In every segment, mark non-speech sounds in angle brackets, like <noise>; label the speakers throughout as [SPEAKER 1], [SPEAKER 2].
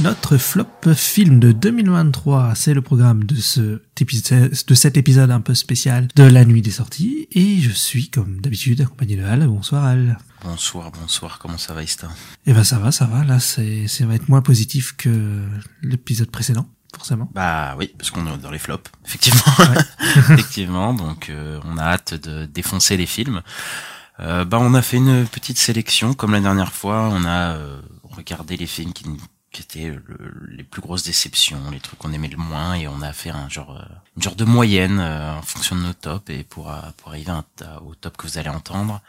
[SPEAKER 1] Notre flop film de 2023, c'est le programme de, ce, de cet épisode un peu spécial de la nuit des sorties. Et je suis, comme d'habitude, accompagné de Al. Bonsoir Al.
[SPEAKER 2] Bonsoir, bonsoir, comment ça va Ista
[SPEAKER 1] Eh ben ça va, ça va. Là, c'est, ça va être moins positif que l'épisode précédent, forcément.
[SPEAKER 2] Bah oui, parce qu'on est dans les flops, effectivement. <laughs> effectivement, donc euh, on a hâte de défoncer les films. Euh, bah on a fait une petite sélection, comme la dernière fois, on a euh, regardé les films qui qui étaient les plus grosses déceptions, les trucs qu'on aimait le moins, et on a fait un genre, euh, une genre de moyenne euh, en fonction de nos tops, et pour, euh, pour arriver au top que vous allez entendre.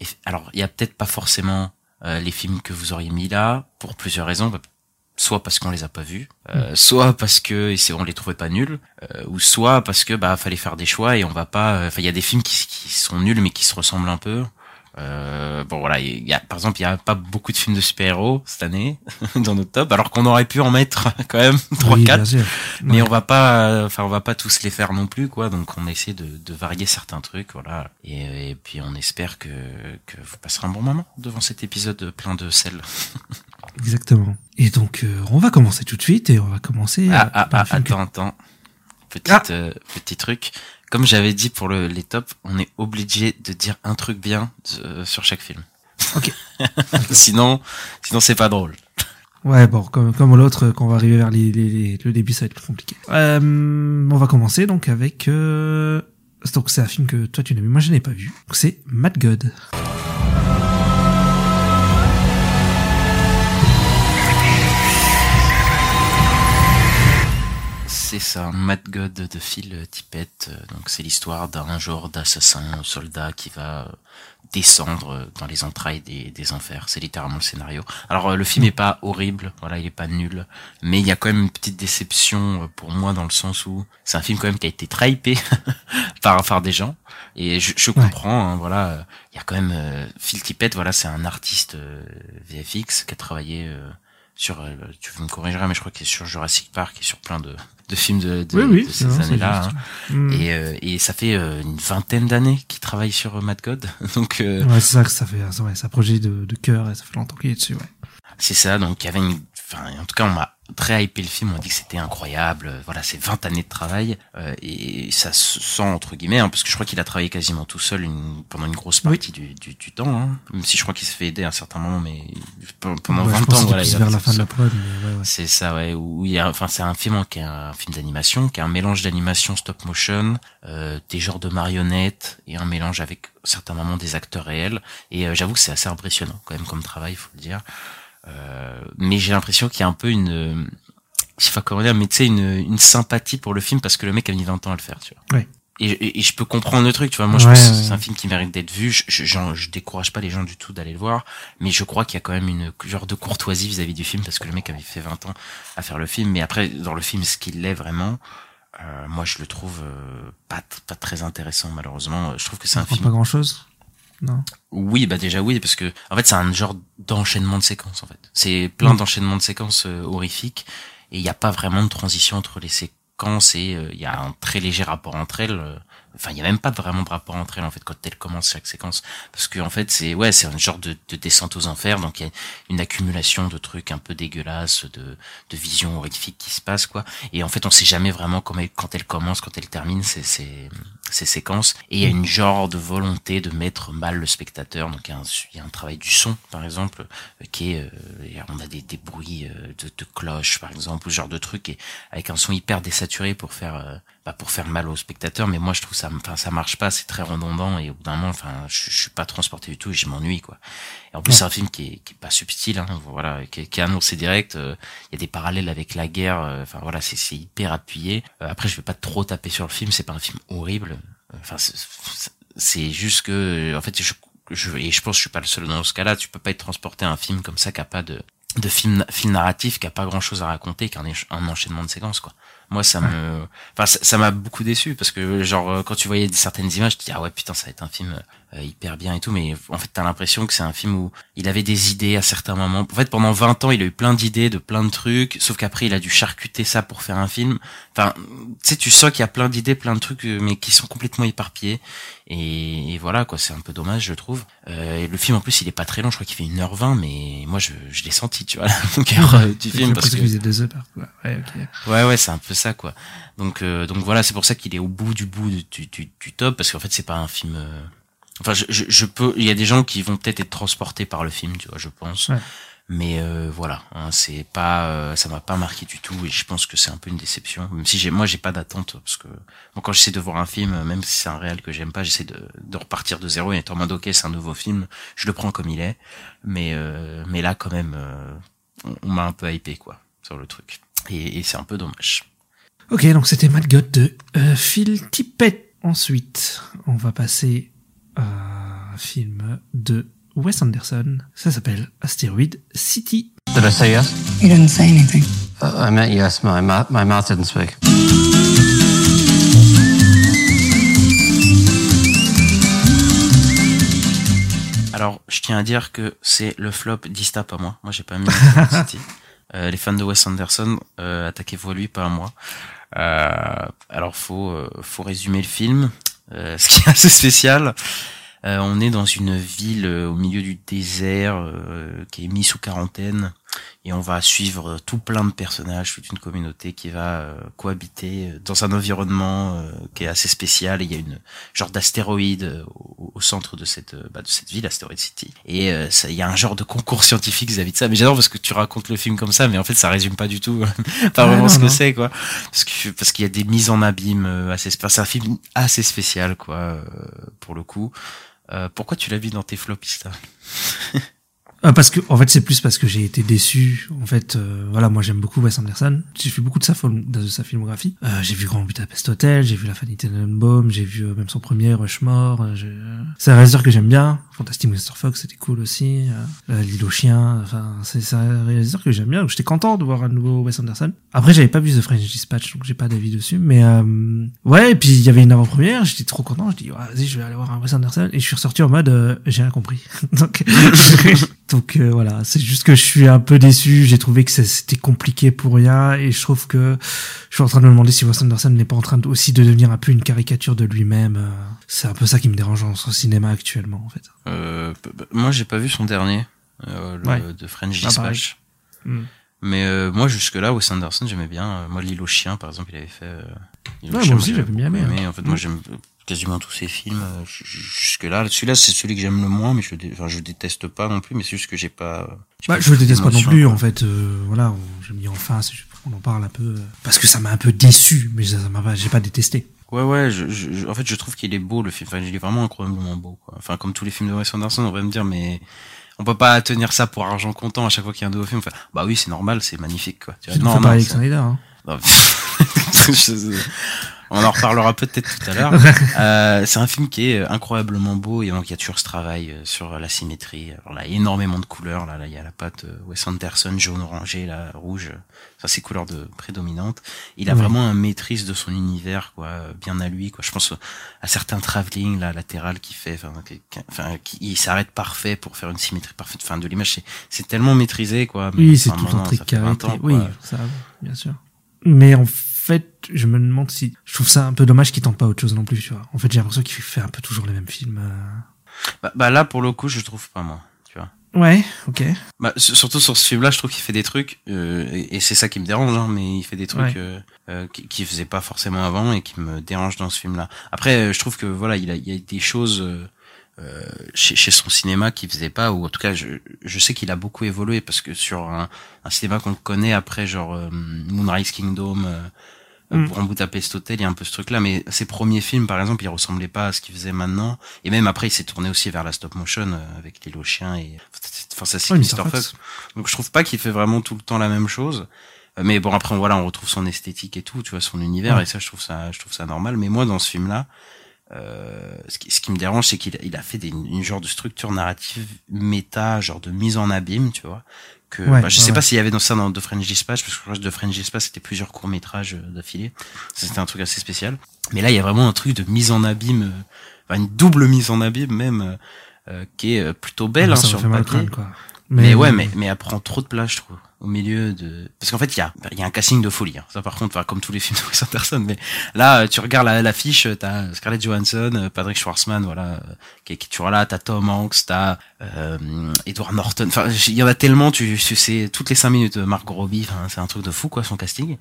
[SPEAKER 2] Et, alors, il y a peut-être pas forcément les films que vous auriez mis là, pour plusieurs raisons. Soit parce qu'on les a pas vus, mm. soit parce que on les trouvait pas nuls, ou soit parce que bah fallait faire des choix et on va pas. Enfin, il y a des films qui, qui sont nuls mais qui se ressemblent un peu. Euh, bon voilà, il y a, par exemple, il y a pas beaucoup de films de super-héros cette année <laughs> dans notre top, alors qu'on aurait pu en mettre <laughs> quand même trois, quatre. Mais on va pas, enfin on va pas tous les faire non plus quoi. Donc on essaie de, de varier certains trucs, voilà. Et, et, puis on espère que que vous passerez un bon moment devant cet épisode plein de sel. <laughs>
[SPEAKER 1] Exactement. Et donc euh, on va commencer tout de suite et on va commencer.
[SPEAKER 2] Ah, ah, ah attends, attends. Petite, ah. euh, petit truc comme j'avais dit pour le, les tops, on est obligé de dire un truc bien euh, sur chaque film.
[SPEAKER 1] Ok. <laughs>
[SPEAKER 2] sinon, sinon c'est pas drôle.
[SPEAKER 1] Ouais, bon, comme, comme l'autre, quand on va arriver vers les, les, le début, ça va être plus compliqué. Euh, on va commencer donc avec... Euh... Donc c'est un film que toi tu n'as vu, moi je n'ai pas vu. C'est Mad God.
[SPEAKER 2] C'est ça, Mad God de Phil Tippett. Donc c'est l'histoire d'un genre d'assassin soldat qui va euh, descendre dans les entrailles des, des enfers. C'est littéralement le scénario. Alors euh, le film est pas horrible, voilà, il est pas nul, mais il y a quand même une petite déception euh, pour moi dans le sens où c'est un film quand même qui a été très hypé <laughs> par par des gens et je, je comprends. Hein, voilà, il y a quand même Phil Tippett. Voilà, c'est un artiste VFX qui a travaillé sur, tu me corrigeras, mais je crois qu'il est sur Jurassic Park et sur plein de, de films de, de, ces années-là. Hein. Mm. Et, euh, et ça fait euh, une vingtaine d'années qu'il travaille sur euh, Mad God. <laughs> donc
[SPEAKER 1] ouais, c'est ça que ça fait. Ouais, c'est un projet de, de cœur et ça fait longtemps qu'il est dessus. Ouais.
[SPEAKER 2] C'est ça. Donc il y avait une. Enfin, en tout cas, on m'a très hypé le film, on dit que c'était incroyable, voilà, c'est 20 années de travail, euh, et ça se sent entre guillemets, hein, parce que je crois qu'il a travaillé quasiment tout seul une, pendant une grosse partie du, du, du, temps, hein, même si je crois qu'il se fait aider à un certain moment, mais pendant 20 ans, voilà.
[SPEAKER 1] vers la fin de la prod,
[SPEAKER 2] C'est ça, ouais, où il y a, enfin, c'est un film qui est un film d'animation, qui est un mélange d'animation stop motion, euh, des genres de marionnettes, et un mélange avec certains moments des acteurs réels, et euh, j'avoue que c'est assez impressionnant, quand même, comme travail, il faut le dire. Euh, mais j'ai l'impression qu'il y a un peu une, je sais pas comment dire, mais tu sais, une, une sympathie pour le film parce que le mec a mis 20 ans à le faire, tu vois.
[SPEAKER 1] Ouais.
[SPEAKER 2] Et, et, je peux comprendre le truc, tu vois. Moi, je pense que c'est un film qui mérite d'être vu. Je, je, je, décourage pas les gens du tout d'aller le voir, mais je crois qu'il y a quand même une genre de courtoisie vis-à-vis du film parce que le mec avait fait 20 ans à faire le film. Mais après, dans le film, ce qu'il est vraiment, euh, moi, je le trouve euh, pas pas très intéressant malheureusement. Je trouve que c'est un film.
[SPEAKER 1] Pas grand chose. Non.
[SPEAKER 2] Oui, bah déjà oui, parce que en fait c'est un genre d'enchaînement de séquences en fait. C'est plein mm. d'enchaînements de séquences euh, horrifiques et il n'y a pas vraiment de transition entre les séquences et euh, il y a un très léger rapport entre elles. Euh, enfin, il y a même pas vraiment de rapport entre elles en fait quand elles commencent chaque séquence, parce que en fait c'est ouais c'est un genre de, de, descente aux enfers, donc il y a une accumulation de trucs un peu dégueulasses, de, de visions horrifiques qui se passent quoi. Et en fait on sait jamais vraiment quand elle commence, quand elle termine, c'est c'est ces séquences. Et il y a une genre de volonté de mettre mal le spectateur. Donc il y a un, y a un travail du son par exemple euh, qui est euh, on a des, des bruits euh, de, de cloches par exemple ou ce genre de truc et avec un son hyper désaturé pour faire bah, pour faire mal au spectateur. Mais moi je trouve ça enfin ça marche pas c'est très redondant et au bout d'un moment enfin je, je, suis pas transporté du tout et je m'ennuie quoi et en plus c'est un film qui est, qui est pas subtil hein, voilà qui est, qui est annoncé direct il y a des parallèles avec la guerre enfin voilà c'est hyper appuyé après je vais pas trop taper sur le film c'est pas un film horrible Enfin, c'est juste que, en fait, je, je, et je pense que je suis pas le seul dans ce cas-là. Tu peux pas être transporté à un film comme ça qui a pas de de film, film narratif qui a pas grand chose à raconter, qu'un un enchaînement de séquences quoi. Moi ça me enfin ça m'a beaucoup déçu parce que genre euh, quand tu voyais certaines images tu te dis ah ouais putain ça va être un film euh, hyper bien et tout mais en fait t'as l'impression que c'est un film où il avait des idées à certains moments en fait pendant 20 ans il a eu plein d'idées de plein de trucs sauf qu'après il a dû charcuter ça pour faire un film enfin tu sais tu sens qu'il y a plein d'idées plein de trucs euh, mais qui sont complètement éparpillés et, et voilà quoi c'est un peu dommage je trouve euh, et le film en plus il est pas très long je crois qu'il fait 1h20 mais moi je, je l'ai senti tu vois <laughs> la longueur euh, du film parce que
[SPEAKER 1] qu'il faisait deux heures. Quoi. Ouais.
[SPEAKER 2] Ouais, ouais, c'est un peu ça, quoi. Donc, euh, donc voilà, c'est pour ça qu'il est au bout du bout du, du, du top, parce qu'en fait, c'est pas un film. euh, Enfin, je, je, je peux. Il y a des gens qui vont peut-être être transportés par le film, tu vois, je pense.
[SPEAKER 1] Ouais.
[SPEAKER 2] Mais euh, voilà, hein, c'est pas, euh, ça m'a pas marqué du tout, et je pense que c'est un peu une déception. Même si j'ai, moi, j'ai pas d'attente, parce que moi, quand j'essaie de voir un film, même si c'est un réel que j'aime pas, j'essaie de, de repartir de zéro et être en mode ok, c'est un nouveau film, je le prends comme il est. Mais, euh, mais là, quand même, euh, on, on m'a un peu hypé, quoi, sur le truc. Et, et c'est un peu dommage.
[SPEAKER 1] Ok, donc c'était Mad God de euh, Phil Tippett. Ensuite, on va passer un film de Wes Anderson. Ça s'appelle Asteroid City.
[SPEAKER 3] Did I say yes?
[SPEAKER 4] You didn't say anything.
[SPEAKER 3] Uh, I meant yes. My, my mouth didn't speak.
[SPEAKER 2] Alors, je tiens à dire que c'est le flop d'Ista, pas moi. Moi, j'ai pas mis Asteroid City. <laughs> Euh, les fans de Wes Anderson, euh, attaquez-vous à lui, pas à moi. Euh, alors, faut, euh, faut résumer le film. Euh, <laughs> ce qui est assez spécial, euh, on est dans une ville euh, au milieu du désert qui est mise sous quarantaine et on va suivre euh, tout plein de personnages, toute une communauté qui va euh, cohabiter euh, dans un environnement euh, qui est assez spécial. Et il y a une genre d'astéroïde au, au centre de cette bah, de cette ville, Asteroid City. Et euh, ça- il y a un genre de concours scientifique vis-à-vis de ça. Mais j'adore parce que tu racontes le film comme ça, mais en fait ça résume pas du tout, <laughs> pas
[SPEAKER 1] Ouais,
[SPEAKER 2] vraiment
[SPEAKER 1] non,
[SPEAKER 2] ce que c'est quoi. Parce que parce qu'il y a des mises en abîme assez. C'est un film assez spécial quoi pour le coup. Pourquoi tu l'as vu dans tes flopistas <laughs>
[SPEAKER 1] Euh, parce que en fait c'est plus parce que j'ai été déçu. En fait euh, voilà moi j'aime beaucoup Wes Anderson. J'ai vu beaucoup de sa, de sa filmographie. Euh, j'ai vu Grand Budapest Hotel j'ai vu La Fanny Tenenbaum j'ai vu euh, même son premier Rushmore euh, c'est un réalisateur que j'aime bien Fantastic Mr. Fox c'était cool aussi euh, euh, L'île aux enfin c'est un réalisateur que j'aime bien j'étais content de voir un nouveau Wes Anderson après j'avais pas vu The French Dispatch donc j'ai pas d'avis dessus mais euh, ouais et puis il y avait une avant-première j'étais trop content je dis ouais, vas-y je vais aller voir un Wes Anderson et je suis ressorti en mode euh, j'ai rien compris <laughs> donc <laughs> donc euh, voilà, c'est juste que je suis un peu déçu. J'ai trouvé que c'était compliqué pour rien, et je trouve que je suis en train de me demander si Wes Anderson n'est pas en train aussi de devenir un peu une caricature de lui-même. C'est un peu ça qui me dérange dans son cinéma actuellement, en fait.
[SPEAKER 2] euh, Moi j'ai pas vu son dernier, euh, le
[SPEAKER 1] Ouais.
[SPEAKER 2] de French
[SPEAKER 1] Ah.
[SPEAKER 2] Dispatch.
[SPEAKER 1] Mm.
[SPEAKER 2] Mais euh, moi jusque là Wes Anderson j'aimais bien. Euh, Moi l'île aux chiens par exemple il avait fait. Euh, L'île aux
[SPEAKER 1] Ouais, moi aussi,
[SPEAKER 2] j'avais
[SPEAKER 1] bien aimé, hein.
[SPEAKER 2] En fait moi
[SPEAKER 1] Mm.
[SPEAKER 2] j'aime quasiment tous ses films euh, ju- ju- jusque là. Celui-là c'est celui que j'aime le moins mais je le dé- enfin je déteste pas non plus mais c'est juste que j'ai pas. j'ai
[SPEAKER 1] Bah,
[SPEAKER 2] pas
[SPEAKER 1] je le déteste pas non plus,
[SPEAKER 2] quoi.
[SPEAKER 1] en fait. euh, voilà, on- me dis enfin, qu'on en parle un peu, parce que ça m'a un peu déçu, mais ça, ça m'a pas, j'ai pas détesté.
[SPEAKER 2] Ouais, ouais, je, je- en fait, je trouve qu'il est beau, le film. Enfin, il est vraiment incroyablement beau, quoi. Enfin, comme tous les films de Wes Anderson, on va me dire, mais on peut pas tenir ça pour argent comptant à chaque fois qu'il y a un nouveau film. Enfin, bah oui, c'est normal, c'est magnifique, quoi. Tu vois,
[SPEAKER 1] C'est pas pareil avec Snyder, hein. <laughs>
[SPEAKER 2] non, <laughs> on en reparlera peut-être tout à l'heure. <laughs> Euh, c'est un film qui est incroyablement beau et donc il y a toujours ce travail euh, sur la symétrie. Alors là, il y a énormément de couleurs. Là, là, il y a la pâte euh, Wes Anderson, jaune, orangé, là, rouge. Ça, c'est couleurs de prédominantes. Il a
[SPEAKER 1] Ouais.
[SPEAKER 2] vraiment un maîtrise de son univers, quoi, euh, bien à lui, quoi. Je pense à certains travelling, là, latéral qui fait, enfin, qui- il s'arrête parfait pour faire une symétrie parfaite. Enfin, de l'image, c'est, tellement maîtrisé, quoi. Mais,
[SPEAKER 1] Oui, c'est tout un truc carré.
[SPEAKER 2] 20 ans,
[SPEAKER 1] Oui, ça, bien sûr. Mais en fait, je me demande si, je trouve ça un peu dommage qu'il tente pas autre chose non plus, tu vois. En fait, j'ai l'impression qu'il fait un peu toujours les mêmes films. euh.
[SPEAKER 2] Bah, bah là, pour le coup, je trouve pas, moi. Tu vois.
[SPEAKER 1] Ouais, ok.
[SPEAKER 2] Bah, surtout sur ce film-là, je trouve qu'il fait des trucs, euh, et, et c'est ça qui me dérange, hein, mais il fait des trucs
[SPEAKER 1] Ouais.
[SPEAKER 2] euh, euh, qui, qui faisait pas forcément avant et qui me dérange dans ce film-là. Après, euh, je trouve que voilà, il, a, il y a des choses euh, chez, chez son cinéma qu'il faisait pas, ou en tout cas, je, je sais qu'il a beaucoup évolué parce que sur un, un cinéma qu'on connaît après, genre euh, Moonrise Kingdom. Euh,
[SPEAKER 1] Mm.
[SPEAKER 2] Grand Budapest Hotel, il y a un peu ce truc-là, mais ses premiers films, par exemple, ils ressemblaient pas à ce qu'il faisait maintenant. Et même après, il s'est tourné aussi vers la stop motion euh, avec les chiens et enfin ça c'est Mr. Fox. Donc je trouve pas qu'il fait vraiment tout le temps la même chose. Euh, Mais bon après voilà, on retrouve son esthétique et tout, tu vois son univers
[SPEAKER 1] Ouais.
[SPEAKER 2] et ça je trouve ça je trouve ça normal. Mais moi dans ce film là, euh, ce, qui, ce qui me dérange, c'est qu'il a- il a fait des, une genre de structure narrative méta, genre de mise en abîme, tu vois. Que,
[SPEAKER 1] Ouais,
[SPEAKER 2] bah, je
[SPEAKER 1] ouais,
[SPEAKER 2] sais pas
[SPEAKER 1] ouais.
[SPEAKER 2] s'il y avait dans ça dans The French Dispatch, parce que je crois que The French Dispatch c'était plusieurs courts métrages d'affilée. Ça, C'était un truc assez spécial. Mais là, il y a vraiment un truc de mise en abîme, euh, enfin, une double mise en abîme même, euh, euh, qui est euh, plutôt belle
[SPEAKER 1] Ah,
[SPEAKER 2] hein, sur le papier.
[SPEAKER 1] crâne, quoi.
[SPEAKER 2] Mais, ouais, mais, mais elle prend trop de place, je trouve, au milieu de... Parce qu'en fait, il y a, il y a un casting de folie. Hein. Ça, par contre, comme tous les films de Wes Anderson. Mais là, tu regardes la- l'affiche, euh, t'as Scarlett Johansson, euh, Patrick Schwartzman, voilà, euh, qui, est- qui est toujours là. T'as Tom Hanks, t'as euh, Edward Norton. Enfin, il y en a tellement. Tu, tu sais, toutes les cinq minutes, euh, Margot Robbie. Enfin, c'est un truc de fou, quoi, son casting.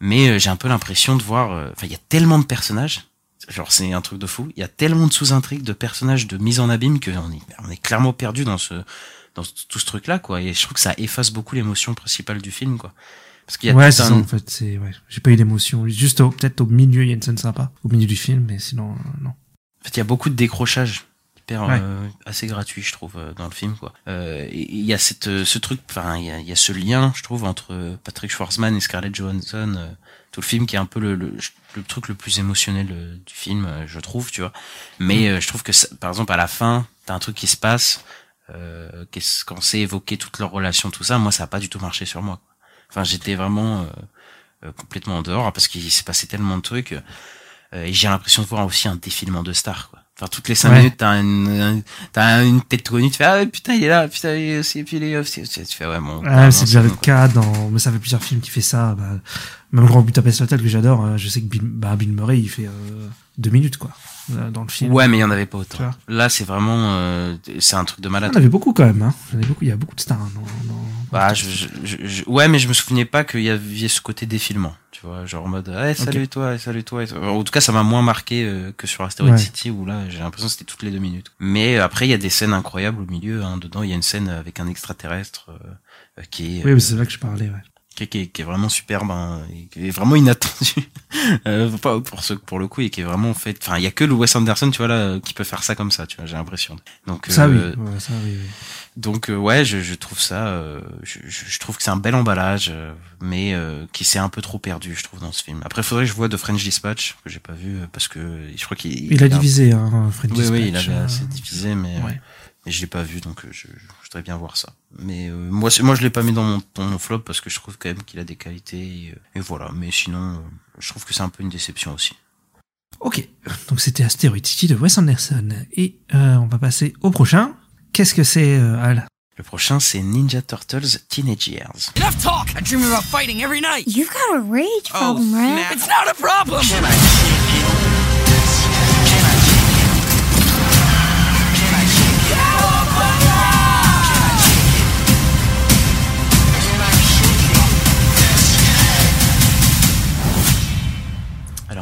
[SPEAKER 2] Mais euh, j'ai un peu l'impression de voir... euh, Enfin, il y a tellement de personnages. Genre, c'est un truc de fou. Il y a tellement de sous-intrigues, de personnages, de mise en abîme que on est, on est clairement perdu dans ce dans tout ce truc là quoi et je trouve que ça efface beaucoup l'émotion principale du film quoi parce qu'il y a
[SPEAKER 1] ouais,
[SPEAKER 2] tout
[SPEAKER 1] c'est
[SPEAKER 2] un
[SPEAKER 1] ça, en fait, c'est, ouais. J'ai pas eu d'émotion. Juste peut-être au milieu, il y a une scène sympa. Au milieu du film, mais sinon, euh, non.
[SPEAKER 2] en fait il y a beaucoup de décrochages hyper
[SPEAKER 1] Ouais.
[SPEAKER 2] euh, assez gratuit je trouve euh, dans le film quoi Euh, et il y a cette euh, ce truc enfin il y a, y a ce lien je trouve entre Patrick Schwartzman et Scarlett Johansson euh, tout le film qui est un peu le, le, le truc le plus émotionnel du film je trouve tu vois mais euh, je trouve que ça- par exemple à la fin t'as un truc qui se passe euh, qu'est-ce- quand c'est évoqué toute leur relation tout ça moi ça a pas du tout marché sur moi quoi. enfin j'étais vraiment euh, euh, complètement en dehors parce qu'il s'est passé tellement de trucs euh, et j'ai l'impression de voir aussi un défilement de stars quoi enfin toutes les cinq
[SPEAKER 1] Ouais.
[SPEAKER 2] minutes t'as une un- t'as une tête connue tu fais ah putain il est là putain il est aussi puis il est aussi tu fais ouais bon.
[SPEAKER 1] Ah, c'est déjà le cas dans, mais ça fait plusieurs films qui fait ça, bah, même Grand Budapest Hotel que j'adore, hein, je sais que Bill, bah, Bill Murray, il fait, euh, deux minutes, quoi, euh, dans le film.
[SPEAKER 2] ouais mais il y en avait pas autant. Là c'est vraiment euh, c'est un truc de
[SPEAKER 1] Il
[SPEAKER 2] malade.
[SPEAKER 1] Y en avait beaucoup quand même, hein. Il y beaucoup, il y a beaucoup de stars, hein, dans, dans-
[SPEAKER 2] Bah, je, je- je- ouais, mais je me souvenais pas qu'il y avait ce côté défilement, tu vois, genre en mode, eh, salut toi, eh, salut toi. En tout cas, ça m'a moins marqué euh, que sur Asteroid
[SPEAKER 1] Ouais.
[SPEAKER 2] City où là, j'ai l'impression que c'était toutes les deux minutes. Mais euh, après, il y a des scènes incroyables au milieu. Hein, dedans, il y a une scène avec un extraterrestre euh, qui est
[SPEAKER 1] Oui, mais c'est là que je parlais, ouais.
[SPEAKER 2] Qui, est- qui est, qui est vraiment superbe hein, et qui est vraiment inattendu <laughs> euh, pas pour ce pour le coup et qui est vraiment fait enfin il y a que le Wes Anderson tu vois là qui peut faire ça comme ça tu vois j'ai l'impression donc
[SPEAKER 1] Ça, oui.
[SPEAKER 2] euh,
[SPEAKER 1] Ouais, ça, oui, oui.
[SPEAKER 2] donc euh, ouais, je, je trouve ça, euh, je, je trouve que c'est un bel emballage, euh, mais euh, qui s'est un peu trop perdu, je trouve, dans ce film. Après, faudrait que je vois de French Dispatch que j'ai pas vu parce que je crois qu'il
[SPEAKER 1] Il a divisé, hein, French
[SPEAKER 2] Oui, oui, il
[SPEAKER 1] Dispatch,
[SPEAKER 2] avait
[SPEAKER 1] euh,
[SPEAKER 2] assez divisé, mais
[SPEAKER 1] ouais.
[SPEAKER 2] Mais je l'ai pas vu, donc euh, je, je voudrais bien voir ça. Mais euh, moi, moi, je l'ai pas mis dans mon, dans mon flop parce que je trouve quand même qu'il a des qualités et, euh, et voilà. Mais sinon, je trouve que c'est un peu une déception aussi.
[SPEAKER 1] Ok, donc c'était Asteroid City de Wes Anderson. Et euh, on va passer au prochain. Qu'est-ce que c'est, euh, Al?
[SPEAKER 2] Le prochain, c'est Ninja Turtles Teenage Years.
[SPEAKER 5] Enough talk! I dream about fighting every night!
[SPEAKER 4] You've got a rage problem, right?
[SPEAKER 5] It's not a problem!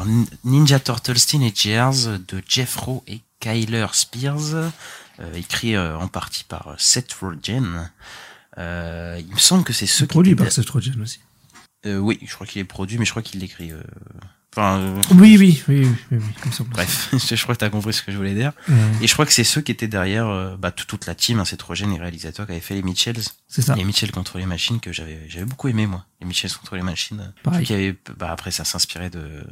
[SPEAKER 2] Alors, Ninja Turtles Teenage Years de Jeff Rowe et Kyler Spears, euh, écrit euh, en partie par euh, Seth Rogen. Euh, il me semble que c'est ceux qui
[SPEAKER 1] Produit par Seth Rogen aussi.
[SPEAKER 2] Euh, oui, je crois qu'il est produit, mais je crois qu'il l'écrit. euh, Enfin,
[SPEAKER 1] Oui, oui, oui, oui, oui, oui, comme ça.
[SPEAKER 2] bref, <laughs> je crois que t'as compris ce que je voulais dire. Et je crois que c'est ceux qui étaient derrière bah, tout- toute la team, hein, Seth Rogen et réalisateur qui avaient fait les Mitchells.
[SPEAKER 1] c'est ça.
[SPEAKER 2] Les Mitchell contre les machines que j'avais j'avais beaucoup aimé moi. Les Mitchells contre les machines.
[SPEAKER 1] Pareil.
[SPEAKER 2] Qui avait, bah, après ça s'inspirait de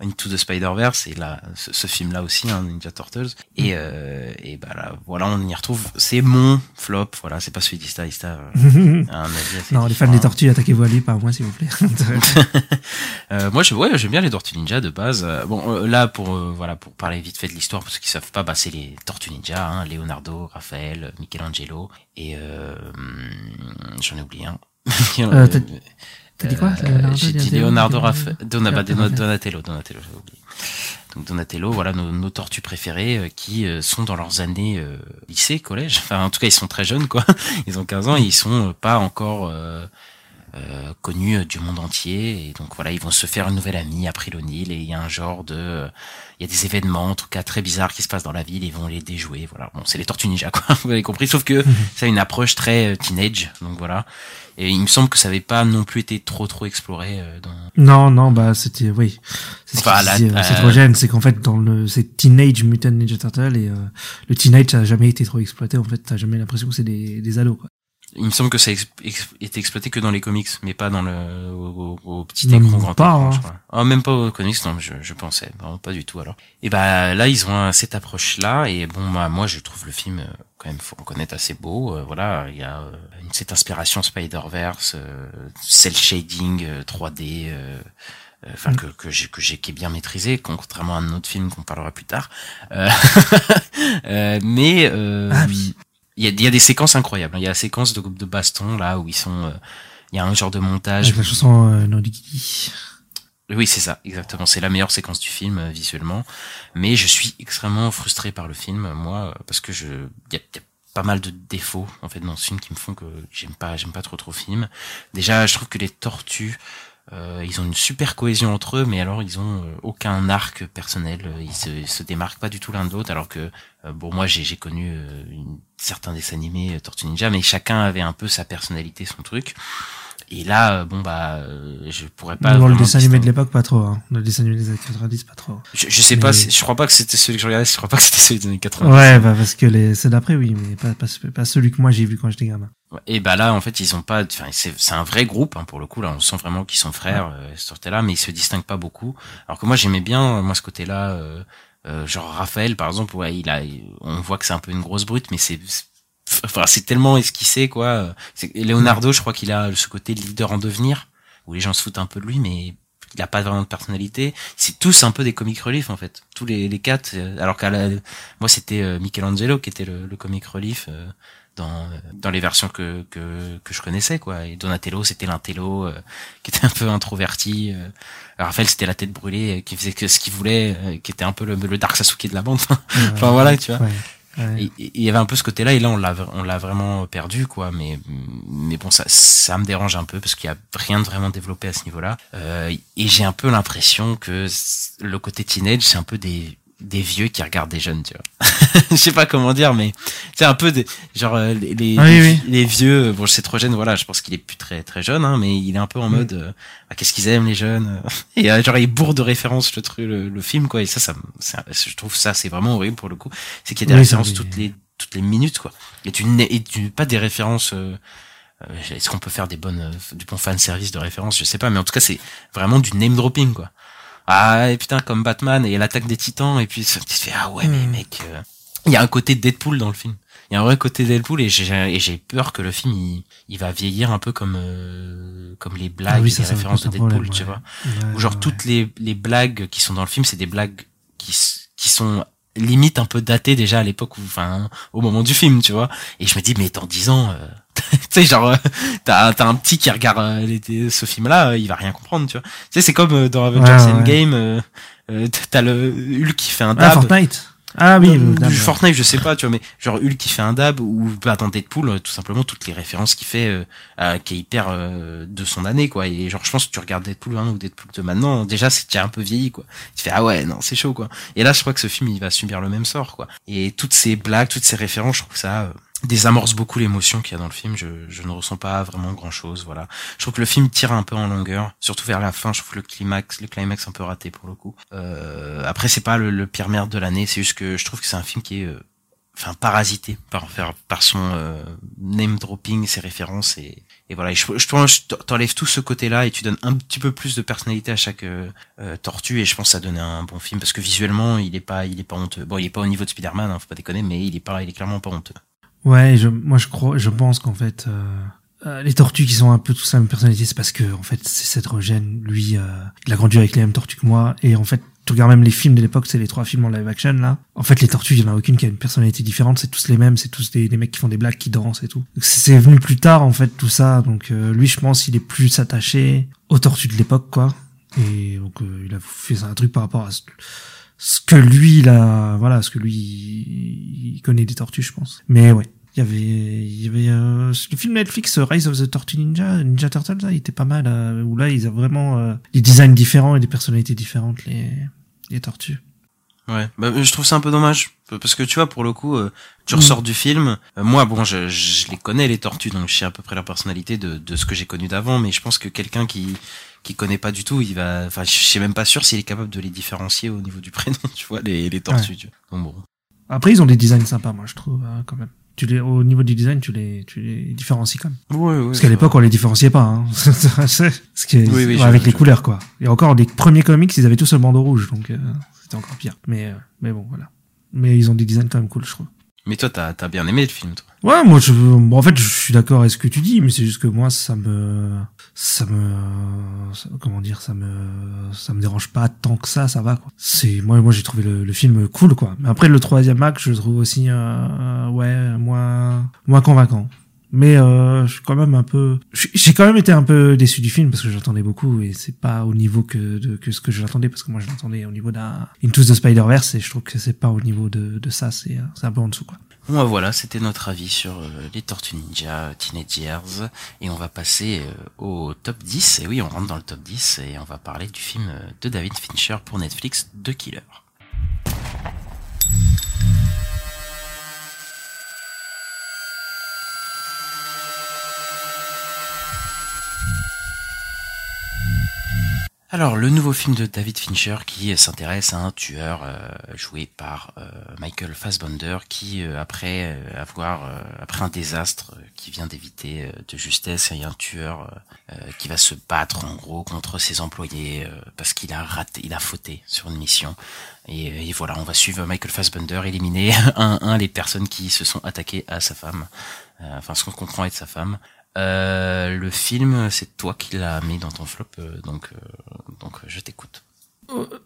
[SPEAKER 2] Into the Spider-Verse et là ce, ce film là aussi hein, Ninja Turtles et euh, et bah là voilà on y retrouve c'est mon flop voilà c'est pas celui d'Ista Ista euh, <laughs> un avis
[SPEAKER 1] non, les fans des tortues, attaquez-vous à lui, pas à moi, s'il vous plaît. <laughs>
[SPEAKER 2] Euh, moi, je, ouais, j'aime bien les Tortues Ninja de base. Euh, Bon, euh, là, pour euh, voilà, pour parler vite fait de l'histoire, parce qu'ils savent pas, bah, c'est les Tortues Ninja, hein, Leonardo, Raphaël, Michelangelo, et euh, hum, j'en ai oublié un. <laughs>
[SPEAKER 1] Euh, t'as- dit quoi
[SPEAKER 2] Euh,
[SPEAKER 1] Leonardo,
[SPEAKER 2] J'ai dit Leonardo,
[SPEAKER 1] Donatello, Donatello.
[SPEAKER 2] Donatello, oublié. Donc Donatello, voilà nos, nos tortues préférées euh, qui euh, sont dans leurs années euh, lycée, collège. <laughs> Enfin, en tout cas, ils sont très jeunes, quoi. <laughs> Ils ont 15 ans, et ils sont pas encore euh, euh, connus du monde entier. Et donc voilà, ils vont se faire une nouvelle amie après l'O'Neill et il y a un genre de, il y a des événements en tout cas très bizarres qui se passent dans la ville. et Ils vont les déjouer. Voilà, bon, c'est les Tortues Ninja, quoi. <laughs> Vous avez compris. Sauf que ça a une approche très teenage. Donc voilà. Et il me semble que ça avait pas non plus été trop trop exploré euh, dans.
[SPEAKER 1] Non, non, bah c'était oui. C'est ce
[SPEAKER 2] Enfin,
[SPEAKER 1] euh,
[SPEAKER 2] euh,
[SPEAKER 1] c'est qu'en fait dans le c'est Teenage Mutant Ninja Turtle et euh, le teenage ça a jamais été trop exploité en fait, t'as jamais l'impression que c'est des des ados quoi.
[SPEAKER 2] Il me semble que ça ex- ex- était exploité que dans les comics, mais pas dans le au, au- au petit
[SPEAKER 1] Même
[SPEAKER 2] écran grand
[SPEAKER 1] pas,
[SPEAKER 2] écran,
[SPEAKER 1] hein.
[SPEAKER 2] je crois. Ah, même pas aux comics, non, je, je pensais, Bon, pas du tout alors. Et bah là, ils ont cette approche-là, et bon, bah, moi, je trouve le film euh, quand même, faut reconnaître assez beau. euh, voilà, il y a euh, une, cette inspiration Spider-Verse, euh, cel shading euh, 3D. euh, euh, Enfin que que j'ai que j'ai qui est bien maîtrisé, contrairement à un autre film qu'on parlera plus tard. Euh, <laughs> euh, mais euh,
[SPEAKER 1] Ah oui.
[SPEAKER 2] Il y a, y a des séquences incroyables. hein. Il y a la séquence de, de baston là où ils sont. euh, il y a un genre de montage.
[SPEAKER 1] Avec la chanson euh, No.
[SPEAKER 2] Oui, c'est ça, exactement. C'est la meilleure séquence du film euh, visuellement. Mais je suis extrêmement frustré par le film, moi, parce que je, y a, y a pas mal de défauts en fait dans ce film qui me font que j'aime pas, j'aime pas trop trop le film. Déjà, je trouve que les tortues, euh, ils ont une super cohésion entre eux, mais alors ils ont euh, aucun arc personnel. euh, Ils se, se démarquent pas du tout l'un de l'autre, alors que bon, moi j'ai connu certains dessins animés Tortue Ninja, mais chacun avait un peu sa personnalité, son truc. Et là, euh, bon bah, euh, je pourrais pas.
[SPEAKER 1] Dans le dessin animé de l'époque, pas trop. Hein. Le dessin animé des années 90, pas trop.
[SPEAKER 2] Je, je sais
[SPEAKER 1] Mais-
[SPEAKER 2] pas, je crois pas que c'était celui que je regardais, je crois pas que c'était celui des années 80.
[SPEAKER 1] Ouais, bah parce que les ceux d'après, oui, mais pas, pas, pas celui que moi j'ai vu quand j'étais gamin.
[SPEAKER 2] Et bah là, en fait, ils ont pas, enfin, c'est, un vrai groupe, hein, pour le coup, là, on sent vraiment qu'ils sont frères, euh, ce côté-là, mais ils se distinguent pas beaucoup. Alors que moi, j'aimais bien, moi, ce côté-là, euh, euh, genre Raphaël, par exemple, ouais, il a, on voit que c'est un peu une grosse brute, mais c'est- enfin, c'est tellement esquissé, quoi. Leonardo, je crois qu'il a ce côté leader en devenir, où les gens se foutent un peu de lui, mais il a pas vraiment de personnalité. C'est tous un peu des comic relief, en fait. Tous les, les quatre, euh, alors qu'à moi, c'était euh, Michelangelo qui était le, le comic relief, euh, dans dans les versions que que que je connaissais quoi et Donatello c'était l'intello euh, qui était un peu introverti Raphaël c'était la tête brûlée qui faisait que ce qu'il voulait qui était un peu le, le Dark Sasuke de la bande <laughs> enfin voilà tu vois. Il y avait un peu ce côté-là et là on l'a vraiment perdu quoi. Mais mais bon ça ça me dérange un peu parce qu'il y a rien de vraiment développé à ce niveau-là. Euh, et j'ai un peu l'impression que le côté teenage c'est un peu des des vieux qui regardent des jeunes tu vois. <laughs> Je sais pas comment dire mais c'est un peu des genre euh, les les,
[SPEAKER 1] Ah oui,
[SPEAKER 2] les,
[SPEAKER 1] oui.
[SPEAKER 2] les vieux bon c'est trop jeune voilà je pense qu'il est plus très très jeune hein, mais il est un peu en
[SPEAKER 1] Mm.
[SPEAKER 2] mode euh, ah, qu'est-ce qu'ils aiment les jeunes et euh, <laughs> genre il bourre de références le truc le, le film quoi et ça ça c'est- je trouve ça c'est vraiment horrible pour le coup. C'est qu'il y a des
[SPEAKER 1] ça,
[SPEAKER 2] références toutes les toutes les minutes quoi. Et tu n'es- et tu pas des références euh, est-ce qu'on peut faire des bonnes du bon fan service de références je sais pas mais en tout cas c'est vraiment du name dropping quoi ah et putain comme Batman et l'attaque des Titans et puis tu te fais ah ouais mais
[SPEAKER 1] Hmm.
[SPEAKER 2] mec euh, il y a un côté Deadpool dans le film il y a un vrai côté Deadpool et j'ai peur que le film il, il va vieillir un peu comme euh, comme les blagues
[SPEAKER 1] Ah oui,
[SPEAKER 2] et
[SPEAKER 1] ça,
[SPEAKER 2] les références de Deadpool
[SPEAKER 1] problème,
[SPEAKER 2] tu
[SPEAKER 1] ouais.
[SPEAKER 2] vois
[SPEAKER 1] Ouais,
[SPEAKER 2] ou genre
[SPEAKER 1] ouais.
[SPEAKER 2] toutes les, les blagues qui sont dans le film, c'est des blagues qui, qui sont limite un peu datées déjà à l'époque où, enfin, au moment du film, tu vois. Et je me dis, mais dans 10 ans, euh, <laughs> tu sais, genre, euh, t'as, t'as un petit qui regarde euh, ce film-là, euh, il va rien comprendre, tu vois. Tu sais, c'est comme dans Avengers
[SPEAKER 1] Ouais.
[SPEAKER 2] Endgame, euh, euh, t'as le Hulk qui fait un
[SPEAKER 1] Ah,
[SPEAKER 2] dab.
[SPEAKER 1] Fortnite. Ah oui, le
[SPEAKER 2] du
[SPEAKER 1] dab.
[SPEAKER 2] Fortnite, je sais pas, tu vois, mais genre Hulk qui fait un dab ou bah, dans Deadpool, tout simplement toutes les références qu'il fait, euh, euh, qui est hyper euh, de son année, quoi. Et genre, je pense que tu regardes Deadpool 1 ou Deadpool de maintenant, déjà c'est déjà un peu vieilli, quoi. Tu fais ah ouais, non, c'est chaud, quoi. Et là, je crois que ce film, il va subir le même sort, quoi. Et toutes ces blagues, toutes ces références, je trouve ça désamorce beaucoup l'émotion qu'il y a dans le film. Je, je ne ressens pas vraiment grand chose, voilà. Je trouve que le film tire un peu en longueur, surtout vers la fin. Je trouve le climax, le climax un peu raté pour le coup. Euh, après, c'est pas le, le pire merde de l'année, c'est juste que je trouve que c'est un film qui est, euh, enfin, parasité par faire par son euh, name dropping, ses références et, et voilà. Et je, je, t'en- je t'enlève tout ce côté-là et tu donnes un petit peu plus de personnalité à chaque euh, euh, tortue et je pense que ça donne un bon film parce que visuellement, il est pas, il est pas honteux. Bon, il est pas au niveau de Spider-Man, hein, faut pas déconner, mais il est pas, il est clairement pas honteux.
[SPEAKER 1] Ouais, je, moi je crois, je pense qu'en fait, euh, euh, les tortues qui sont un peu tous la même personnalité, c'est parce que en fait, c'est Seth Rogen, lui, euh, il a grandi avec les mêmes tortues que moi, et en fait, tu regardes même les films de l'époque, c'est les trois films en live action là. En fait, les tortues, il y en a aucune qui a une personnalité différente, c'est tous les mêmes, c'est tous des, mecs qui font des blagues, qui dansent et tout. C'est venu plus tard en fait tout ça, donc euh, lui, je pense, il est plus attaché aux tortues de l'époque quoi, et donc euh, il a fait un truc par rapport à ce, que lui, a, voilà, ce que lui, il connaît des tortues, je pense. Mais ouais. Il y avait, il y avait euh, le film Netflix euh, Rise of the Tortue Ninja, Ninja Turtles, là, il était pas mal. Euh, où là, ils ont vraiment euh, des designs différents et des personnalités différentes les les tortues.
[SPEAKER 2] Ouais, bah, je trouve ça un peu dommage parce que tu vois pour le coup, euh, tu
[SPEAKER 1] Mm.
[SPEAKER 2] ressors du film. moi, bon, je, je les connais les tortues, donc je sais à peu près leur personnalité de, de ce que j'ai connu d'avant. Mais je pense que quelqu'un qui qui connaît pas du tout, il va, enfin, je suis même pas sûr s'il est capable de les différencier au niveau du prénom, <laughs> tu vois, les les tortues. tu vois. Donc bon.
[SPEAKER 1] Après, ils ont des designs sympas, moi, je trouve, euh, quand même. tu les, au niveau du design, tu les, tu les différencies quand même.
[SPEAKER 2] Ouais, ouais,
[SPEAKER 1] Parce qu'à l'époque, on les différenciait pas, hein. <laughs> Ce qui est-
[SPEAKER 2] Oui, oui,
[SPEAKER 1] ouais,
[SPEAKER 2] je-
[SPEAKER 1] avec les couleurs, quoi. Et encore, les premiers comics, ils avaient tous le bandeau rouge, donc, euh, c'était encore pire. Mais, euh, mais bon, voilà. Mais ils ont des designs quand même cool, je trouve.
[SPEAKER 2] Mais toi, t'as as bien aimé le film, toi.
[SPEAKER 1] Ouais, moi, je, bon, en fait, je suis d'accord avec ce que tu dis, mais c'est juste que moi, ça me, ça me, comment dire, ça me, ça me dérange pas tant que ça, ça va, quoi. C'est, moi, moi, j'ai trouvé le, film cool, quoi. Mais après, le troisième acte, je le trouve aussi, euh, ouais, moins, moins convaincant. Mais euh, je suis quand même un peu, j'ai quand même été un peu déçu du film parce que j'attendais beaucoup et c'est pas au niveau que de, que ce que je l'attendais parce que moi je l'attendais au niveau d'un Into the Spider Verse et je trouve que c'est pas au niveau de, de ça, c'est c'est un peu en dessous quoi.
[SPEAKER 2] Bon, voilà, c'était notre avis sur euh, les Tortues Ninja euh, Teenage. Et on va passer euh, au top 10. Et oui, on rentre dans le top 10 et on va parler du film de David Fincher pour Netflix, The Killer. Alors, le nouveau film de David Fincher qui s'intéresse à un tueur euh, joué par euh, Michael Fassbender qui, euh, après avoir après un désastre qui vient d'éviter de justesse, il y a un tueur qui va se battre en gros contre ses employés parce qu'il a raté, il a fauté sur une mission. Et, voilà, on va suivre Michael Fassbender éliminer <laughs> un un des personnes qui se sont attaquées à sa femme, enfin ce qu'on comprend être sa femme. Euh, le film, c'est toi qui l'as mis dans ton flop, euh, donc euh, donc je t'écoute.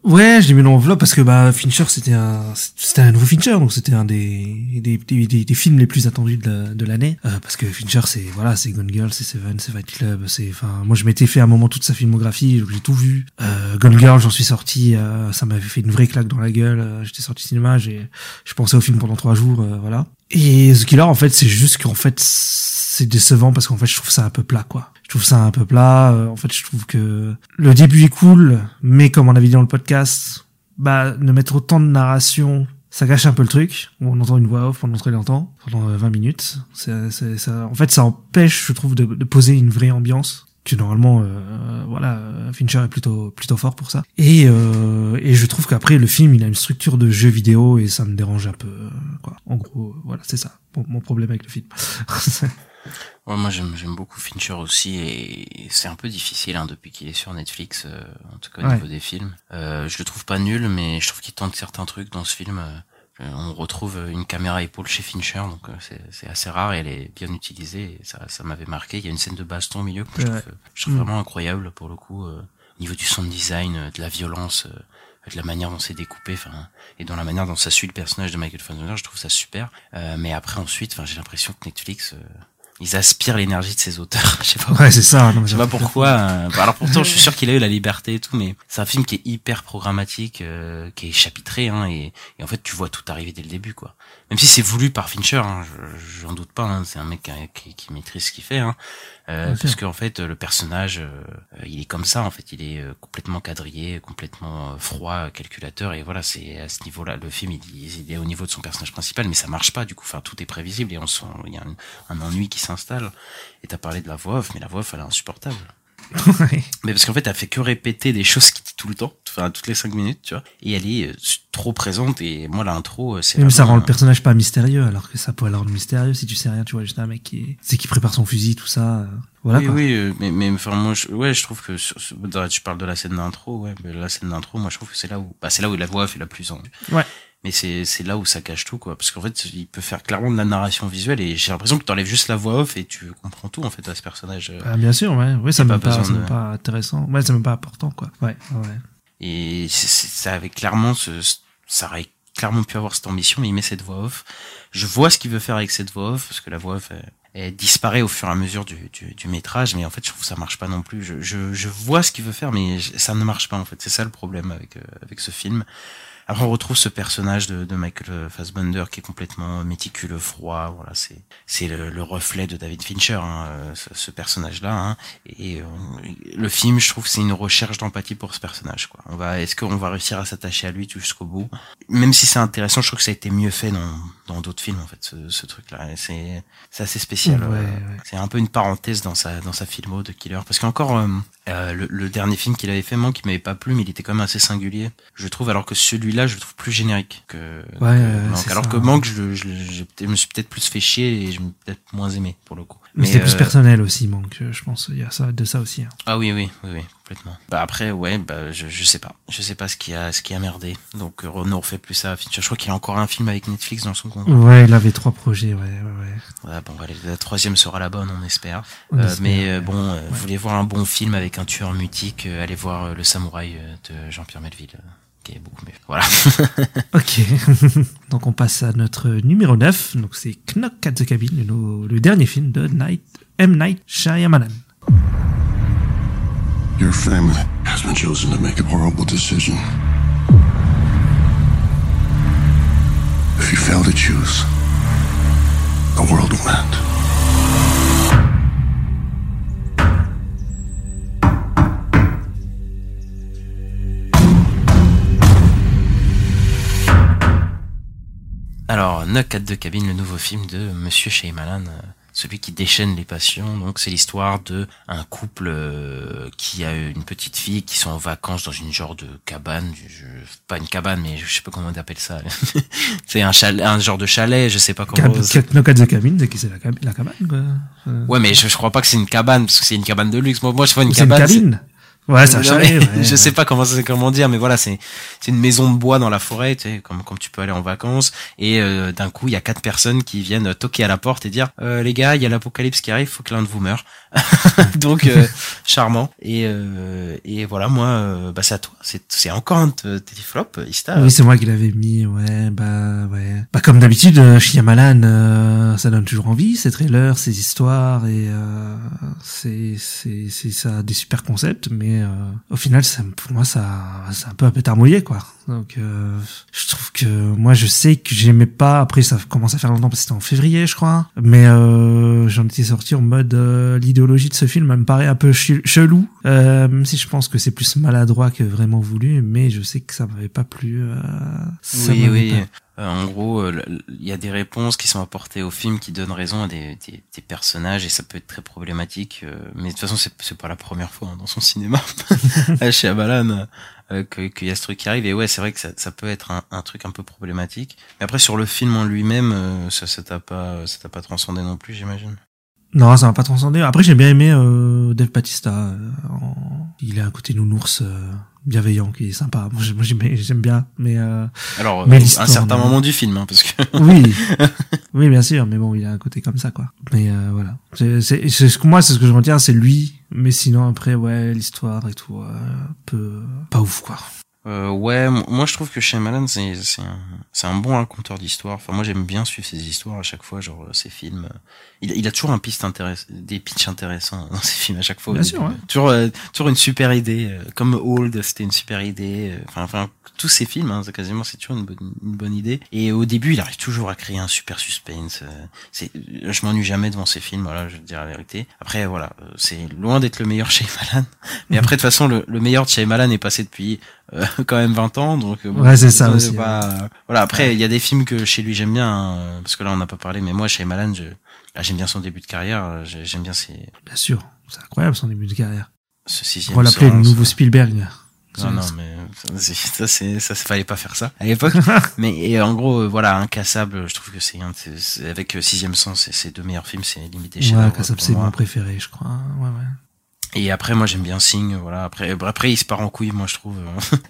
[SPEAKER 1] Ouais, je l'ai mis dans l'enveloppe parce que bah Fincher c'était un c'était un nouveau Fincher donc c'était un des des, des, des- films les plus attendus de, la- de l'année. Euh, parce que Fincher c'est voilà c'est Gone Girl c'est Seven c'est Fight Club c'est enfin moi je m'étais fait un moment toute sa filmographie j'ai tout vu. Euh, Gone Girl j'en suis sorti euh, ça m'avait fait une vraie claque dans la gueule j'étais sorti cinéma j'ai je pensais au film pendant trois jours voilà. Et The Killer en fait c'est juste qu'en fait c'est décevant parce qu'en fait je trouve ça un peu plat quoi. Je trouve ça un peu plat euh, en fait je trouve que le début est cool mais comme on avait dit dans le podcast bah ne mettre autant de narration ça gâche un peu le truc. On entend une voix off pendant très longtemps pendant euh, 20 minutes. C'est, c'est, ça, en fait ça empêche je trouve de, de poser une vraie ambiance que normalement euh, voilà euh, Fincher est plutôt plutôt fort pour ça. Et euh, et je trouve qu'après le film il a une structure de jeu vidéo et ça me dérange un peu euh, quoi. En gros euh, voilà c'est ça mon problème avec le film <laughs>
[SPEAKER 2] Ouais, moi j'aime j'aime beaucoup Fincher aussi et c'est un peu difficile hein, depuis qu'il est sur Netflix, euh, en tout cas au
[SPEAKER 1] Ouais.
[SPEAKER 2] niveau des films. Euh, je le trouve pas nul, mais je trouve qu'il tente certains trucs dans ce film. euh, on retrouve une caméra épaule chez Fincher, donc euh, c'est c'est assez rare et elle est bien utilisée. Et ça ça m'avait marqué. Il y a une scène de baston au milieu que je
[SPEAKER 1] Ouais.
[SPEAKER 2] trouve, je trouve
[SPEAKER 1] Mm.
[SPEAKER 2] vraiment incroyable pour le coup. euh, au niveau du sound design, euh, de la violence. euh, de la manière dont c'est découpé, enfin, et dans la manière dont ça suit le personnage de Michael Fassbender, je trouve ça super. Euh, mais après ensuite, enfin, j'ai l'impression que Netflix, euh, ils aspirent l'énergie de ses auteurs. <laughs> Je sais pas.
[SPEAKER 1] ouais c'est ça non,
[SPEAKER 2] Je sais pas pourquoi. euh, bah, alors pourtant, je suis sûr qu'il a eu la liberté et tout, mais c'est un film qui est hyper programmatique, euh, qui est chapitré, hein, et, et en fait, tu vois tout arriver dès le début, quoi. Même si c'est voulu par Fincher, hein, je- j'en doute pas. hein, c'est un mec qui, qui, qui maîtrise ce qu'il fait, hein, euh, parce qu'en fait, le personnage, euh, euh, il est comme ça. En fait, il est euh, complètement quadrillé, complètement euh, froid, calculateur, et voilà, c'est à ce niveau-là, le film, il, il est au niveau de son personnage principal, mais ça marche pas. Du coup, enfin, tout est prévisible et on sent, il y a un, un ennui qui s'installe. Et t'as parlé de la voix off, mais la voix off, elle est insupportable. <laughs> Mais parce qu'en fait, elle fait que répéter des choses dit tout le temps, enfin toutes les cinq minutes, tu vois. Et elle est euh, trop présente. Et moi, l'intro, euh, c'est.
[SPEAKER 1] Même ça rend le personnage pas mystérieux, alors que ça pourrait le rendre mystérieux si tu sais rien, tu vois, juste un mec qui, c'est qui prépare son fusil, tout ça. euh, Voilà
[SPEAKER 2] oui,
[SPEAKER 1] quoi.
[SPEAKER 2] oui, euh, mais mais enfin moi, je, ouais, je trouve que sur, sur- tu parles de la scène d'intro, ouais, mais la scène d'intro, moi, je trouve que c'est là où, bah, c'est là où la voix fait la plus en.
[SPEAKER 1] Ouais.
[SPEAKER 2] Mais c'est c'est là où ça cache tout, quoi, parce qu'en fait, il peut faire clairement de la narration visuelle et j'ai l'impression que t'enlèves juste la voix off et tu comprends tout en fait à ce personnage. euh.
[SPEAKER 1] Ah, bien sûr, ouais. Ouais, ça même
[SPEAKER 2] pas
[SPEAKER 1] pas,
[SPEAKER 2] de-
[SPEAKER 1] intéressant. Ouais, c'est même pas important, quoi. Ouais, ouais.
[SPEAKER 2] Et ça avait clairement ce, ça aurait clairement pu avoir cette ambition, mais il met cette voix off. Je vois ce qu'il veut faire avec cette voix off, parce que la voix off, elle, elle disparaît au fur et à mesure du, du, du métrage, mais en fait, je trouve que ça marche pas non plus. Je, je, je vois ce qu'il veut faire, mais ça ne marche pas, en fait. C'est ça le problème avec, euh, avec ce film. Après, on retrouve ce personnage de, de Michael Fassbender qui est complètement méticuleux, froid. Voilà, c'est c'est le, le reflet de David Fincher, hein, euh, ce, ce personnage-là. Hein. Et euh, le film, je trouve, c'est une recherche d'empathie pour ce personnage. Quoi. On va, est-ce qu'on va réussir à s'attacher à lui jusqu'au bout? Même si c'est intéressant, je trouve que ça a été mieux fait dans dans d'autres films en fait, ce, ce truc-là. C'est c'est assez spécial.
[SPEAKER 1] Ouais,
[SPEAKER 2] euh,
[SPEAKER 1] ouais.
[SPEAKER 2] C'est un peu une parenthèse dans sa dans sa filmo de Killer, parce qu'encore euh, euh, le, le dernier film qu'il avait fait, moi, qui m'avait pas plu, mais il était quand même assez singulier. Je trouve, alors que celui-là celui-là, je le trouve plus générique que,
[SPEAKER 1] Ouais,
[SPEAKER 2] que
[SPEAKER 1] ouais,
[SPEAKER 2] Manque.
[SPEAKER 1] c'est
[SPEAKER 2] Alors
[SPEAKER 1] ça.
[SPEAKER 2] que Manque, je, me suis peut-être plus fait chier et je me suis peut-être moins aimé pour le coup.
[SPEAKER 1] Mais
[SPEAKER 2] euh,
[SPEAKER 1] plus personnel aussi, manque, je pense. Il y a ça, de ça aussi. hein.
[SPEAKER 2] Ah oui, oui, oui, oui, complètement. Bah après, ouais, bah je, je sais pas, je sais pas ce qui a, ce qui a merdé. Donc euh, Renaud refait plus ça. Je crois qu'il a encore un film avec Netflix dans son compte.
[SPEAKER 1] Ouais, il avait trois projets, ouais, ouais,
[SPEAKER 2] bon, allez, la troisième sera la bonne, on espère.
[SPEAKER 1] On
[SPEAKER 2] Euh,
[SPEAKER 1] espère,
[SPEAKER 2] mais euh,
[SPEAKER 1] ouais.
[SPEAKER 2] bon, euh, vous voulez voir un bon film avec un tueur mutique, euh, allez voir euh, Le Samouraï euh, de Jean-Pierre Melville, euh, qui est beaucoup mieux. Voilà. <laughs>
[SPEAKER 1] Ok. <laughs> donc on passe à notre numéro 9. Donc c'est Knock at the Cabin, le, le dernier film de Night, M. Night Shyamalan.
[SPEAKER 6] Your family has been chosen to make a horrible decision. If you fail to choose, the world will end.
[SPEAKER 2] Alors, Knock at the Cabin, le nouveau film de Monsieur Shyamalan, euh, celui qui déchaîne les passions. Donc, c'est l'histoire de un couple euh, qui a une petite fille qui sont en vacances dans une genre de cabane, je- pas une cabane, mais je sais pas comment on appelle ça. <laughs> c'est un chalet, un genre de chalet, je sais pas comment.
[SPEAKER 1] Knock at the Cabin, c'est qui c'est la, cab- la cabane, quoi?
[SPEAKER 2] Ouais, mais je, je crois pas que c'est une cabane parce que c'est une cabane de luxe. Moi, moi je vois une
[SPEAKER 1] c'est une
[SPEAKER 2] cabane. c'est-
[SPEAKER 1] cabine? Ouais,
[SPEAKER 2] Non,
[SPEAKER 1] chalet. ouais. <laughs>
[SPEAKER 2] je sais pas comment comment dire, mais voilà, c'est c'est une maison de bois dans la forêt, tu sais, comme comme tu peux aller en vacances. Et euh, d'un coup, il y a quatre personnes qui viennent toquer à la porte et dire euh, les gars, il y a l'apocalypse qui arrive, faut que l'un de vous meure. <laughs> Donc euh, <laughs> charmant. Et euh, et voilà, moi, euh, bah c'est à toi. C'est c'est encore un flops, Ista.
[SPEAKER 1] Oui, c'est moi qui l'avais mis, ouais, bah, ouais. Bah, comme d'habitude, euh, Shyamalan, euh, ça donne toujours envie, ces trailers, ces histoires, et, euh, c'est, c'est, c'est, ça des super concepts, mais, euh, au final, pour moi, ça, c'est un peu un pétard mouillé, quoi. Donc, euh, je trouve que, moi, je sais que j'aimais pas, après, ça commence à faire longtemps, parce que c'était en février, je crois, mais, euh, j'en étais sorti en mode, euh, l'idéologie de ce film, elle me paraît un peu ch- chelou, euh, même si je pense que c'est plus maladroit que vraiment voulu, mais je sais que ça m'avait pas plu, euh, ça
[SPEAKER 2] Oui, oui.
[SPEAKER 1] pas-
[SPEAKER 2] Euh, en gros, euh, il y a des réponses qui sont apportées au film qui donnent raison à des, des, des personnages et ça peut être très problématique. euh, mais de toute façon, c'est pas la première fois hein, dans son cinéma <laughs> chez Abalan euh, que- qu'il y a ce truc qui arrive. Et ouais, c'est vrai que ça, ça peut être un, un truc un peu problématique. Mais après, sur le film en lui-même, euh, ça, ça t'a pas, ça t'a pas transcendé non plus, j'imagine?
[SPEAKER 1] Non, ça m'a pas transcendé. Après, j'ai bien aimé euh, Dave Batista. euh, en- Il a un côté nounours euh, bienveillant qui est sympa. Moi, j'ai- moi, j'aime bien, mais euh,
[SPEAKER 2] Alors,
[SPEAKER 1] Mais
[SPEAKER 2] un certain moment du film, hein, parce que <laughs>
[SPEAKER 1] oui, <laughs> oui, bien sûr. Mais bon, il a un côté comme ça, quoi. Mais voilà. C'est c'est- c'est ce que moi, c'est ce que je retiens, c'est lui. Mais sinon, après, ouais, l'histoire et tout, peu pas ouf, quoi.
[SPEAKER 2] Euh, ouais, moi je trouve que Shyamalan c'est c'est un c'est un bon raconteur d'histoire. Enfin moi j'aime bien suivre ses histoires à chaque fois, genre euh, ses films. Il, il a toujours un piste intéress des pitchs intéressants dans ses films à chaque fois.
[SPEAKER 1] Bien sûr, ouais.
[SPEAKER 2] Toujours euh, toujours une super idée. euh, Comme Old, c'était une super idée. Enfin enfin tous ses films, hein, c'est quasiment c'est toujours une bonne une bonne idée. Et au début il arrive toujours à créer un super suspense. C'est je m'ennuie jamais devant ses films. Voilà, je vais te dire la vérité. Après voilà, c'est loin d'être le meilleur <laughs> Shyamalan. Mais après de toute façon le, le meilleur de Shyamalan est passé depuis euh, <laughs> quand même 20 ans donc euh, bon,
[SPEAKER 1] Ouais, c'est ça aussi,
[SPEAKER 2] pas- voilà après il y a des films que chez lui j'aime bien hein, parce que là on n'a pas parlé mais moi chez Malan je là, j'aime bien son début de carrière euh, j'ai- j'aime bien ses
[SPEAKER 1] Bien sûr, c'est incroyable son début de carrière.
[SPEAKER 2] ce sixième
[SPEAKER 1] On l'appeler le nouveau Spielberg.
[SPEAKER 2] non non mais ça, c'est- ça fallait pas faire ça à l'époque <laughs> mais et en gros euh, voilà incassable je trouve que c'est avec euh, sixième sens c'est ses deux meilleurs films c'est limité chez
[SPEAKER 1] Ouais, Kassab, c'est mon préféré, je crois. Ouais, ouais.
[SPEAKER 2] Et après, moi, j'aime bien Sing, voilà. Après, euh, après, il se part en couille, moi, je trouve.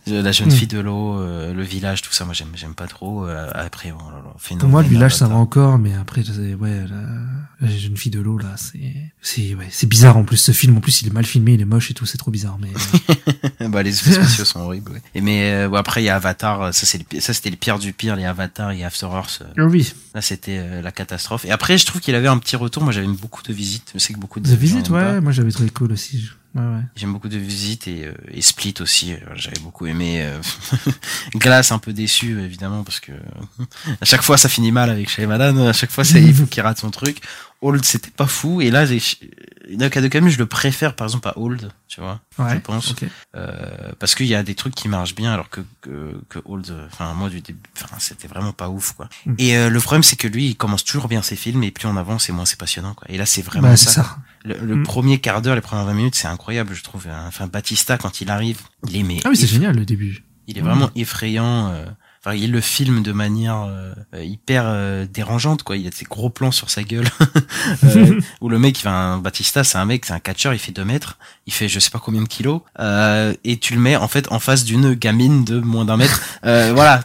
[SPEAKER 2] euh, <laughs> la jeune
[SPEAKER 1] Mm.
[SPEAKER 2] fille de l'eau, euh, le village, tout ça, moi, j'aime, j'aime pas trop. euh, après, oh là là,
[SPEAKER 1] Pour moi, le village, ça va encore, mais après, ouais, la, la jeune fille de l'eau, là, c'est, c'est, ouais, c'est bizarre en plus. Ce film, en plus, il est mal filmé, il est moche et tout, c'est trop bizarre. Mais <laughs>
[SPEAKER 2] bah, les effets spéciaux sont horribles. Ouais. Et mais euh, bon, après, il y a Avatar. euh, Ça, c'est le ça, c'était le pire du pire. Les Avatar et After Earth. euh,
[SPEAKER 1] Ah oui,
[SPEAKER 2] Là, c'était euh, la catastrophe. Et après, je trouve qu'il avait un petit retour. Moi, j'avais beaucoup de visites. Je sais que beaucoup de
[SPEAKER 1] The
[SPEAKER 2] gens
[SPEAKER 1] Visit,
[SPEAKER 2] aiment pas.
[SPEAKER 1] ouais, moi j'avais trouvé cool aussi. Ouais, ouais.
[SPEAKER 2] J'aime beaucoup de visites et, euh, et Split aussi. euh, J'avais beaucoup aimé. euh, <laughs> Glace un peu déçu évidemment parce que euh, <laughs> à chaque fois ça finit mal avec Shyamalan. À chaque fois c'est <laughs> il faut qu'il rate son truc. Old c'était pas fou et là j'ai the Cabin je le préfère par exemple à Old tu vois je
[SPEAKER 1] Ouais,
[SPEAKER 2] pense
[SPEAKER 1] ok.
[SPEAKER 2] Euh, parce qu'il y a des trucs qui marchent bien alors que que, que Old enfin moi du début enfin c'était vraiment pas ouf quoi.
[SPEAKER 1] Mm.
[SPEAKER 2] Et euh, le problème c'est que lui il commence toujours bien ses films et plus on avance et moins c'est passionnant quoi. Et là c'est vraiment
[SPEAKER 1] Bah,
[SPEAKER 2] ça. Le, le
[SPEAKER 1] Mm.
[SPEAKER 2] premier quart d'heure, les premières 20 minutes, c'est incroyable, je trouve. Enfin, Batista, quand il arrive, il est mais
[SPEAKER 1] Ah oui, c'est génial le début.
[SPEAKER 2] Il est vraiment effrayant. euh, Enfin, il le filme de manière euh, hyper euh, dérangeante, quoi. Il y a ces gros plans sur sa gueule <laughs> où le mec, enfin, Batista, c'est un mec, c'est un catcheur, il fait 2 mètres, il fait je sais pas combien de kilos, et tu le mets en fait en face d'une gamine de moins d'un mètre. Euh, voilà,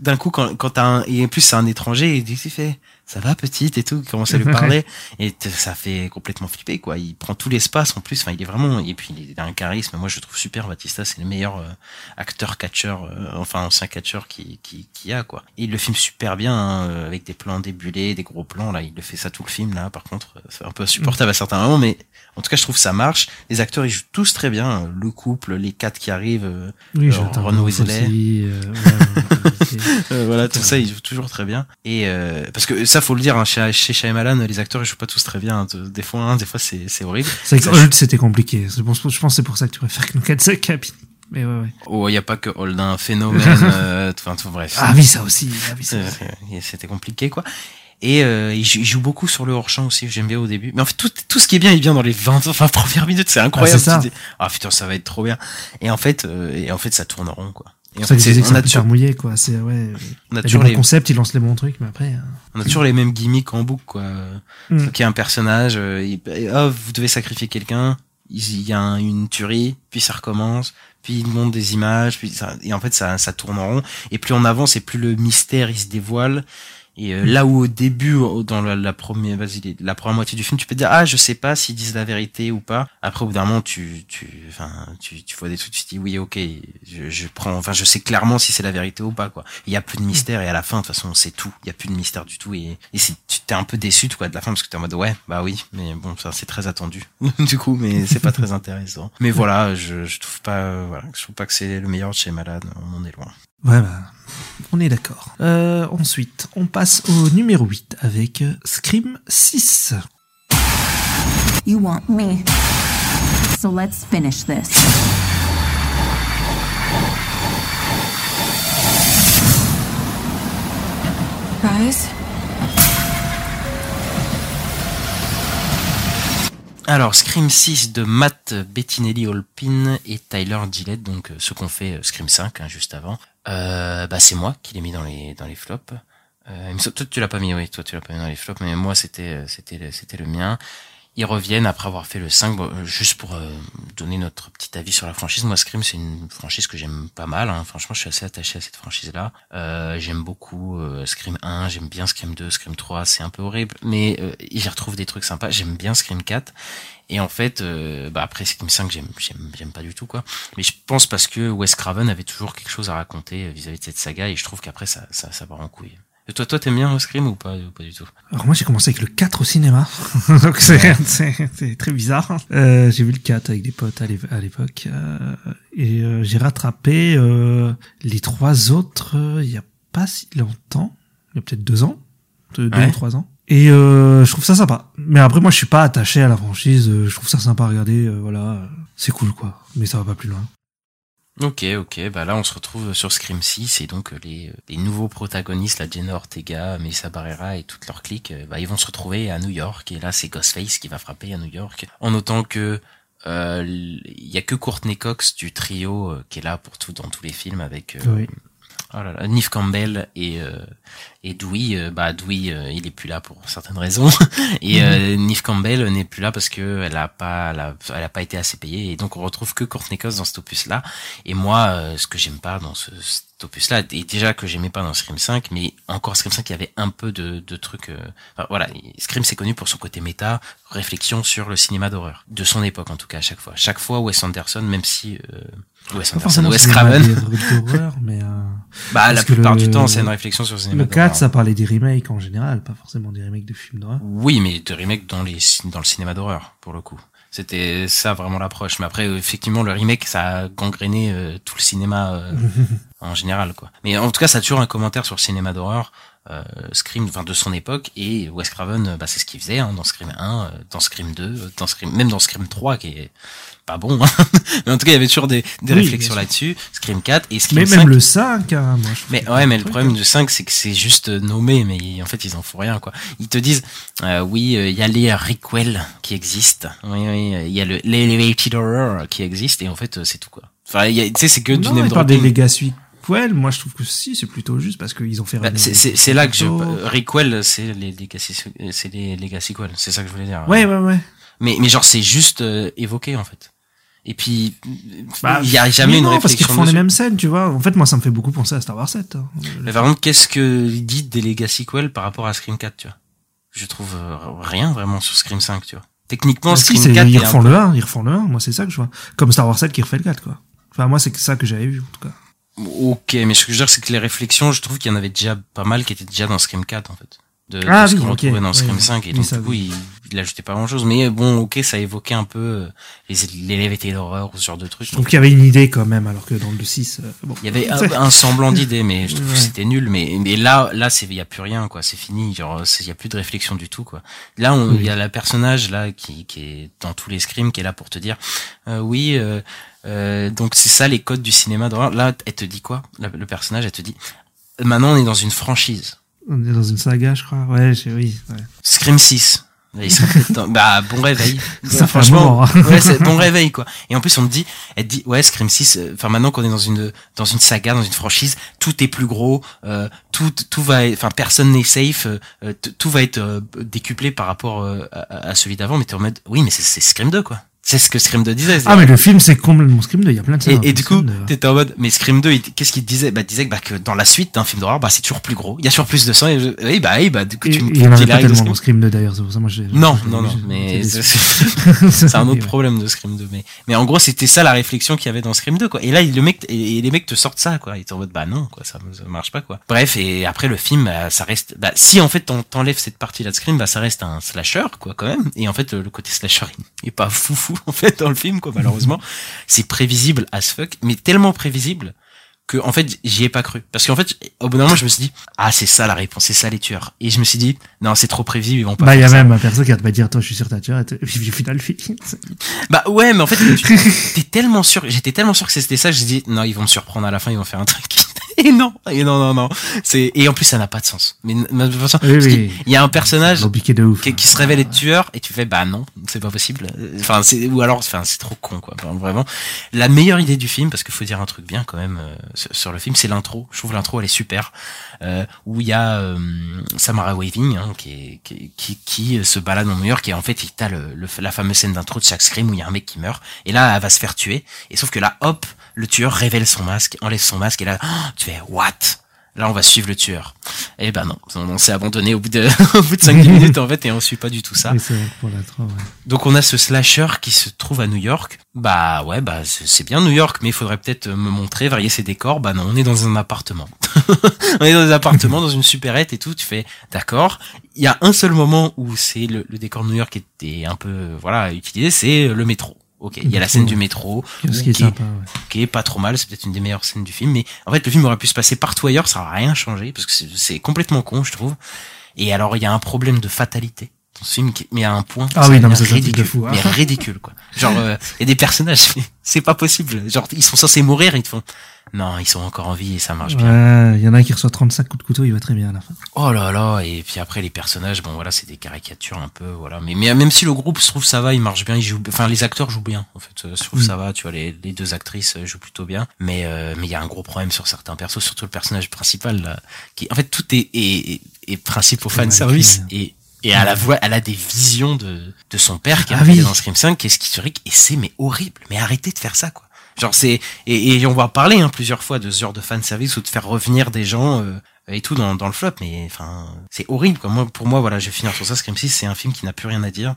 [SPEAKER 2] d'un coup, quand, quand t'as un, et en plus c'est un étranger, il fait ça va petite et tout, il commence à lui <laughs> parler et ça fait complètement flipper quoi. Il prend tout l'espace en plus. Enfin, il est vraiment et puis il a un charisme. Moi, je trouve super Batista, c'est le meilleur euh, acteur catcheur, euh, enfin ancien catcheur qui qui qui a quoi. Et il le filme super bien hein, euh, avec des plans débulés, des gros plans là. Il le fait ça tout le film là. Par contre, c'est un peu insupportable à certains moments, mais en tout cas, je trouve que ça marche. Les acteurs ils jouent tous très bien. Euh, Le couple, les quatre qui arrivent. euh,
[SPEAKER 1] Oui.
[SPEAKER 2] Ron Weasley.
[SPEAKER 1] aussi, <laughs> ouais,
[SPEAKER 2] voilà, tout ça, il joue toujours très bien. Et euh, parce que ça, faut le dire, hein, chez, chez Shyamalan, les acteurs, ils jouent pas tous très bien. hein. Des fois, hein, des fois, c'est horrible.
[SPEAKER 1] C'est Holt, c'était compliqué. Bon, je pense c'est pour ça que tu préfères que nous quatre sa cabine. Mais ouais, ouais.
[SPEAKER 2] Oh, il y a pas que Holden, un phénomène. <laughs> euh, Enfin, tout bref.
[SPEAKER 1] Ah oui, ça aussi. Ah oui,
[SPEAKER 2] Euh, C'était compliqué, quoi. Et euh, il, joue, il joue beaucoup sur le hors-champ aussi, j'aime bien au début. Mais en fait, tout, tout ce qui est bien, il vient dans les 20, enfin, premières minutes, c'est incroyable.
[SPEAKER 1] Ah, ça.
[SPEAKER 2] Ah putain, ça va être trop bien. Et en fait, euh, et en fait, ça tourne en rond, quoi. Et en fait, c'est- on a toujours,
[SPEAKER 1] mouillé, quoi. C'est, ouais.
[SPEAKER 2] on a toujours les,
[SPEAKER 1] concepts, ils lancent les bons trucs, mais après.
[SPEAKER 2] on a toujours les mêmes gimmicks en boucle, quoi.
[SPEAKER 1] Mm.
[SPEAKER 2] Donc, il y a un personnage, euh, il- oh, vous devez sacrifier quelqu'un, il y a un- une tuerie, puis ça recommence, puis il montre des images, puis ça, et en fait ça, ça tourne en rond. Et plus on avance, et plus le mystère il se dévoile. Et euh, là où au début, dans la, première, vas-y, la première moitié du film, tu peux te dire ah je sais pas s'ils disent la vérité ou pas. Après au bout d'un moment, tu, tu, enfin, tu, vois des trucs, tu te dis oui ok, je, prends, enfin je sais clairement si c'est la vérité ou pas quoi. Il y a plus de mystère et à la fin de toute façon c'est tout. Il y a plus de mystère du tout et, et tu t'es un peu déçu de la fin parce que t'es en mode ouais bah oui, mais bon ça c'est très attendu <laughs> du coup, mais c'est pas très intéressant. Mais voilà, je, je trouve pas, euh, voilà, je trouve pas que c'est le meilleur de chez Malade, on en est loin.
[SPEAKER 1] Ouais, bah, on est d'accord. Euh, ensuite, on passe au numéro 8 avec euh, Scream 6.
[SPEAKER 7] You want me. So let's finish this. Guys?
[SPEAKER 2] Alors, Scream 6 de Matt Bettinelli Holpin et Tyler Gillette, donc euh, ceux qu'on fait euh, Scream 5 hein, juste avant. Euh, bah c'est moi qui l'ai mis dans les dans les flops. Euh, toi tu l'as pas mis, oui, toi tu l'as pas mis dans les flops, mais moi c'était euh, c'était c'était le mien. Ils reviennent après avoir fait le 5, bon, euh, juste pour euh, donner notre petit avis sur la franchise. Moi, Scream, c'est une franchise que j'aime pas mal. hein. Franchement, je suis assez attaché à cette franchise-là. Euh, j'aime beaucoup euh, Scream 1, j'aime bien Scream 2, Scream 3, c'est un peu horrible, mais euh, j'y retrouve des trucs sympas. J'aime bien Scream 4. Et en fait, euh, bah après Scream 5, j'aime, j'aime, j'aime pas du tout quoi. Mais je pense parce que Wes Craven avait toujours quelque chose à raconter euh, vis-à-vis de cette saga, et je trouve qu'après ça, ça, ça part en couille. Et toi, toi, t'aimes bien Scream ou pas, ou pas du tout?
[SPEAKER 1] Alors moi j'ai commencé avec le 4 au cinéma, <laughs> donc <laughs> c'est c'est très bizarre. Euh, j'ai vu le 4 avec des potes à l'é- à l'époque euh, et euh, j'ai rattrapé euh, les trois autres euh, il y a pas si longtemps, il y a peut-être deux ans, deux, deux
[SPEAKER 2] Ouais.
[SPEAKER 1] ou trois ans. Et euh, je trouve ça sympa. Mais après moi je suis pas attaché à la franchise, je trouve ça sympa à regarder, euh, voilà, c'est cool quoi. Mais ça va pas plus loin.
[SPEAKER 2] Ok, ok, bah là on se retrouve sur Scream 6 et donc euh, les, les nouveaux protagonistes, la Jenna Ortega, Melissa Barrera et toute leur clique, euh, bah, ils vont se retrouver à New York et là c'est Ghostface qui va frapper à New York. En notant que euh, il y a que Courtney Cox du trio euh, qui est là pour tout dans tous les films avec euh. Oh là là, Neve Campbell et euh, et Dewey, euh, bah Dewey euh, il est plus là pour certaines raisons. <laughs> Et euh, Neve Campbell n'est plus là parce que elle a pas elle a, elle a pas été assez payée. Et donc on retrouve que Courtney Cox dans cet opus là et moi euh, ce que j'aime pas dans ce cet opus là et déjà que j'aimais pas dans Scream 5 mais encore Scream 5 il y avait un peu de, de trucs euh, enfin, voilà Scream c'est connu pour son côté méta réflexion sur le cinéma d'horreur de son époque en tout cas à chaque fois chaque fois Wes Anderson même si euh, Wes Anderson Wes Craven <laughs>
[SPEAKER 1] mais euh,
[SPEAKER 2] bah la plupart
[SPEAKER 1] le-
[SPEAKER 2] du temps c'est une réflexion sur le cinéma
[SPEAKER 1] Le 4
[SPEAKER 2] d'horreur.
[SPEAKER 1] ça parlait des remakes en général, pas forcément des remakes de films d'horreur.
[SPEAKER 2] Oui, mais de remake dans les dans le cinéma d'horreur pour le coup. C'était ça vraiment l'approche. Mais après, effectivement, le remake, ça a gangréné euh, tout le cinéma euh, <laughs> en général, quoi. Mais en tout cas, ça a toujours un commentaire sur le cinéma d'horreur, euh, Scream, enfin de son époque. Et Wes Craven, euh, bah, c'est ce qu'il faisait hein, dans Scream 1, euh, dans Scream 2, euh, dans Scream, même dans Scream 3, qui est pas bon. hein. <laughs> mais en tout cas, il y avait toujours des, des
[SPEAKER 1] Oui,
[SPEAKER 2] réflexions là-dessus. Scream 4 et Scream
[SPEAKER 1] Mais
[SPEAKER 2] 5.
[SPEAKER 1] même le 5, hein, moi je
[SPEAKER 2] Mais ouais, mais le problème du 5, c'est que c'est juste nommé, mais en fait, ils en font rien, quoi. Ils te disent, euh, oui, euh, il y a les requels qui existent. Oui, oui, il y a le l'elevated horror qui existe, et en fait, c'est tout, quoi. Enfin, tu sais, c'est que du
[SPEAKER 1] Non,
[SPEAKER 2] name
[SPEAKER 1] il parle des
[SPEAKER 2] dropping.
[SPEAKER 1] Legacy Quell. Moi, je trouve que si, c'est plutôt juste parce qu'ils ont fait.
[SPEAKER 2] Bah, c'est- là que je
[SPEAKER 1] Oh.
[SPEAKER 2] Requel, c'est les Legacy, c'est les Legacy Quell. C'est ça que je voulais dire.
[SPEAKER 1] Ouais, ouais, ouais.
[SPEAKER 2] Mais mais genre c'est juste euh, évoqué en fait. Et puis
[SPEAKER 1] Bah,
[SPEAKER 2] il y a jamais
[SPEAKER 1] mais
[SPEAKER 2] une
[SPEAKER 1] non, parce qu'ils
[SPEAKER 2] réflexion.
[SPEAKER 1] refont les mêmes scènes, tu vois. En fait, moi, ça me fait beaucoup penser à Star Wars 7. hein.
[SPEAKER 2] Mais par contre, qu'est-ce que dit des Legacy Quell par rapport à Scream 4, tu vois? Je trouve euh, rien vraiment sur Scream 5, tu vois. Techniquement,
[SPEAKER 1] Ah, si,
[SPEAKER 2] Scream
[SPEAKER 1] c'est-
[SPEAKER 2] 4
[SPEAKER 1] ils refont
[SPEAKER 2] peu-
[SPEAKER 1] le 1, ils refont le 1. Moi, c'est ça que je vois. Comme Star Wars 7 qui refait le 4, quoi. Enfin, moi, c'est ça que j'avais vu, en tout cas.
[SPEAKER 2] Ok, mais ce que je veux dire, c'est que les réflexions, je trouve qu'il y en avait déjà pas mal qui étaient déjà dans Scream 4, en fait. De, de
[SPEAKER 1] Ah
[SPEAKER 2] ce
[SPEAKER 1] oui,
[SPEAKER 2] qu'on
[SPEAKER 1] ok,
[SPEAKER 2] retrouvait dans Scream
[SPEAKER 1] oui.
[SPEAKER 2] 5. Et donc, du coup,
[SPEAKER 1] oui.
[SPEAKER 2] il, il ajoutait pas grand chose. Mais bon, ok, ça évoquait un peu euh, les, les d'horreur ou ce genre de trucs.
[SPEAKER 1] Je trouve qu'il y avait une idée quand même, alors que dans le 6, euh, bon.
[SPEAKER 2] Il y avait un, un semblant d'idée, mais je trouve que c'était nul. Mais, mais là, là, c'est, il y a plus rien, quoi. C'est fini. Genre, il y a plus de réflexion du tout, quoi. Là, il y a la personnage, là, qui, qui est dans tous les scrims, qui est là pour te dire, euh, oui, euh, euh, donc c'est ça les codes du cinéma d'horreur. Là, elle te dit quoi? Le personnage, elle te dit, maintenant on est dans une franchise.
[SPEAKER 1] On est dans une saga, je crois. Ouais, oui. Ouais.
[SPEAKER 2] Scream 6. Là, ils sont peut-être dans- bah, bon réveil. <laughs>
[SPEAKER 1] Ça
[SPEAKER 2] Franchement, ouais, c'est bon réveil, quoi. Et en plus, on te dit, elle dit, ouais, Scream 6, euh, enfin, maintenant qu'on est dans une, dans une saga, dans une franchise, tout est plus gros, euh, tout, tout va, enfin, personne n'est safe, euh, euh, tout va être décuplé par rapport à, à celui d'avant, mais t'es en mode, oui, mais c'est c'est Scream 2, quoi. C'est ce que Scream 2 disait.
[SPEAKER 1] Ah, mais le film, c'est complètement Scream 2. Il y a plein de scènes.
[SPEAKER 2] Et, et du coup,
[SPEAKER 1] Scream 2.
[SPEAKER 2] t'étais en mode, mais Scream 2, il- qu'est-ce qu'il te disait? Bah, il disait que, bah, que dans la suite d'un film d'horreur, bah, c'est toujours plus gros. Il y a toujours plus de sang. Et je- bah, oui, bah, du coup,
[SPEAKER 1] Et-
[SPEAKER 2] tu me
[SPEAKER 1] Il y en
[SPEAKER 2] dis
[SPEAKER 1] pas tellement
[SPEAKER 2] Scream.
[SPEAKER 1] dans Scream 2 d'ailleurs, c'est pour ça moi j'ai.
[SPEAKER 2] Non, non, non, mais <laughs> c'est un autre problème de Scream 2. Mais, mais en gros, c'était ça la réflexion qu'il y avait dans Scream 2, quoi. Et là, le mec, et, et les mecs te sortent ça, quoi. Ils étaient en mode, bah non, quoi, ça, ça marche pas, quoi. Bref, et après, le film, bah, ça reste, bah, si en fait, t'en- t'enlèves cette partie-là de Scream, bah, ça reste un slasher, quoi, quand même. Et en fait, le, le côté slasher, il est pas fou fou, <laughs> en fait, dans le film, quoi, malheureusement. C'est prévisible as fuck, mais tellement prévisible que en fait j'y ai pas cru parce qu'en fait au bout d'un moment je me suis dit ah c'est ça la réponse c'est ça les tueurs et je me suis dit non c'est trop prévisible ils vont pas
[SPEAKER 1] Bah, il y a
[SPEAKER 2] ça.
[SPEAKER 1] même un perso qui va te dire, toi, je suis sûr, t'as tueur, et puis au final.
[SPEAKER 2] Bah ouais, mais en fait, <laughs> t'es tellement sûr, j'étais tellement sûr que c'était ça, j'ai dit non, ils vont me surprendre à la fin, ils vont faire un truc. <laughs> Et non, et non, non, non. C'est et en plus ça n'a pas de sens. Mais de toute façon,
[SPEAKER 1] Oui, oui.
[SPEAKER 2] il y a un personnage
[SPEAKER 1] de ouf.
[SPEAKER 2] qui, qui se révèle être tueur et tu fais bah non, c'est pas possible. Enfin c'est ou alors enfin c'est trop con quoi. Enfin, vraiment, la meilleure idée du film parce qu'il faut dire un truc bien quand même euh, sur, le film, c'est l'intro. Je trouve l'intro elle est super. Euh, où il y a euh, Samara Weaving hein, qui, est, qui, qui qui se balade en New York et en fait il t'a le, le- la fameuse scène d'intro de chaque scream où il y a un mec qui meurt et là elle va se faire tuer et sauf que là hop le tueur révèle son masque enlève son masque et là oh, <gasps> tu fais what? Là, on va suivre le tueur. Eh ben non, on, s'est abandonné au bout de, <laughs> au bout de 5 <laughs> minutes en fait et on suit pas du tout ça.
[SPEAKER 1] Vrai, pour ouais.
[SPEAKER 2] Donc on a ce slasher qui se trouve à New York. Bah ouais, bah c'est c'est bien New York, mais il faudrait peut-être me montrer, varier ses décors. Bah non, on est dans un appartement. <laughs> on est dans un appartement, dans une supérette et tout. Tu fais d'accord. Il y a un seul moment où c'est le, le décor de New York qui était un peu voilà utilisé, c'est le métro. Ok, il y a la scène du métro,
[SPEAKER 1] Ce qui est sympa, ouais.
[SPEAKER 2] qui est pas trop mal, c'est peut-être une des meilleures scènes du film, mais en fait le film aurait pu se passer partout ailleurs, ça aurait rien changé parce que c'est complètement con, je trouve. Et alors il y a un problème de fatalité ce film, qui, mais à un point,
[SPEAKER 1] Ah oui, non, mais c'est de
[SPEAKER 2] ridicule,
[SPEAKER 1] fou, hein.
[SPEAKER 2] mais ridicule quoi. Genre euh, il y a des personnages, <laughs> c'est pas possible. Genre ils sont censés mourir, ils te font non, ils sont encore en vie et ça marche bien.
[SPEAKER 1] Ouais, il y en a un qui reçoit 35 coups de couteau, il va très bien à la fin.
[SPEAKER 2] Oh là là, et puis après les personnages, bon voilà, c'est des caricatures un peu, voilà. Mais, mais même si le groupe, je trouve ça va, il marche bien, enfin les acteurs jouent bien, en fait, je trouve
[SPEAKER 1] Mm.
[SPEAKER 2] ça va, tu vois, les, les deux actrices euh, jouent plutôt bien. Mais euh, mais il y a un gros problème sur certains persos, surtout le personnage principal là, qui, en fait, tout est est, est, est principe au fan service et et à la voix, elle a des visions de, de son père qui est
[SPEAKER 1] Ah oui.
[SPEAKER 2] dans Scream 5, qui est schizophrénique, et c'est mais horrible. Mais arrêtez de faire ça, quoi. Genre c'est et, et on va parler hein, plusieurs fois de ce genre de fan service ou de faire revenir des gens euh, et tout dans, dans le flop, mais enfin c'est horrible. Quoi. Moi, pour moi, voilà, je vais finir sur ça. Scream 6, c'est un film qui n'a plus rien à dire.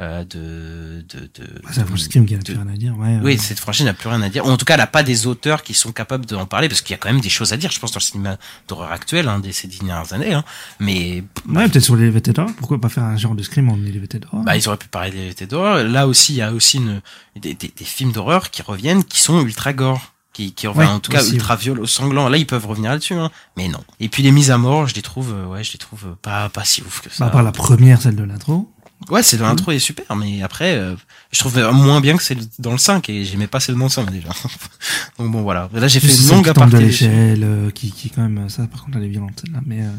[SPEAKER 2] Euh, de de de,
[SPEAKER 1] Ah, C'est qui n'a plus rien à dire, ouais.
[SPEAKER 2] oui,
[SPEAKER 1] ouais.
[SPEAKER 2] cette franchise n'a plus rien à dire. Ou en tout cas, elle n'a pas des auteurs qui sont capables d'en parler, parce qu'il y a quand même des choses à dire, je pense, dans le cinéma d'horreur actuel, hein, des ces dernières années. Hein. Mais
[SPEAKER 1] Ouais, peut-être sur les VT d'or. Pourquoi pas faire un genre de Scream en LVT d'or
[SPEAKER 2] bah, ils auraient pu parler des VT d'horreur. Là aussi, il y a aussi une, des, des, des films d'horreur qui reviennent, qui sont ultra gore. Qui, qui
[SPEAKER 1] Ouais,
[SPEAKER 2] en tout cas
[SPEAKER 1] aussi,
[SPEAKER 2] ultra violents, sanglants. Là, ils peuvent revenir là-dessus, hein. Mais non. Et puis les mises à mort, je les trouve, euh, ouais, je les trouve pas, pas si ouf que ça.
[SPEAKER 1] Bah, à part la première, celle de l'intro.
[SPEAKER 2] Ouais, c'est dans l'intro, est super, mais après, euh, je trouve moins bien que celle dans le 5, et j'aimais pas celle dans le 5, déjà. <laughs> Donc bon, voilà. Là, j'ai fait
[SPEAKER 1] C'est
[SPEAKER 2] une longue
[SPEAKER 1] de
[SPEAKER 2] aparté. dessus.
[SPEAKER 1] l'échelle, euh, qui, qui quand même, ça, par contre, elle est violente, celle-là, mais, euh...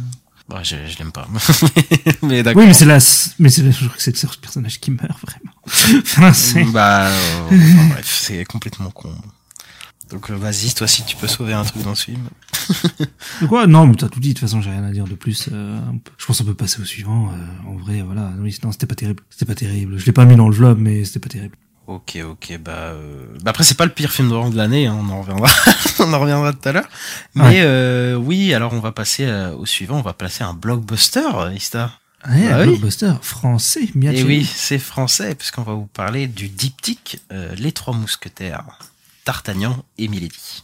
[SPEAKER 2] Ouais, je, je l'aime pas. <laughs> mais d'accord.
[SPEAKER 1] Oui, mais c'est la, mais c'est, je crois que c'est le seul personnage qui meurt, vraiment. <laughs> enfin, c'est...
[SPEAKER 2] Bah, euh, enfin, bref, c'est complètement con. Donc euh, vas-y, toi si tu peux sauver un truc dans ce film.
[SPEAKER 1] De <laughs> quoi? Non, mais t'as tout dit. De toute façon, j'ai rien à dire de plus. Euh, je pense qu'on peut passer au suivant. Euh, en vrai, voilà. Non, c'était pas terrible. C'était pas terrible. Je l'ai pas mis dans le vlog, mais c'était pas terrible.
[SPEAKER 2] Ok, ok, bah, euh, bah après c'est pas le pire film d'horreur de l'année, hein, on en reviendra, <laughs> on en reviendra tout à l'heure. Mais
[SPEAKER 1] Ouais.
[SPEAKER 2] euh, oui, alors on va passer au suivant, on va placer un blockbuster, Ista.
[SPEAKER 1] Ouais,
[SPEAKER 2] Bah
[SPEAKER 1] un
[SPEAKER 2] oui.
[SPEAKER 1] blockbuster français, bien
[SPEAKER 2] Et
[SPEAKER 1] sûr.
[SPEAKER 2] oui, c'est français, puisqu'on va vous parler du diptyque euh, Les Trois Mousquetaires, D'Artagnan et Milady.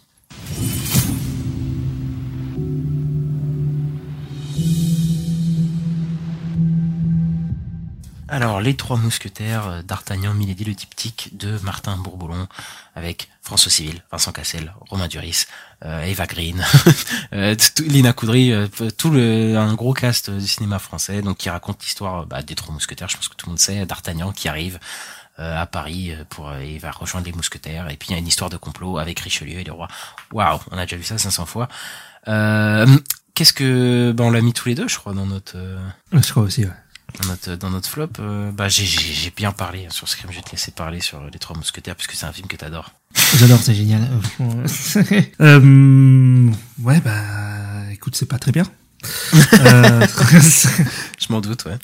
[SPEAKER 2] Alors, Les Trois Mousquetaires, euh, D'Artagnan, Milady, le diptyque de Martin Bourboulon, avec François Civil, Vincent Cassel, Romain Duris, euh, Eva Green, <laughs> euh, Lina Coudry, tout le, un gros cast du cinéma français, donc qui raconte l'histoire bah, des Trois Mousquetaires, je pense que tout le monde sait, D'Artagnan qui arrive à Paris euh, pour euh, il va rejoindre les mousquetaires et puis il y a une histoire de complot avec Richelieu et les rois. Waouh, on a déjà vu ça 500 fois. Euh, Qu'est-ce que bah, on l'a mis tous les deux, je crois, dans notre euh,
[SPEAKER 1] Je crois aussi, ouais.
[SPEAKER 2] dans notre dans notre flop. Euh, bah j'ai j'ai j'ai bien parlé sur Scream. Je vais te laisser parler sur les Trois Mousquetaires puisque c'est un film que t'adores.
[SPEAKER 1] J'adore, c'est génial. Euh, <laughs> euh, ouais, bah, écoute, c'est pas très bien. Euh, <laughs>
[SPEAKER 2] Je m'en doute, ouais.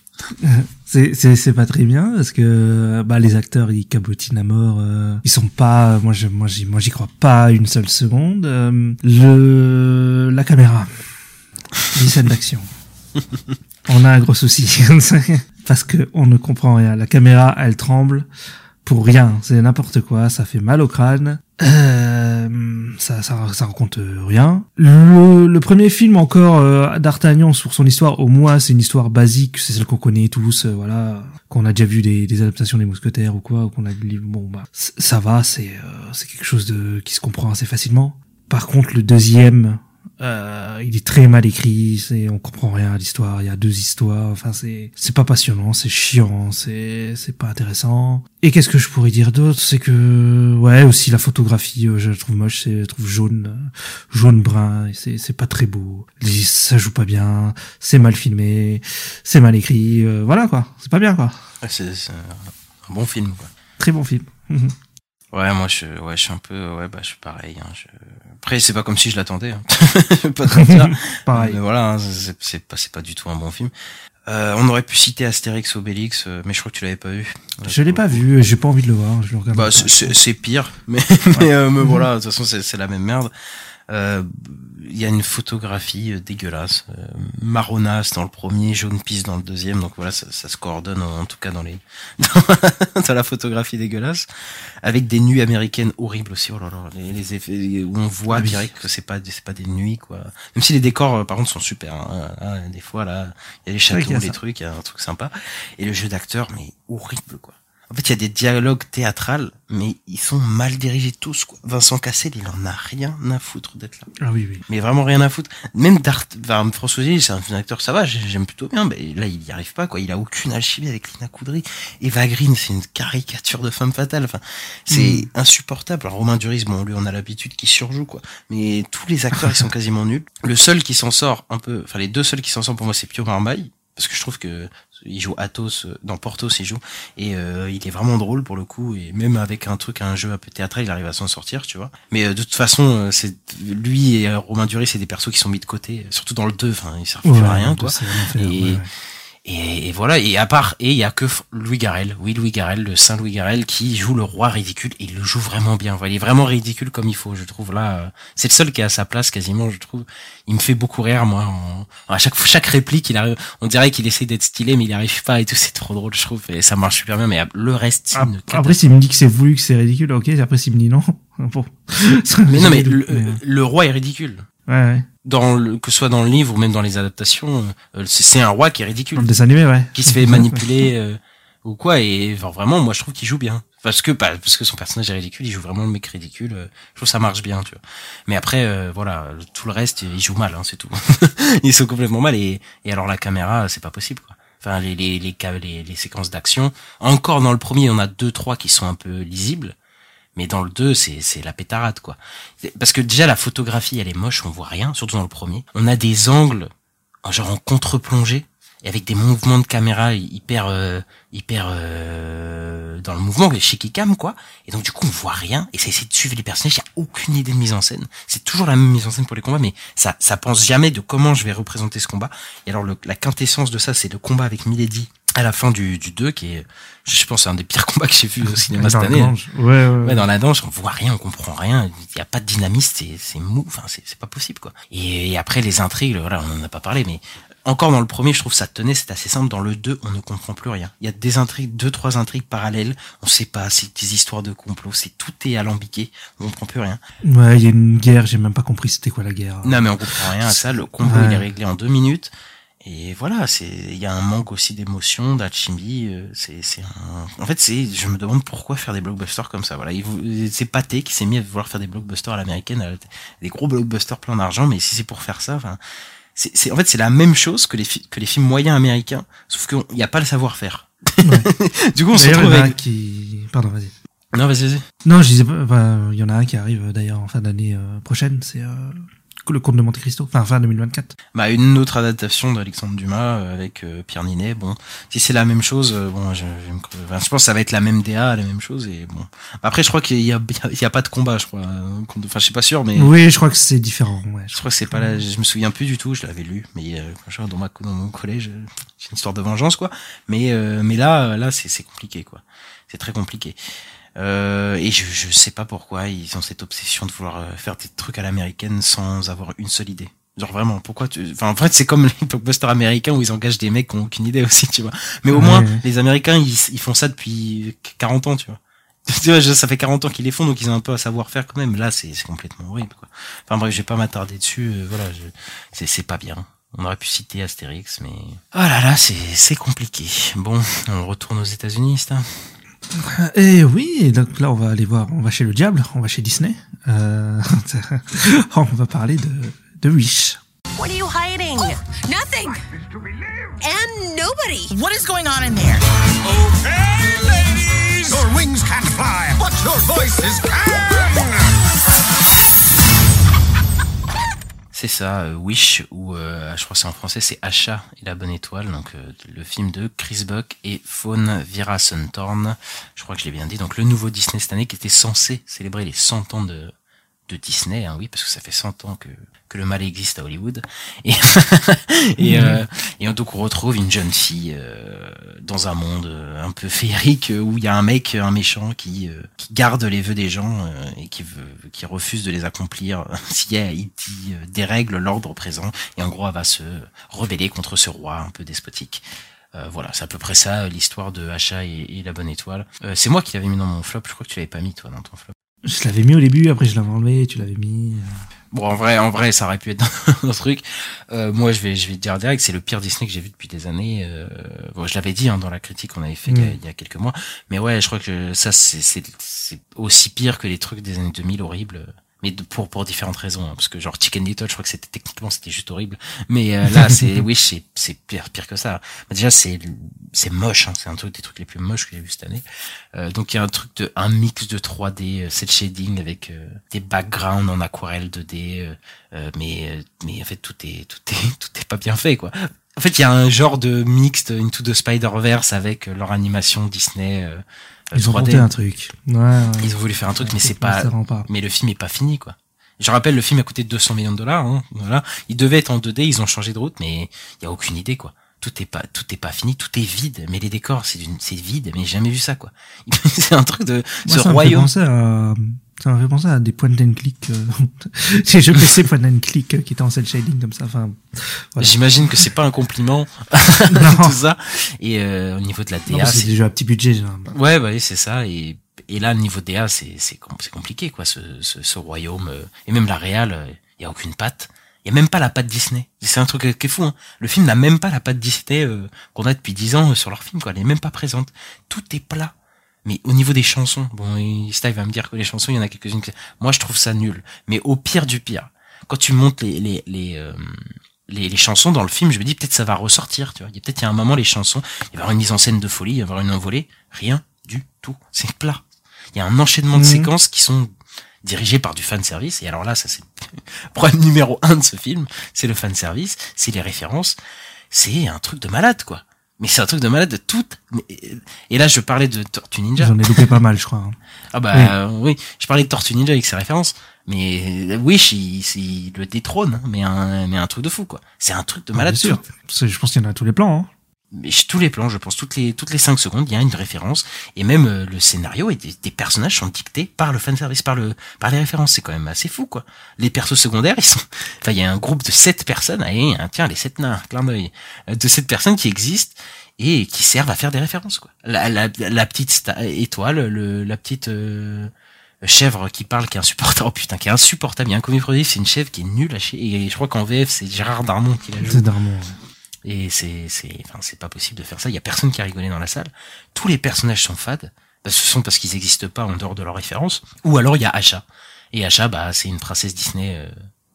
[SPEAKER 1] c'est c'est c'est pas très bien parce que bah les acteurs ils cabotinent à mort euh, ils sont pas moi je moi j'y moi j'y crois pas une seule seconde. Euh, le la caméra. Les scènes d'action. <laughs> On a un gros souci. <laughs> Parce que on ne comprend rien. La caméra elle tremble pour rien. C'est n'importe quoi. Ça fait mal au crâne euh, ça, ça, ça raconte euh, rien. Le, premier film encore euh, d'Artagnan sur son histoire, au moins c'est une histoire basique, c'est celle qu'on connaît tous, voilà, qu'on a déjà vu des, adaptations des Mousquetaires ou quoi, ou qu'on a lu. Bon bah ça va, c'est c'est quelque chose de qui se comprend assez facilement. Par contre le deuxième, euh, il est très mal écrit, c'est on comprend rien à l'histoire. Il y a deux histoires, enfin c'est c'est pas passionnant, c'est chiant, c'est c'est pas intéressant. Et qu'est-ce que je pourrais dire d'autre? C'est que ouais aussi la photographie, euh, je la trouve moche, c'est je la trouve jaune, jaune brun, c'est c'est pas très beau. Les- Ça joue pas bien, c'est mal filmé, c'est mal écrit, euh, voilà quoi, c'est pas bien quoi.
[SPEAKER 2] C'est c'est un bon film, quoi.
[SPEAKER 1] Très bon film. <laughs>
[SPEAKER 2] Ouais, moi je ouais je suis un peu ouais bah je suis pareil. Hein, je... Après c'est pas comme si je l'attendais. Hein. <laughs> Pas. <laughs>
[SPEAKER 1] Pareil.
[SPEAKER 2] Mais voilà, hein, c'est pas c'est pas du tout un bon film. Euh, on aurait pu citer Astérix Obélix, euh, mais je crois que tu l'avais pas vu.
[SPEAKER 1] Je l'ai pas vu, j'ai pas envie de le voir, je le regarde.
[SPEAKER 2] Bah, c'est- pire, <laughs> mais, mais, euh, mais voilà, de toute façon, c'est c'est la même merde. Euh, Il y a une photographie euh, dégueulasse, euh, marronasse dans le premier, jaune pisse dans le deuxième, donc voilà, ça, ça se coordonne en, en tout cas dans les <laughs> dans la photographie dégueulasse, avec des nuits américaines horribles aussi. Oh là là, les, les effets où on voit
[SPEAKER 1] oui.
[SPEAKER 2] direct que c'est pas c'est pas des nuits quoi. Même si les décors euh, par contre sont super. Hein, Là, des fois là, il y a les châteaux,
[SPEAKER 1] y a
[SPEAKER 2] les
[SPEAKER 1] ça.
[SPEAKER 2] trucs, il y a un truc sympa, et le jeu d'acteur mais horrible quoi. En fait, il y a des dialogues théâtrales, mais ils sont mal dirigés tous. Quoi. Vincent Cassel, il en a rien à foutre d'être là.
[SPEAKER 1] Ah oui oui.
[SPEAKER 2] Mais vraiment rien à foutre. Même Dart, enfin, François c'est un acteur, ça va, j'ai- j'aime plutôt bien. Mais là, il y arrive pas, quoi. Il a aucune alchimie avec Lina Coudry. Eva Green, c'est une caricature de femme fatale. Enfin, c'est insupportable. Alors, Romain Duris, bon, lui, on a l'habitude qu'il surjoue, quoi. Mais tous les acteurs, ils sont quasiment nuls. Le seul qui s'en sort un peu, enfin, les deux seuls qui s'en sortent pour moi, c'est Pio Marmaille. Parce que je trouve que il joue Athos euh, dans Portos, il joue et euh, il est vraiment drôle pour le coup et même avec un truc, un jeu un peu théâtral, il arrive à s'en sortir, tu vois. Mais euh, de toute façon, c'est lui et Romain Duris, c'est des persos qui sont mis de côté, surtout dans le 2, enfin ils servent plus
[SPEAKER 1] Ouais,
[SPEAKER 2] à rien quoi. Et,
[SPEAKER 1] ouais, ouais.
[SPEAKER 2] Et, et voilà, et à part, et il y a que Louis Garrel, oui Louis Garrel, le Saint Louis Garrel, qui joue le roi ridicule, et il le joue vraiment bien, voilà, il est vraiment ridicule comme il faut, je trouve, là, euh, c'est le seul qui est à sa place quasiment, je trouve, il me fait beaucoup rire, moi, en- à chaque, chaque réplique, il arrive, on dirait qu'il essaie d'être stylé, mais il arrive pas et tout, c'est trop drôle, je trouve, et ça marche super bien, mais le reste,
[SPEAKER 1] Ah, Après, s'il me dit que c'est voulu, que c'est ridicule, ok. Après, s'il me dit non, <laughs> bon.
[SPEAKER 2] mais non, <laughs> mais le,
[SPEAKER 1] doutes,
[SPEAKER 2] le roi est ridicule.
[SPEAKER 1] Ouais, ouais.
[SPEAKER 2] Dans le, que ce soit dans le livre ou même dans les adaptations, euh, c'est un roi qui est ridicule.
[SPEAKER 1] Dans le dessin animé, ouais.
[SPEAKER 2] qui se fait manipuler <laughs> euh, ou quoi. Et genre, vraiment moi je trouve qu'il joue bien. Parce que bah, parce que son personnage est ridicule il joue vraiment le mec ridicule euh, je trouve que ça marche bien tu vois. Mais après euh, voilà tout le reste il joue mal hein, c'est tout. <laughs> Ils sont complètement mal. Et, et alors la caméra c'est pas possible quoi. Enfin les les les, les, les séquences d'action encore dans le premier il y en a deux trois qui sont un peu lisibles mais dans le 2, c'est la pétarade quoi. Parce que déjà la photographie elle est moche, on voit rien, surtout dans le premier. On a des angles genre en contre-plongée et avec des mouvements de caméra hyper euh, hyper euh, dans le mouvement les shaky cam quoi et donc du coup on voit rien et ça essaie de suivre les personnages il y a aucune idée de mise en scène c'est toujours la même mise en scène pour les combats mais ça ça pense jamais de comment je vais représenter ce combat et alors le, la quintessence de ça c'est le combat avec Milady à la fin du, du 2 qui est je pense un des pires <laughs> combats que j'ai vu au cinéma cette année
[SPEAKER 1] Ouais, ouais, ouais.
[SPEAKER 2] dans la danse on voit rien on comprend rien il y a pas de dynamisme c'est mou enfin c'est pas possible quoi et, et après les intrigues voilà on en a pas parlé mais encore dans le premier, je trouve ça tenait, c'est assez simple. Dans le 2, on ne comprend plus rien. Il y a des intrigues, deux, trois intrigues parallèles. On sait pas, c'est des histoires de complot, c'est tout est alambiqué. On comprend plus rien.
[SPEAKER 1] Ouais, il y a une guerre, j'ai même pas compris c'était quoi la guerre.
[SPEAKER 2] Non, mais on comprend rien à ça. Le combo, il est réglé en deux minutes. Et voilà, c'est, il y a un manque aussi d'émotion, d'alchimie. euh, C'est, c'est un... En fait, c'est, je me demande pourquoi faire des blockbusters comme ça. Voilà, c'est Pathé qui s'est mis à vouloir faire des blockbusters à l'américaine, des gros blockbusters plein d'argent. Mais si c'est pour faire ça, enfin, c'est, c'est, en fait, c'est la même chose que les, que les films moyens américains, sauf qu'il n'y a pas le savoir-faire. <laughs> du coup, on se retrouve
[SPEAKER 1] il y en a un
[SPEAKER 2] avec...
[SPEAKER 1] qui... Pardon, vas-y.
[SPEAKER 2] Non, vas-y, vas-y.
[SPEAKER 1] Non, je disais il y en a un qui arrive d'ailleurs en fin d'année euh, prochaine, c'est euh, le Comte de Monte Cristo, enfin fin 2024.
[SPEAKER 2] Bah une autre adaptation d'Alexandre Dumas euh, avec euh, Pierre Ninet. Bon, si c'est la même chose, euh, bon, je, je, me enfin, je pense que ça va être la même DA, la même chose et bon. Après, je crois qu'il y a, il y a pas de combat, je crois. Enfin, je suis pas sûr, mais
[SPEAKER 1] Oui, je crois que c'est différent. Ouais,
[SPEAKER 2] je crois que c'est pas là. Je me souviens plus du tout. Je l'avais lu, mais euh, je dans ma dans mon collège, c'est une histoire de vengeance, quoi. Mais euh, mais là, là, c'est c'est compliqué, quoi. C'est très compliqué. Euh, et je, je sais pas pourquoi ils ont cette obsession de vouloir euh, faire des trucs à l'américaine sans avoir une seule idée. Genre vraiment, pourquoi tu... Enfin, en fait, c'est comme les blockbusters américains où ils engagent des mecs qui ont aucune idée aussi, tu vois. Mais au
[SPEAKER 1] Ouais,
[SPEAKER 2] moins,
[SPEAKER 1] ouais.
[SPEAKER 2] les Américains, ils, ils font ça depuis 40 ans, tu vois. <laughs> Tu vois, ça fait 40 ans qu'ils les font, donc ils ont un peu à savoir-faire quand même. Là, c'est c'est complètement horrible, quoi. Enfin bref, je vais pas m'attarder dessus. euh, voilà, je... c'est c'est pas bien. On aurait pu citer Astérix, mais... Oh là là, c'est c'est compliqué. Bon, on retourne aux États-Unis, c'est
[SPEAKER 1] Et Eh oui, donc là on va aller voir, on va chez le diable, on va chez Disney. Euh, <laughs> on va parler de, de Wish.
[SPEAKER 8] What are you hiding? nothing. And nobody.
[SPEAKER 9] What is going on in there?
[SPEAKER 10] Okay, ladies! Your wings can't fly, but your voices
[SPEAKER 2] C'est ça, euh, Wish, ou euh, je crois que c'est en français, c'est Achat et la bonne étoile, donc euh, le film de Chris Buck et Fawn Vira Suntorn. Je crois que je l'ai bien dit. Donc le nouveau Disney cette année qui était censé célébrer les 100 ans de, de Disney, hein, oui, parce que ça fait 100 ans que, que le mal existe à Hollywood. Et, <laughs> et, euh, et donc on retrouve une jeune fille euh, dans un monde euh, un peu féerique où il y a un mec, un méchant qui, euh, qui garde les vœux des gens euh, et qui veut, qui refuse de les accomplir <laughs> si elle- il dit euh, dérègle l'ordre présent. Et en gros, elle va se rebeller contre ce roi un peu despotique. Euh, voilà, c'est à peu près ça l'histoire de Achat et, et la bonne étoile. Euh, c'est moi qui l'avais mis dans mon flop. Je crois que tu l'avais pas mis toi dans ton flop.
[SPEAKER 1] Je l'avais mis au début, après je l'avais enlevé, tu l'avais mis. euh.
[SPEAKER 2] Bon, en vrai, en vrai, ça aurait pu être <laughs> dans truc. Euh, moi, je vais, je vais te dire direct, c'est le pire Disney que j'ai vu depuis des années. Euh, bon, je l'avais dit hein, dans la critique qu'on avait fait il, y a,
[SPEAKER 1] Mm.
[SPEAKER 2] il y a quelques mois. Mais ouais, je crois que ça, c'est aussi pire que les trucs des années 2000 horribles. Mais de- pour pour différentes raisons, hein, parce que genre Chicken Little, je crois que c'était techniquement c'était juste horrible. Mais euh, là, <laughs> c'est oui, c'est c'est pire pire que ça. Bah, déjà, c'est c'est moche. Hein, c'est un truc des trucs les plus moches que j'ai vu cette année. Euh, donc il y a un truc de un mix de 3D, euh, cel shading avec euh, des backgrounds en aquarelle 2D, euh, euh, mais euh, mais en fait tout est tout est <laughs> tout est pas bien fait quoi. En fait, il y a un genre de mixte into the Spider-Verse avec euh, leur animation Disney. Euh, euh,
[SPEAKER 1] Ils ont
[SPEAKER 2] 3D.
[SPEAKER 1] tenté un truc. Ouais, ouais.
[SPEAKER 2] Ils ont voulu faire un truc, mais c'est pas, mais le film est pas fini, quoi. Je rappelle, le film a coûté 200 millions de dollars, hein, voilà. Il devait être en 2D, ils ont changé de route, mais il y a aucune idée, quoi. Tout est pas, tout est pas fini, tout est vide. Mais les décors, c'est vide, mais j'ai jamais vu ça, quoi. <laughs> c'est un truc de,
[SPEAKER 1] Moi,
[SPEAKER 2] ce
[SPEAKER 1] ça me fait
[SPEAKER 2] royaume.
[SPEAKER 1] penser à, ça me fait penser à des point and click, euh, <laughs> ces jeux PC point and click euh, qui étaient en cel shading comme ça, enfin, voilà.
[SPEAKER 2] J'imagine que c'est pas un compliment, <laughs>
[SPEAKER 1] Non.
[SPEAKER 2] tout ça. Et euh, au niveau de la DA,
[SPEAKER 1] c'est des jeux à petit budget, genre.
[SPEAKER 2] Ouais, bah oui, c'est ça. Et, et là, le niveau DA, c'est c'est com- c'est compliqué, quoi, ce, ce, ce royaume. euh, Et même la réal, il y a aucune patte. Il y a même pas la patte Disney. C'est un truc euh, qui est fou. Hein. Le film n'a même pas la patte Disney euh, qu'on a depuis 10 ans euh, sur leur film. Quoi. Elle est même pas présente. Tout est plat. Mais au niveau des chansons, bon, Steve va me dire que les chansons, il y en a quelques-unes. que- Moi, je trouve ça nul. Mais au pire du pire, quand tu montes les les les, euh, les, les chansons dans le film, je me dis peut-être ça va ressortir. Tu vois, il y a peut-être il y a un moment les chansons, il va y avoir une mise en scène de folie, il va y avoir une envolée. Rien du tout. C'est plat. Il y a un enchaînement de
[SPEAKER 1] Mhm.
[SPEAKER 2] séquences qui sont dirigées par du fan service. Et alors là, ça c'est le problème numéro un de ce film, c'est le fan service, c'est les références. c'est un truc de malade, quoi. Mais c'est un truc de malade de tout. Et là, je parlais de Tortue Ninja.
[SPEAKER 1] J'en ai loupé pas mal, je crois. hein.
[SPEAKER 2] Ah bah oui. je parlais de Tortue Ninja avec ses références. Mais Wish, il, il le détrône, hein, mais un, mais un truc de fou, quoi. C'est un truc de malade.
[SPEAKER 1] Bien sûr. Je pense qu'il y en a à tous les plans. Hein.
[SPEAKER 2] Tous les plans, je pense, toutes les toutes les cinq secondes, il y a une référence et même euh, le scénario et des, des personnages sont dictés par le fanservice, par le par les références. C'est quand même assez fou, quoi. Les persos secondaires, ils sont, <laughs> enfin, il y a un groupe de sept personnes, allez, hein, tiens, les sept nains, clin d'œil, euh, de sept personnes qui existent et qui servent à faire des références, quoi. La la, la petite étoile, le la petite euh, chèvre qui parle, qui est insupportable, <laughs> oh putain, qui est insupportable. Il y a un relief, c'est une chèvre qui est nulle à chier. Et je crois qu'en VF, c'est Gérard Darmon qui la joue.
[SPEAKER 1] C'est Darmon.
[SPEAKER 2] Et c'est, c'est, enfin, c'est pas possible de faire ça. Il y a personne qui a rigolé dans la salle. Tous les personnages sont fades. Bah, ce sont parce qu'ils n'existent pas en dehors de leur référence. Ou alors il y a Asha. Et Asha, bah, c'est une princesse Disney euh,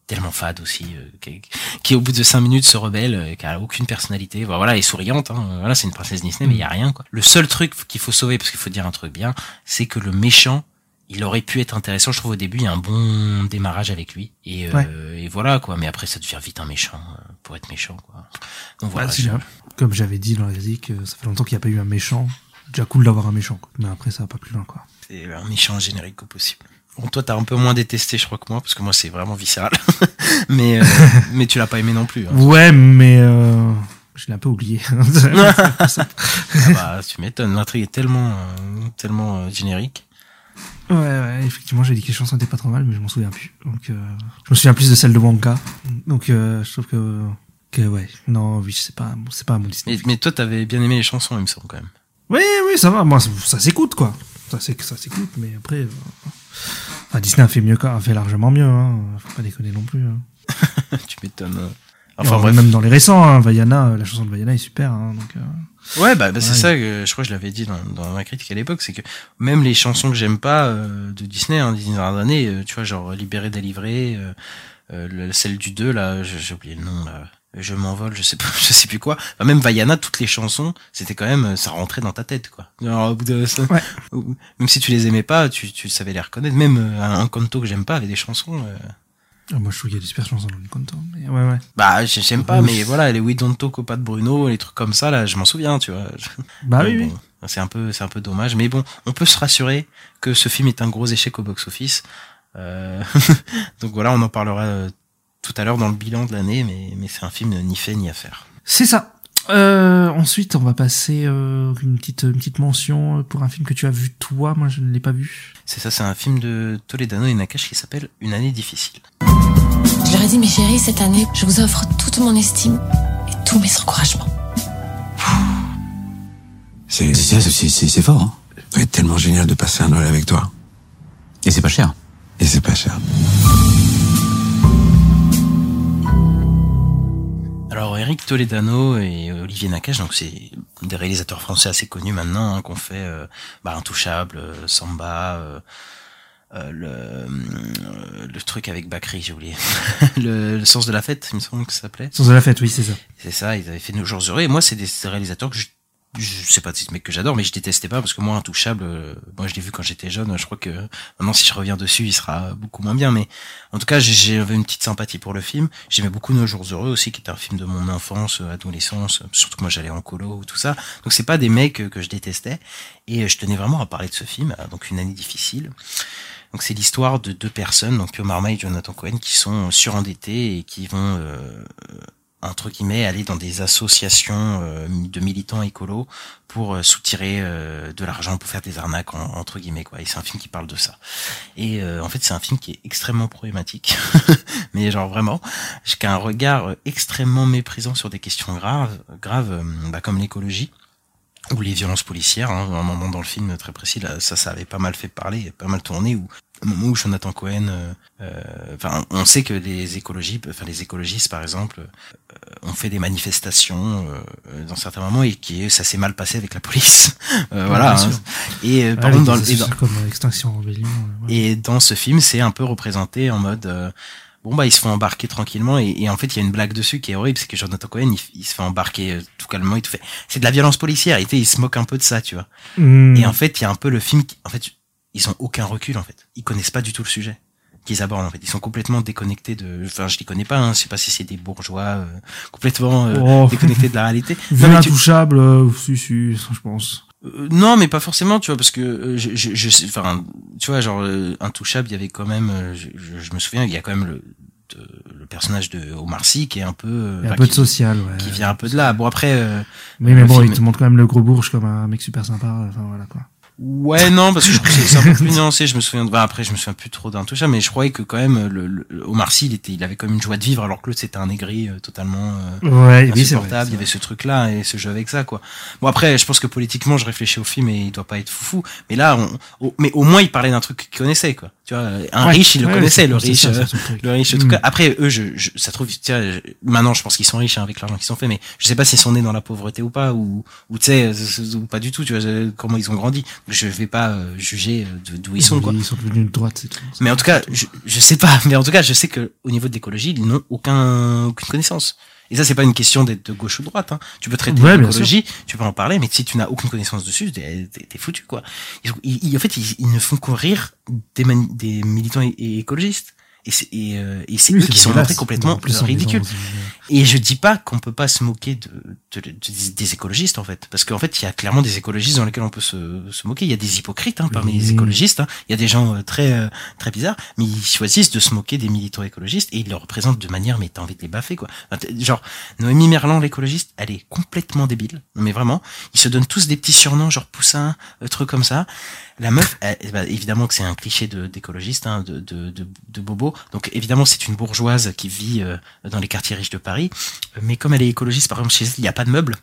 [SPEAKER 2] tellement fade aussi, euh, qui, qui, au bout de cinq minutes se rebelle, euh, qui a aucune personnalité. Bah, voilà, elle est souriante. Hein. Voilà, c'est une princesse Disney, mais il y a rien. Quoi. Le seul truc qu'il faut sauver, parce qu'il faut dire un truc bien, c'est que le méchant il aurait pu être intéressant. Je trouve au début, il y a un bon démarrage avec lui. Et, euh,
[SPEAKER 1] Ouais.
[SPEAKER 2] et voilà, quoi. Mais après, ça devient vite un méchant, euh, pour être méchant, quoi. Donc voilà.
[SPEAKER 1] Bah,
[SPEAKER 2] je-
[SPEAKER 1] bien. Comme j'avais dit dans la musique, euh, ça fait longtemps qu'il n'y a pas eu un méchant. Déjà cool d'avoir un méchant. quoi. Mais après, ça va pas plus loin, quoi.
[SPEAKER 2] C'est un méchant générique au possible. Bon, toi, t'as un peu moins détesté, je crois, que moi, parce que moi, c'est vraiment viscéral. <laughs> mais, euh, <laughs> mais tu l'as pas aimé non plus. hein.
[SPEAKER 1] Ouais, mais euh, je l'ai un peu oublié. <laughs>
[SPEAKER 2] Ah bah, tu m'étonnes. L'intrigue est tellement, euh, tellement euh, générique.
[SPEAKER 1] Ouais, ouais, effectivement, j'ai dit que les chansons étaient pas trop mal, mais je m'en souviens plus. Donc, euh, je me souviens plus de celle de Wonka. Donc, euh, je trouve que, que ouais, non, oui, c'est pas, c'est pas un bon Disney.
[SPEAKER 2] Mais, mais toi, t'avais bien aimé les chansons, il me semble, quand même.
[SPEAKER 1] Oui, oui, ça va. Moi, ça, ça s'écoute, quoi. Ça, c'est, ça s'écoute, mais après, euh, enfin, Disney a fait mieux, quoi, a fait largement mieux. Hein. Faut pas déconner non plus. Hein. <laughs>
[SPEAKER 2] tu m'étonnes.
[SPEAKER 1] Enfin,
[SPEAKER 2] Enfin, bref.
[SPEAKER 1] même dans les récents, hein, Vaiana, euh, la chanson de Vaiana est super. Hein, donc, euh,
[SPEAKER 2] Ouais, bah, bah, c'est
[SPEAKER 1] Ouais.
[SPEAKER 2] ça que je crois que je l'avais dit dans, dans ma critique à l'époque, c'est que même les chansons que j'aime pas euh, de Disney, hein, années, euh, tu vois, genre Libéré, délivré, euh, euh, le- celle du 2, là, j'ai oublié le nom, là, je m'envole, je sais pas, <laughs> je sais plus quoi. Enfin, même Vaiana, toutes les chansons, c'était quand même, ça rentrait dans ta tête, quoi. Genre, au bout de ça, <laughs> même si tu les aimais pas, tu, tu savais les reconnaître. Même euh, un, un canto que j'aime pas avait des chansons. Euh,
[SPEAKER 1] ah, moi, je trouve qu'il y a des super chansons dans le content. Mais ouais, ouais.
[SPEAKER 2] bah, j'ai- j'aime pas, mais voilà, les We Don't Talk au pas de Bruno, les trucs comme ça, là, je m'en souviens, tu vois.
[SPEAKER 1] Bah
[SPEAKER 2] Mais
[SPEAKER 1] oui,
[SPEAKER 2] bon, C'est un peu, c'est un peu dommage, mais bon, on peut se rassurer que ce film est un gros échec au box-office. Euh, <laughs> donc voilà, on en parlera euh, tout à l'heure dans le bilan de l'année, mais, mais c'est un film ni fait ni à faire.
[SPEAKER 1] C'est ça. Euh, ensuite, on va passer euh, une petite une petite mention pour un film que tu as vu toi. Moi, je ne l'ai pas vu.
[SPEAKER 2] C'est ça, c'est un film de Toledano et Nakash qui s'appelle Une année difficile.
[SPEAKER 11] Leur ai dit, mes chéris, cette année, je vous offre toute mon estime et tous mes encouragements.
[SPEAKER 12] C'est c'est- c'est- c'est- c'est fort. Hein.
[SPEAKER 6] Ça va être tellement génial de passer un Noël avec toi.
[SPEAKER 12] Et c'est pas cher.
[SPEAKER 6] Et c'est pas cher.
[SPEAKER 2] Alors Eric Toledano et Olivier Nakache, donc c'est des réalisateurs français assez connus maintenant, hein, qu'on fait euh, bah, Intouchable, euh, Samba, euh, euh, le, euh, le truc avec Bakri, j'ai oublié, <laughs> le, le sens de la fête, il me semble que ça s'appelait.
[SPEAKER 1] Sens de la fête, oui, c'est ça.
[SPEAKER 2] C'est ça, ils avaient fait Nos jours heureux. Et moi, c'est des, réalisateurs que je, je sais pas si c'est des mecs que j'adore, mais je détestais pas parce que moi, Intouchable, euh, moi je l'ai vu quand j'étais jeune. Je crois que maintenant, si je reviens dessus, il sera beaucoup moins bien. Mais en tout cas, j'ai- j'avais une petite sympathie pour le film. J'aimais beaucoup Nos jours heureux aussi, qui était un film de mon enfance, euh, adolescence. Surtout que moi, j'allais en colo ou tout ça. Donc c'est pas des mecs que je détestais. Et je tenais vraiment à parler de ce film. Donc une année difficile. Donc c'est l'histoire de deux personnes, donc Pio Marmaille et Jonathan Cohen, qui sont surendettés et qui vont euh, entre guillemets aller dans des associations euh, de militants écolos pour euh, soutirer euh, de l'argent pour faire des arnaques en- entre guillemets quoi. Et c'est un film qui parle de ça. Et euh, en fait c'est un film qui est extrêmement problématique, <laughs> mais genre vraiment, qui a un regard euh, extrêmement méprisant sur des questions graves, graves euh, bah, comme l'écologie ou les violences policières. Hein, un moment dans le film très précis, là, ça, ça avait pas mal fait parler, pas mal tourné. Où, au moment où Jonathan Cohen, euh, euh, enfin, on sait que les écologies, enfin les écologistes par exemple, euh, ont fait des manifestations euh, dans certains moments et qui ça s'est mal passé avec la police. <laughs> Euh,
[SPEAKER 1] Ouais,
[SPEAKER 2] voilà. hein. Et euh, par contre, dans, et dans-
[SPEAKER 1] comme Extinction Rebellion. ouais.
[SPEAKER 2] et dans ce film, c'est un peu représenté en mode euh, bon bah ils se font embarquer tranquillement et, et en fait il y a une blague dessus qui est horrible, c'est que Jonathan Cohen il, il se fait embarquer euh, tout calmement, il te fait c'est de la violence policière et il se moque un peu de ça, tu vois.
[SPEAKER 1] Mm.
[SPEAKER 2] Et en fait il y a un peu le film, qui, en fait ils ont aucun recul en fait, ils connaissent pas du tout le sujet. qu'ils abordent en fait. Ils sont complètement déconnectés de. Enfin, je les connais pas. Hein. Je sais pas si c'est des bourgeois euh, complètement euh,
[SPEAKER 1] Oh.
[SPEAKER 2] déconnectés de la réalité. <laughs> Non, mais tu-
[SPEAKER 1] l'intouchable, euh, si, si, je pense.
[SPEAKER 2] Euh, non, mais pas forcément, tu vois, parce que euh, je, je, je sais, enfin, tu vois, genre euh, intouchable, il y avait quand même, euh, je, je, je me souviens, il y a quand même le de- le personnage de Omar Sy qui est un peu, euh,
[SPEAKER 1] un peu de social, ouais.
[SPEAKER 2] qui vient un peu de là. Bon après, euh,
[SPEAKER 1] Oui, mais bon,
[SPEAKER 2] film-
[SPEAKER 1] il te montre quand même le gros bourge comme un mec super sympa. Enfin, voilà, quoi.
[SPEAKER 2] Ouais, non, parce que je trouve que c'est un peu plus nuancé. Je me souviens, bah, après, je me souviens plus trop d'un tout ça, mais je croyais que quand même, le, le, Omar Sy, il était, il avait quand même une joie de vivre, alors que l'autre, c'était un aigri euh, totalement euh,
[SPEAKER 1] Ouais, vrai,
[SPEAKER 2] insupportable. il y avait ce truc-là et ce jeu avec ça, quoi. Bon, après, je pense que politiquement, je réfléchis au film et il doit pas être foufou. Mais là, on, au- mais au moins, il parlait d'un truc qu'il connaissait, quoi. Tu vois, un
[SPEAKER 1] Ouais,
[SPEAKER 2] riche, il le
[SPEAKER 1] ouais,
[SPEAKER 2] connaissait,
[SPEAKER 1] c'est-
[SPEAKER 2] le riche,
[SPEAKER 1] ça,
[SPEAKER 2] euh, le riche, en tout cas. Après, eux, je, je, ça trouve, tiens, je- maintenant, je pense qu'ils sont riches hein, avec l'argent qu'ils ont fait, mais je sais pas s'ils sont nés dans la pauvreté ou pas, ou, ou tu sais, euh, ou pas du tout, tu vois, euh, comment ils ont grandi. Je vais pas euh, juger euh, de- d'où ils sont, quoi.
[SPEAKER 1] Ils sont devenus de droite, c'est tout.
[SPEAKER 2] Mais en tout cas, je, je sais pas, <laughs> mais en tout cas, je sais que au niveau de l'écologie, ils n'ont aucun, aucune connaissance. Et ça, c'est pas une question d'être de gauche ou de droite. Hein. Tu peux traiter
[SPEAKER 1] Ouais,
[SPEAKER 2] l'écologie, tu peux en parler, mais si tu n'as aucune connaissance dessus, t'es foutu, quoi. Ils, ils- en fait, ils, ils ne font courir des, des militants écologistes. Et c'est et, euh, et c'est
[SPEAKER 1] Oui,
[SPEAKER 2] eux qui sont montrés complètement
[SPEAKER 1] plus,
[SPEAKER 2] ridicules. Et je dis pas qu'on peut pas se moquer de, de- de- des écologistes en fait, parce qu'en fait il y a clairement des écologistes dans lesquels on peut se, se moquer. Il y a des hypocrites hein, parmi les écologistes. hein. Il y a des gens euh, très euh, très bizarres, mais ils choisissent de se moquer des militants écologistes et ils le représentent de manière mais t'as envie de les baffer quoi. Genre Noémie Merlan l'écologiste, elle est complètement débile. Mais vraiment, ils se donnent tous des petits surnoms genre poussin, euh, trucs comme ça. La meuf, elle- bah, évidemment que c'est un cliché d'écologiste, hein, de, de, de, de bobo. Donc évidemment c'est une bourgeoise qui vit euh, dans les quartiers riches de Paris. Euh, Mais comme elle est écologiste, par exemple chez elle, il n'y a pas de meubles.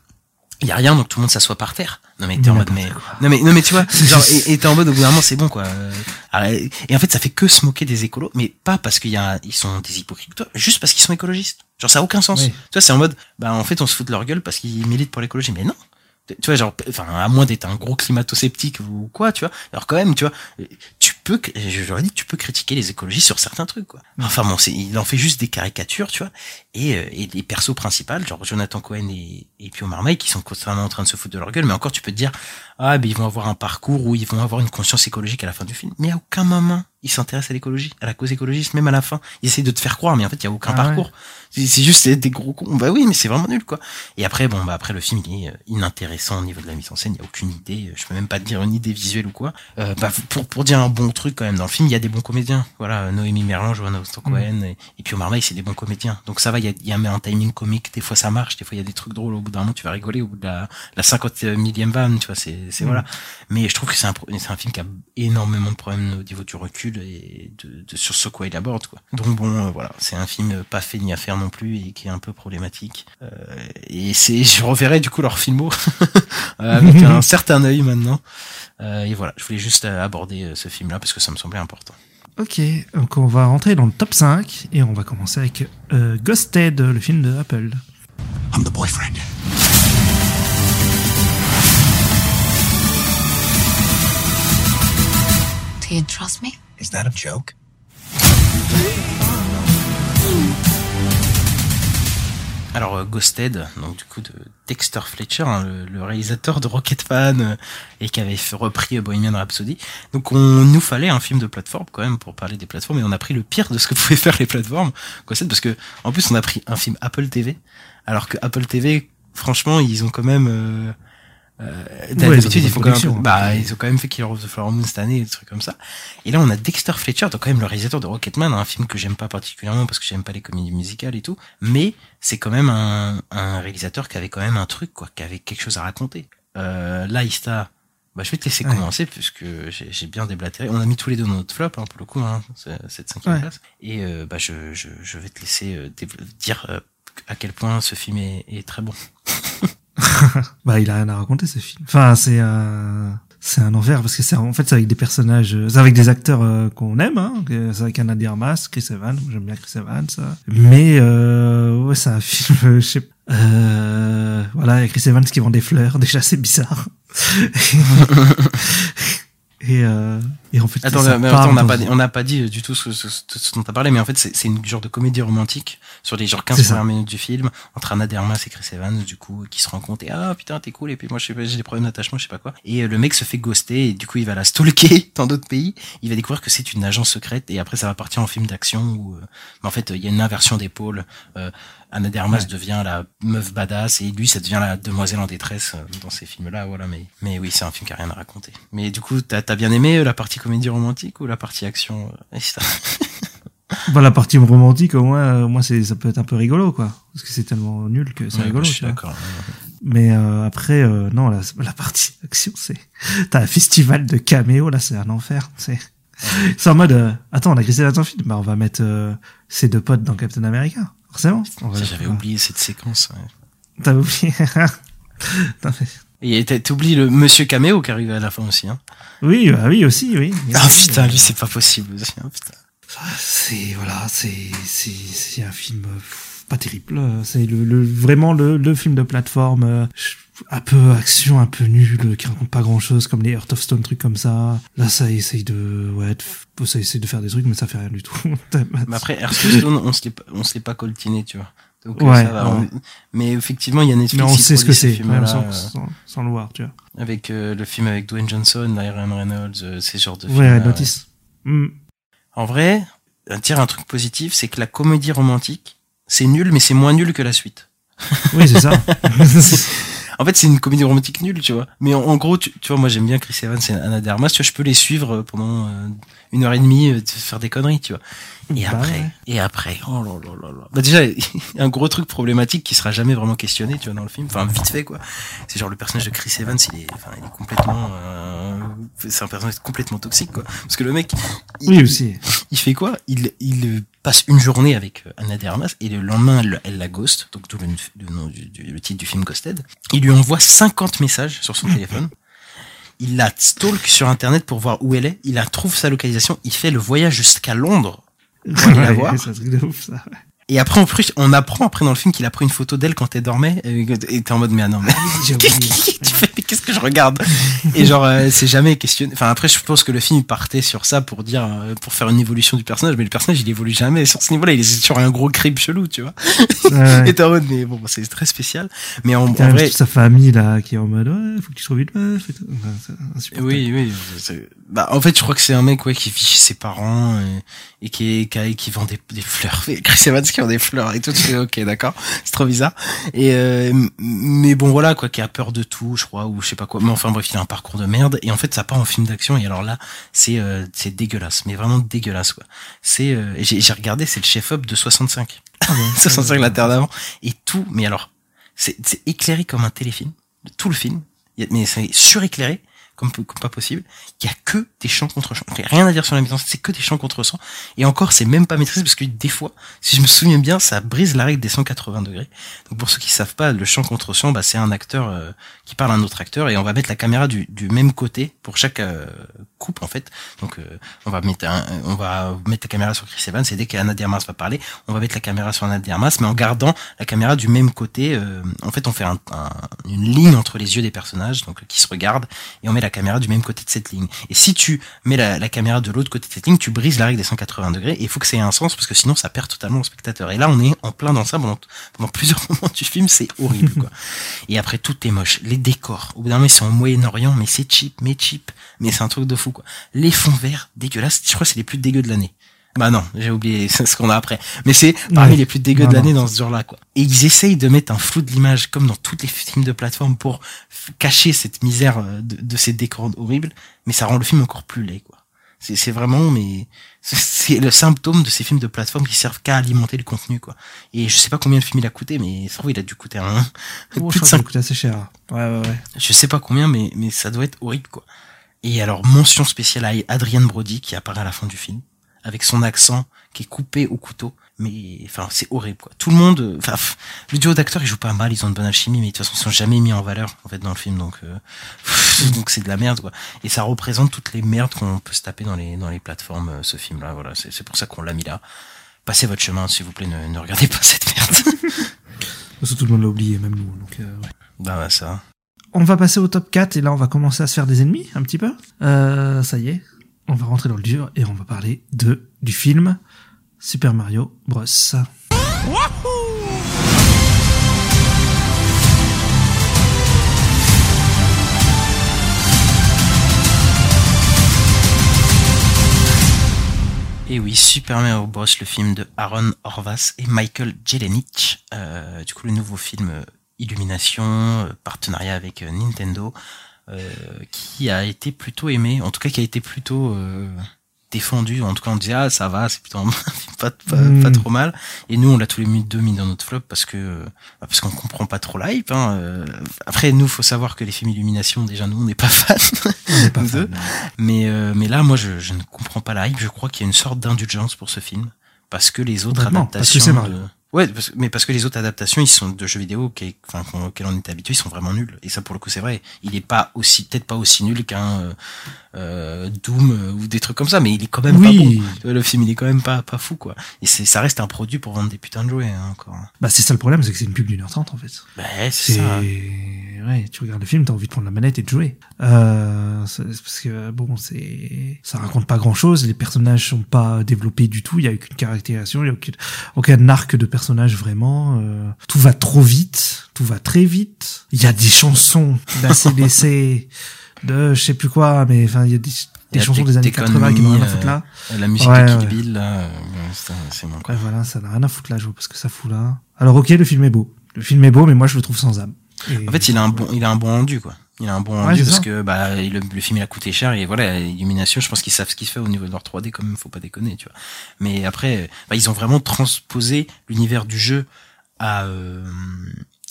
[SPEAKER 2] Il y a rien, donc tout le monde s'assoit par terre. Non mais t'es en mode mais non mais non mais tu vois genre et t'es en mode au bout d'un moment c'est bon quoi. Euh, arrête. Et en fait ça fait que se moquer des écolos, mais pas parce qu'il y a ils sont des hypocrites, juste parce qu'ils sont écologistes. Genre ça a aucun sens.
[SPEAKER 1] Oui.
[SPEAKER 2] Tu vois c'est en mode bah en fait on se fout de leur gueule parce qu'ils militent pour l'écologie, mais non. Tu vois, genre, enfin, à moins d'être un gros climato-sceptique ou quoi, tu vois. Alors quand même, tu vois, tu peux, j'aurais dit, tu peux critiquer les écologistes sur certains trucs, quoi. Enfin bon, c'est, il en fait juste des caricatures, tu vois. Et, euh, et les persos principales, genre Jonathan Cohen et, et puis Omar May, qui sont constamment en train de se foutre de leur gueule, mais encore, tu peux te dire, ah, ben ils vont avoir un parcours où ils vont avoir une conscience écologique à la fin du film. Mais à aucun moment, ils s'intéressent à l'écologie, à la cause écologiste, même à la fin. Ils essayent de te faire croire, mais en fait, il y a aucun
[SPEAKER 1] Ah
[SPEAKER 2] parcours. C'est juste des, gros cons. Bah oui, mais c'est vraiment nul, quoi. Et après, bon, bah après, le film, il est inintéressant au niveau de la mise en scène. Il y a aucune idée. Je peux même pas te dire une idée visuelle ou quoi. Euh, bah, pour, pour dire un bon truc, quand même, dans le film, il y a des bons comédiens. Voilà, Noémie Merlan, Johanna Austin-Cohen, et, et puis Omar May, c'est des bons comédiens. Donc ça va, il y a, y a un timing comique. Des fois, ça marche. Des fois, il y a des trucs drôles. Au bout d'un moment, tu vas rigoler. Au bout de la, la 50 millième vanne, tu vois, c'est, c'est
[SPEAKER 1] Mm.
[SPEAKER 2] voilà. Mais je trouve que c'est un, c'est un film qui a énormément de problèmes au niveau du recul et de, de sur ce quoi il aborde, quoi. Donc bon, euh, voilà, c'est un film pas fait ni à faire non plus et qui est un peu problématique. Euh, et c'est, je reverrai du coup leur filmo <laughs> avec un <laughs> certain œil maintenant. Euh, et voilà, je voulais juste euh, aborder ce film-là parce que ça me semblait important.
[SPEAKER 1] Ok, donc on va rentrer dans le top 5 et on va commencer avec euh, Ghosted, le film de Apple.
[SPEAKER 6] I'm the boyfriend.
[SPEAKER 11] Do you trust me?
[SPEAKER 6] Is that a joke?
[SPEAKER 2] Alors euh, Ghosted, donc du coup de Dexter Fletcher, hein, le, réalisateur de Rocketman euh, et qui avait repris euh, Bohemian Rhapsody. Donc on nous fallait un film de plateforme quand même pour parler des plateformes et on a pris le pire de ce que <laughs> pouvaient faire les plateformes Ghosted parce que en plus on a pris un film Apple TV alors que Apple TV franchement ils ont quand même euh, euh, d'habitude ils font quand même
[SPEAKER 1] hein.
[SPEAKER 2] bah ils ont quand même fait Killer of the Flower Moon cette année des trucs comme ça et là on a Dexter Fletcher donc quand même le réalisateur de Rocketman un film que j'aime pas particulièrement parce que j'aime pas les comédies musicales et tout mais c'est quand même un, un réalisateur qui avait quand même un truc quoi qui avait quelque chose à raconter euh, là Ista bah, je vais te laisser
[SPEAKER 1] Ouais.
[SPEAKER 2] commencer puisque j'ai j'ai bien déblatéré. On a mis tous les deux dans notre flop hein, pour le coup, hein, cette cinquième
[SPEAKER 1] Ouais.
[SPEAKER 2] place. Et euh, bah, je, je, je vais te laisser euh, dire euh, à quel point ce film est, est très bon. <laughs> <laughs>
[SPEAKER 1] bah, il a rien à raconter ce film. Enfin, c'est un, c'est un enfer parce que c'est en fait c'est avec des personnages, euh, c'est avec des acteurs euh, qu'on aime. Hein, c'est avec Anna de Armas, Chris Evans. J'aime bien Chris Evans. ça. Mais euh, ouais, c'est un <laughs> film. euh, je sais. pas. Euh, voilà, Chris Evans qui vend des fleurs. <laughs> Déjà, c'est bizarre. Et, euh, et en fait,
[SPEAKER 2] Attends,
[SPEAKER 1] ça
[SPEAKER 2] mais
[SPEAKER 1] part
[SPEAKER 2] attends, on n'a pas, dit- on n'a pas dit du tout ce, ce, ce- dont t'as parlé, mais en fait, c'est une genre de comédie romantique sur les genre 15
[SPEAKER 1] C'est ça.
[SPEAKER 2] premières minutes du film, entre Anna de Armas et Chris Evans, du coup, qui se rencontrent et ah putain, t'es cool, et puis moi, je sais pas, j'ai des problèmes d'attachement, je sais pas quoi. Et euh, le mec se fait ghoster, et du coup, il va la stalker <laughs> dans d'autres pays. Il va découvrir que c'est une agence secrète, et après, ça va partir en film d'action où, euh, mais en fait, il y a une inversion pôles. Euh, Anna de Armas
[SPEAKER 1] Ouais.
[SPEAKER 2] devient la meuf badass, et lui, ça devient la demoiselle en détresse euh, dans ces films-là, voilà. Mais, mais oui, c'est un film qui a rien à raconter. Mais du coup, t'as as bien aimé euh, la partie comédie romantique ou la partie action euh, <laughs>
[SPEAKER 1] Bah, la partie romantique, au moins, euh, moi, c'est, ça peut être un peu rigolo, quoi. Parce que c'est tellement nul que c'est
[SPEAKER 2] Ouais,
[SPEAKER 1] rigolo.
[SPEAKER 2] bah, je suis
[SPEAKER 1] tu vois.
[SPEAKER 2] d'accord.
[SPEAKER 1] Mais euh, après, euh, non, la, la partie <laughs> action, c'est... T'as un festival de caméos, là, c'est un enfer. C'est, c'est en mode, attends, on a Chris Evans en film, bah on va mettre ses deux potes dans Captain America, forcément.
[SPEAKER 2] J'avais oublié cette séquence. ouais.
[SPEAKER 1] T'avais oublié <laughs>
[SPEAKER 2] Et t'as- t'oublies le Monsieur Caméo qui arrive à la fin aussi. Hein.
[SPEAKER 1] Oui, bah oui, aussi, oui.
[SPEAKER 2] Ah
[SPEAKER 1] Oui,
[SPEAKER 2] putain, lui c'est pas possible aussi. hein.
[SPEAKER 1] C'est voilà, c'est un film pas terrible. C'est le, le vraiment le, le film de plateforme euh, un peu action, un peu nul, euh, qui raconte pas grand chose comme les Heart of Stone, trucs comme ça. Là, ça essaye de ouais, de ça essaye de faire des trucs, mais ça fait rien du tout. <laughs>
[SPEAKER 2] Mais après, Hearthstone, on se l'est pas- on se l'est pas coltiné, tu vois. Donc, euh,
[SPEAKER 1] Ouais,
[SPEAKER 2] ça va,
[SPEAKER 1] ouais.
[SPEAKER 2] on- Mais effectivement, il y a Netflix.
[SPEAKER 1] mais on sait ce que c'est,
[SPEAKER 2] films-là,
[SPEAKER 1] même sans,
[SPEAKER 2] euh,
[SPEAKER 1] sans, sans le voir, tu vois.
[SPEAKER 2] Avec euh, le film avec Dwayne Johnson, Ryan Reynolds, euh, ces genres de films.
[SPEAKER 1] Ouais, Notice. Hmm.
[SPEAKER 2] En vrai, dire un truc positif, c'est que la comédie romantique, c'est nul, mais c'est moins nul que la suite.
[SPEAKER 1] Oui, c'est ça. <laughs> <laughs>
[SPEAKER 2] en fait, c'est une comédie romantique nulle, tu vois. Mais en, en gros, tu, tu vois, moi j'aime bien Chris Evans et Anna de Armas, tu vois, je peux les suivre euh, pendant euh, une heure et demie, euh, faire des conneries, tu vois. Et
[SPEAKER 1] Bah
[SPEAKER 2] après,
[SPEAKER 1] ouais.
[SPEAKER 2] et après, oh là là là là. Bah déjà, <laughs> un gros truc problématique qui sera jamais vraiment questionné, tu vois, dans le film. Enfin, vite fait, quoi. C'est genre le personnage de Chris Evans, il est, enfin, il est complètement, euh, c'est un personnage complètement toxique, quoi. Parce que le mec, il,
[SPEAKER 1] Oui, aussi.
[SPEAKER 2] il fait quoi? Il, il passe une journée avec euh, Anna de Armas et le lendemain elle, elle la ghost, donc d'où le, le nom du, du- le titre du film Ghosted. Il lui envoie 50 messages sur son <laughs> téléphone. Il la stalk sur internet pour voir où elle est. Il la trouve sa localisation. Il fait le voyage jusqu'à Londres pour la voir.
[SPEAKER 1] c'est un truc de ouf, ça.
[SPEAKER 2] Et après, en plus, on apprend après dans le film qu'il a pris une photo d'elle quand elle dormait. Et et t'es en mode, mais ah non, mais que <laughs> tu fais qu'est-ce que je regarde <laughs> Et genre, euh, c'est jamais questionné. Enfin, après, je pense que le film il partait sur ça pour dire, euh, pour faire une évolution du personnage, mais le personnage il évolue jamais sur ce niveau-là. Il est sur un gros crime chelou, tu vois.
[SPEAKER 1] Ouais. <laughs>
[SPEAKER 2] Et t'es en mode, mais bon, c'est très spécial. Mais en, en vrai,
[SPEAKER 1] sa famille là qui est en mode ouais faut que tu trouves une meuf et tout. Enfin.
[SPEAKER 2] Oui, oui. Bah, en fait, je crois que c'est un mec ouais, qui vit chez ses parents et, et qui, est, qui, qui vend des, des fleurs. Et <laughs> Chris Evans qui vend des fleurs et tout. Tu fais, ok, d'accord. C'est trop bizarre. Et euh, mais bon, voilà quoi, qui a peur de tout, je crois, ou je sais pas quoi. Mais enfin bref, il a un parcours de merde. Et en fait, ça part en film d'action. Et alors là, c'est euh, c'est dégueulasse, mais vraiment dégueulasse quoi. C'est euh, j'ai regardé, c'est le chef-op de 65. 65 <laughs> la terre d'avant et tout. Mais alors, c'est c'est éclairé comme un téléfilm, tout le film. Il y a- Mais c'est suréclairé comme, comme pas possible. Il y a que des chants contre a rien à dire sur la mise en scène, c'est que des chants contre chants. Et encore, c'est même pas maîtrisé parce que des fois, si je me souviens bien, ça brise la règle des 180 degrés. Donc pour ceux qui savent pas, le chant contre chant, bah, c'est un acteur euh, qui parle à un autre acteur et on va mettre la caméra du, du même côté pour chaque euh, coupe en fait. Donc euh, on va mettre un- on va mettre la caméra sur Chris Evans et dès qu'Anna de Armas va parler, on va mettre la caméra sur Anna de Armas, mais en gardant la caméra du même côté. euh, en fait, on fait un- un- une ligne entre les yeux des personnages, donc qui se regardent, et on met la caméra du même côté de cette ligne. Et si tu mets la, caméra de l'autre côté de cette ligne, tu brises la règle des 180 degrés. Et il faut que ça ait un sens parce que sinon ça perd totalement le spectateur. Et là, on est en plein dans ça pendant, pendant plusieurs <laughs> moments du film, c'est horrible. quoi. Et après, tout est moche. Les décors, au bout d'un moment, sont au Moyen-Orient, mais c'est cheap, mais cheap. Mais c'est un truc de fou, quoi. Les fonds verts, dégueulasses. Je crois que c'est les plus dégueux de l'année. Bah non, j'ai oublié <laughs> ce qu'on a après. Mais c'est parmi
[SPEAKER 1] Ouais.
[SPEAKER 2] les plus dégueux
[SPEAKER 1] Non,
[SPEAKER 2] de l'année dans ce genre-là, quoi. Et ils essayent de mettre un flou de l'image, comme dans tous les films de plateforme, pour cacher cette misère euh, de, de ces décors horribles. Mais ça rend le film encore plus laid, quoi. C'est vraiment, mais <laughs> c'est- le symptôme de ces films de plateforme qui servent qu'à alimenter le contenu, quoi. Et je sais pas combien le film il a coûté, mais ça se trouve, il a dû coûter un,
[SPEAKER 1] Oh,
[SPEAKER 2] plus
[SPEAKER 1] je
[SPEAKER 2] de
[SPEAKER 1] crois que
[SPEAKER 2] 5
[SPEAKER 1] ça coûte assez cher. Ouais ouais ouais.
[SPEAKER 2] je sais pas combien, mais, mais ça doit être horrible, quoi. Et alors, mention spéciale à Adrienne Brody qui apparaît à la fin du film, avec son accent qui est coupé au couteau. Mais, enfin, c'est horrible, quoi. Tout le monde, euh, enfin, le duo d'acteurs, ils jouent pas mal, ils ont une bonne alchimie, mais de toute façon, ils sont jamais mis en valeur, en fait, dans le film, donc, euh, donc c'est de la merde, quoi. Et ça représente toutes les merdes qu'on peut se taper dans les, dans les plateformes, euh, ce film-là, voilà. C'est c'est pour ça qu'on l'a mis là. Passez votre chemin, s'il vous plaît, ne, ne regardez pas cette merde. <laughs>
[SPEAKER 1] Parce que tout le monde l'a oublié, même nous. Donc euh, ouais.
[SPEAKER 2] bah, bah, ça.
[SPEAKER 1] on va passer au top 4 et là on va commencer à se faire des ennemis un petit peu. Euh, ça y est, on va rentrer dans le dur et on va parler de du film Super Mario Bros.
[SPEAKER 2] Et oui, Super Mario Bros, le film de Aaron Horvath et Michael Jelenic. Euh, du coup, le nouveau film euh, Illumination, euh, partenariat avec euh, Nintendo, qui a été plutôt aimé, en tout cas qui a été plutôt euh, défendu. En tout cas, on disait ah ça va, c'est plutôt <laughs> pas, pas, pas trop mal. Et nous, on l'a tous les deux mis dans notre flop parce que euh, bah, parce qu'on comprend pas trop l'hype. Hein. Euh, Après, nous, faut savoir que les films Illumination, déjà nous, on n'est pas <laughs> fans.
[SPEAKER 1] Pas fan.
[SPEAKER 2] Mais euh, mais là, moi, je, je ne comprends pas la hype. Je crois qu'il y a une sorte d'indulgence pour ce film parce que les autres
[SPEAKER 1] Complètement, parce que
[SPEAKER 2] Ouais, parce- mais parce que les autres adaptations, ils sont de jeux vidéo qui, enfin, qu'on- auxquels on était habitué, ils sont vraiment nuls. Et ça, pour le coup, c'est vrai. Il est pas aussi, peut-être pas aussi nul qu'un euh, euh, Doom euh, ou des trucs comme ça, mais il est quand même
[SPEAKER 1] Oui.
[SPEAKER 2] pas bon. Vois, Le film, il est quand même pas pas fou, quoi. Et c'est, ça reste un produit pour vendre des putins de jouets, hein, encore.
[SPEAKER 1] Bah c'est ça le problème, c'est que c'est une pub d'une heure trente en fait.
[SPEAKER 2] Bah, c'est
[SPEAKER 1] C'est
[SPEAKER 2] ça.
[SPEAKER 1] Ouais, tu regardes le film, t'as envie de prendre la manette et de jouer. Euh, parce que bon, c'est ça raconte pas grand chose. Les personnages sont pas développés du tout. Il y a aucune caractérisation, il y a aucune, aucun arc de personnage vraiment. Euh, tout va trop vite, tout va très vite. Il y a des chansons d'ACDC, <laughs> de je sais plus quoi, mais enfin il y a des, chansons des années
[SPEAKER 2] Take On
[SPEAKER 1] 80 qui n'ont rien à
[SPEAKER 2] euh,
[SPEAKER 1] foutre là.
[SPEAKER 2] La musique
[SPEAKER 1] Ouais,
[SPEAKER 2] de. Kill Bill, là, euh, c'est, c'est bon, quoi.
[SPEAKER 1] Ouais, voilà, ça n'a rien à foutre là, je vois pas ce que ça fout là. Alors ok, le film est beau. Le film est beau, mais moi je le trouve sans âme. Et-
[SPEAKER 2] En fait, il a un bon, il a un bon rendu, quoi. Il a un bon
[SPEAKER 1] Ouais,
[SPEAKER 2] rendu parce
[SPEAKER 1] ça.
[SPEAKER 2] que bah le, le film il a coûté cher et voilà Illumination, je pense qu'ils savent ce qu'ils font au niveau de leur 3D quand même, faut pas déconner, tu vois. Mais après, bah, ils ont vraiment transposé l'univers du jeu à, euh,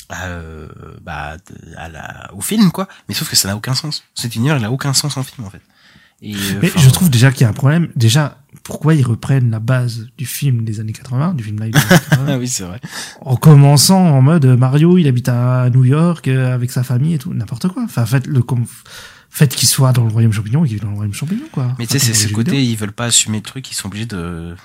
[SPEAKER 2] à, euh, bah, de- à la, au film, quoi. Mais sauf que ça n'a aucun sens. Cet univers, il a aucun sens en film, en fait. Et,
[SPEAKER 1] Mais je trouve déjà qu'il y a un problème. Déjà, pourquoi ils reprennent la base du film des années 80, du film live des années 80,
[SPEAKER 2] Ah oui, c'est vrai.
[SPEAKER 1] en commençant en mode euh, Mario, il habite à New York euh, avec sa famille et tout, n'importe quoi. Enfin, faites le com- faites qu'il soit dans le royaume champignon et qu'il vive dans le royaume champignon, quoi.
[SPEAKER 2] Mais tu sais, c'est ce côté,
[SPEAKER 1] vidéo.
[SPEAKER 2] ils veulent pas assumer le truc, ils sont obligés de,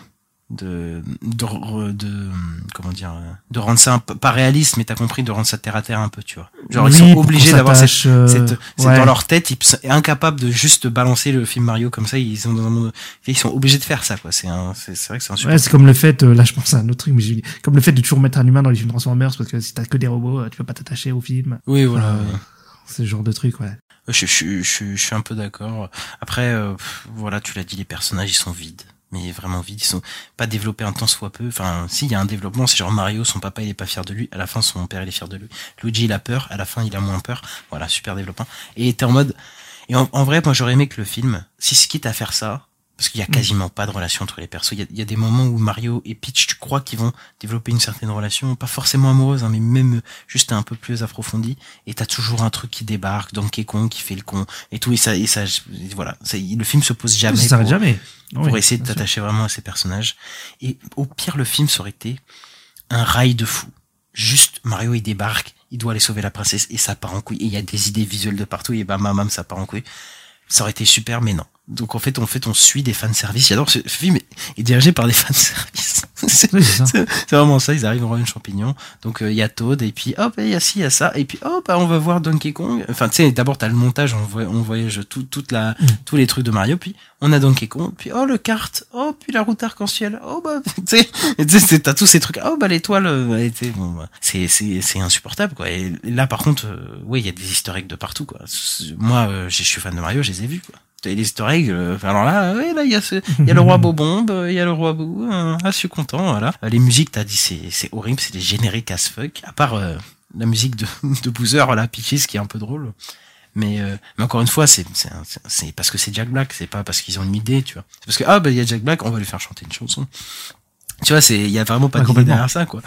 [SPEAKER 2] de, de, de, comment dire, de rendre ça un peu, pas réaliste, mais t'as compris, de rendre ça terre à terre un peu, tu vois. Genre,
[SPEAKER 1] Oui,
[SPEAKER 2] ils sont obligés d'avoir cette,
[SPEAKER 1] s'attache, euh,
[SPEAKER 2] cette,
[SPEAKER 1] ouais.
[SPEAKER 2] dans leur tête, ils sont incapables de juste balancer le film Mario comme ça, ils sont dans un monde, ils sont obligés de faire ça, quoi. C'est c'est, vrai que c'est un super.
[SPEAKER 1] Ouais, c'est comme le fait, euh, là je pense à un autre truc, mais j'ai comme le fait de toujours mettre un humain dans les films Transformers parce que si t'as que des robots, euh, tu peux pas t'attacher au film.
[SPEAKER 2] Oui, voilà.
[SPEAKER 1] Euh,
[SPEAKER 2] ouais.
[SPEAKER 1] Ce genre de truc, ouais.
[SPEAKER 2] Je, je, je, je suis un peu d'accord. Après, euh, voilà, tu l'as dit, les personnages, ils sont vides. Mais vraiment vides, ils sont pas développés un temps soit peu. Enfin, si, il y a un développement, c'est genre Mario, son papa, il est pas fier de lui. À la fin, son père, il est fier de lui. Luigi, il a peur. À la fin, il a moins peur. Voilà, super développement. Et t'es en mode... Et en, en vrai, moi, j'aurais aimé que le film, si se quitte à faire ça, parce qu'il y a quasiment pas de relation entre les persos. Il y a, il y a des moments où Mario et Peach, tu crois qu'ils vont développer une certaine relation, pas forcément amoureuse, hein, mais même juste un peu plus approfondie. Et t'as toujours un truc qui débarque, Donkey Kong qui fait le con et tout. Et ça, et ça, voilà. Ça, le film se pose jamais.
[SPEAKER 1] Ça
[SPEAKER 2] pour-
[SPEAKER 1] jamais.
[SPEAKER 2] Pour
[SPEAKER 1] Oui,
[SPEAKER 2] essayer de t'attacher vraiment à ces personnages. Et au pire, le film, ça aurait été un rail de fou. Juste, Mario, il débarque, il doit aller sauver la princesse et ça part en couille. Et il y a des idées visuelles de partout et bam, bam, bam, ça part en couille. Ça aurait été super, mais non. Donc en fait, en fait, on suit des fanservice. J'adore ce film est dirigé par des <laughs> fanservice. c'est
[SPEAKER 1] Oui, c'est
[SPEAKER 2] vraiment ça. Ils arrivent au royaume champignon. Donc euh, il y a Toad et puis hop, il y a ci, il y a ça et puis hop, bah, on va voir Donkey Kong. Enfin, tu sais, d'abord t'as le montage, on, voy- on voyage tout, toute la, tous les trucs de Mario. Puis on a Donkey Kong. Puis oh le kart. Oh puis la route arc-en-ciel. Oh bah, <laughs> tu sais, t'as tous ces trucs. Oh bah l'étoile. euh, bon, bah, c'est c'est c'est insupportable quoi. Et là par contre, euh, oui, il y a des eggs de partout quoi. Moi, euh, je suis fan de Mario, je les ai vus quoi. T'as les Easter eggs, euh, alors là, ouais, là, il y a ce, il y a le roi Bobombe, euh, il y a le roi Bou, euh, ah, je suis content, voilà. Euh, Les musiques, t'as dit, c'est, c'est horrible, c'est des génériques as fuck, à part, euh, la musique de, <laughs> de Boozer, là, Peaches, qui est un peu drôle. Mais, euh, mais encore une fois, c'est, c'est, c'est- c'est parce que c'est Jack Black, c'est pas parce qu'ils ont une idée, tu vois. C'est parce que, ah, bah, il y a Jack Black, on va lui faire chanter une chanson. Tu vois, c'est, il y a vraiment pas
[SPEAKER 1] Ouais,
[SPEAKER 2] d'idée
[SPEAKER 1] complètement.
[SPEAKER 2] derrière ça, quoi.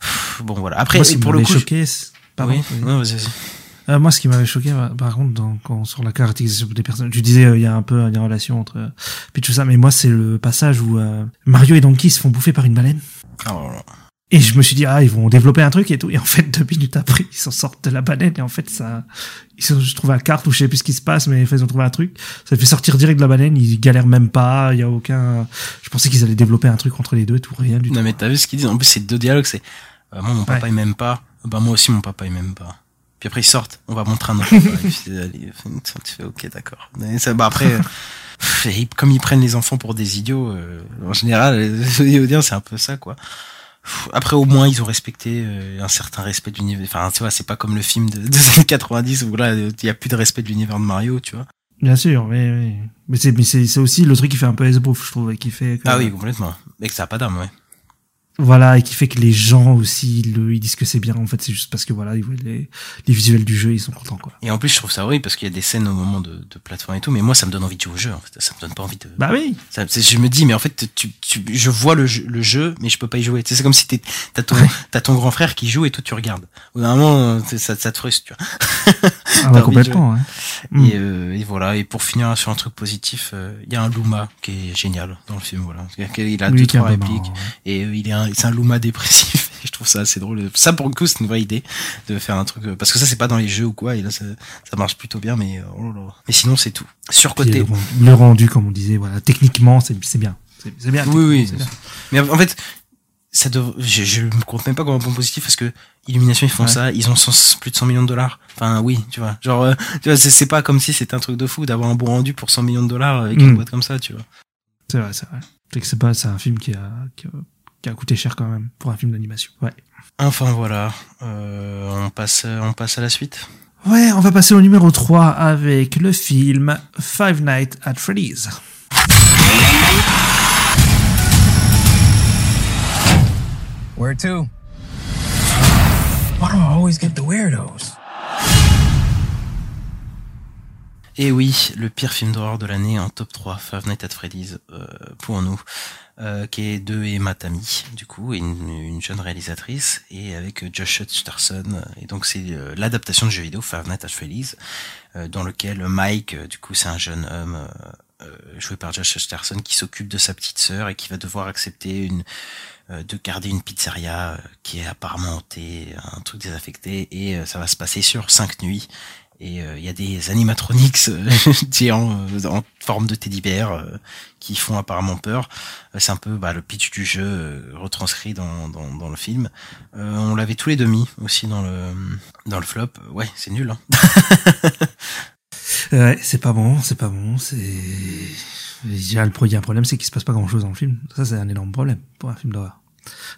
[SPEAKER 2] Pff, Bon, voilà. Après,
[SPEAKER 1] Moi,
[SPEAKER 2] pour le coup.
[SPEAKER 1] choqué, pardon,
[SPEAKER 2] oui,
[SPEAKER 1] oui.
[SPEAKER 2] non, vas-y, vas-y.
[SPEAKER 1] Euh, moi, ce qui m'avait choqué, par- par contre, dans, quand, sur la caractérisation des personnes, tu disais, euh, il y a un peu des relations entre euh, puis tout ça, mais moi, c'est le passage où euh, Mario et Donkey se font bouffer par une baleine.
[SPEAKER 2] Oh là là.
[SPEAKER 1] Et je me suis dit, ah, ils vont développer un truc et tout. Et en fait, deux minutes après, ils s'en sortent de la baleine. Et en fait, ça, ils se sont trouvés la carte ou je sais plus ce qui se passe, mais ils ont trouvé un truc. Ça fait sortir direct de la baleine. Ils galèrent même pas. Il y a aucun, je pensais qu'ils allaient développer un truc entre les deux et tout. Rien du tout.
[SPEAKER 2] Non, mais t'as vu ce qu'ils disent? En plus, c'est deux dialogues, c'est, euh, moi, mon papa,
[SPEAKER 1] Ouais.
[SPEAKER 2] il m'aime pas. Bah, moi aussi, mon papa, il m'aime pas. Puis après ils sortent, on va montrer un autre tu fais ok d'accord. Bah après, <laughs> comme ils prennent les enfants pour des idiots, euh, en général, les audiences c'est un peu ça quoi. Après au moins ils ont respecté euh, un certain respect de l'univers. Enfin tu vois c'est pas comme le film de, années 90 où là il y a plus de respect de l'univers de Mario tu vois.
[SPEAKER 1] Bien sûr, mais, mais, mais c'est, mais c'est, aussi le truc qui fait un peu esbrouf, je trouve, et qui fait que,
[SPEAKER 2] Ah oui complètement. Et que ça a pas d'âme ouais.
[SPEAKER 1] Voilà, et qui fait que les gens aussi, le, ils disent que c'est bien. En fait, c'est juste parce que voilà, ils voient les, les visuels du jeu, ils sont contents, quoi.
[SPEAKER 2] Et en plus, je trouve ça horrible parce qu'il y a des scènes au moment de, de plateforme et tout, mais moi, ça me donne envie de jouer au jeu. En fait, ça me donne pas envie de.
[SPEAKER 1] Bah oui.
[SPEAKER 2] Ça, je me dis, mais en fait, tu, tu, je vois le jeu, le jeu, mais je peux pas y jouer. Tu sais, c'est comme si t'as ton, t'as ton grand frère qui joue et toi tu regardes. Au moment, euh, ça, ça te frustre, tu vois. <laughs>
[SPEAKER 1] Ah bah, complètement, ouais.
[SPEAKER 2] Et, euh, et voilà. Et pour finir sur un truc positif, euh, il y a un Luma qui est génial dans le film. Voilà, il a
[SPEAKER 1] Oui,
[SPEAKER 2] deux trois répliques
[SPEAKER 1] marrant,
[SPEAKER 2] et euh, il est, un, c'est un Luma dépressif. <laughs> Et je trouve ça assez drôle. Ça pour le coup, c'est une vraie idée de faire un truc euh, parce que ça c'est pas dans les jeux ou quoi. Et là, ça, ça marche plutôt bien. Mais oh là là. Mais sinon, c'est tout. Surcoté.
[SPEAKER 1] le, le rendu, comme on disait, voilà, techniquement, c'est, c'est bien. C'est, c'est bien.
[SPEAKER 2] Oui, oui.
[SPEAKER 1] c'est bien.
[SPEAKER 2] Mais en fait, ça dev... je, je me compte même pas comme un point positif parce que Illumination ils font
[SPEAKER 1] Ouais.
[SPEAKER 2] ça, ils ont 100 plus de 100 millions de dollars. Enfin oui, tu vois. Genre, euh, tu vois, c'est, pas comme si c'était un truc de fou d'avoir un bon rendu pour 100 millions de dollars avec
[SPEAKER 1] Mm.
[SPEAKER 2] une boîte comme ça, tu vois.
[SPEAKER 1] C'est vrai, c'est vrai. C'est que c'est pas, c'est un film qui a, qui a, qui a coûté cher quand même pour un film d'animation. Ouais.
[SPEAKER 2] Enfin voilà, euh, on passe, on passe à la suite.
[SPEAKER 1] Ouais, on va passer au numéro 3 avec le film Five Nights at Freddy's.
[SPEAKER 13] Where to? Why do I always get the weirdos?
[SPEAKER 2] Et oui, le pire film d'horreur de l'année en top 3, Five Nights at Freddy's, euh, pour nous, euh, qui est de Emma Tammy, du coup, une, une jeune réalisatrice, et avec euh, Josh Hutcherson. Et donc c'est l'adaptation de jeu vidéo Five Nights at Freddy's, dans lequel Mike, du coup, c'est un jeune homme joué par Josh Hutcherson qui s'occupe de sa petite sœur et qui va devoir accepter une de garder une pizzeria euh, qui est apparemment hantée, un truc désaffecté, et euh, ça va se passer sur cinq nuits. Et euh, il y a des animatronics euh, <laughs> euh, en forme de teddy bear euh, qui font apparemment peur. Euh, C'est un peu bah, le pitch du jeu euh, retranscrit dans, dans, le film. Euh, on l'avait tous les demi aussi dans le dans le flop. Ouais, c'est nul. Hein. <laughs>
[SPEAKER 1] Ouais, c'est pas bon, c'est pas bon, c'est... Il y a un problème, c'est qu'il se passe pas grand chose dans le film. Ça, c'est un énorme problème pour un film d'horreur.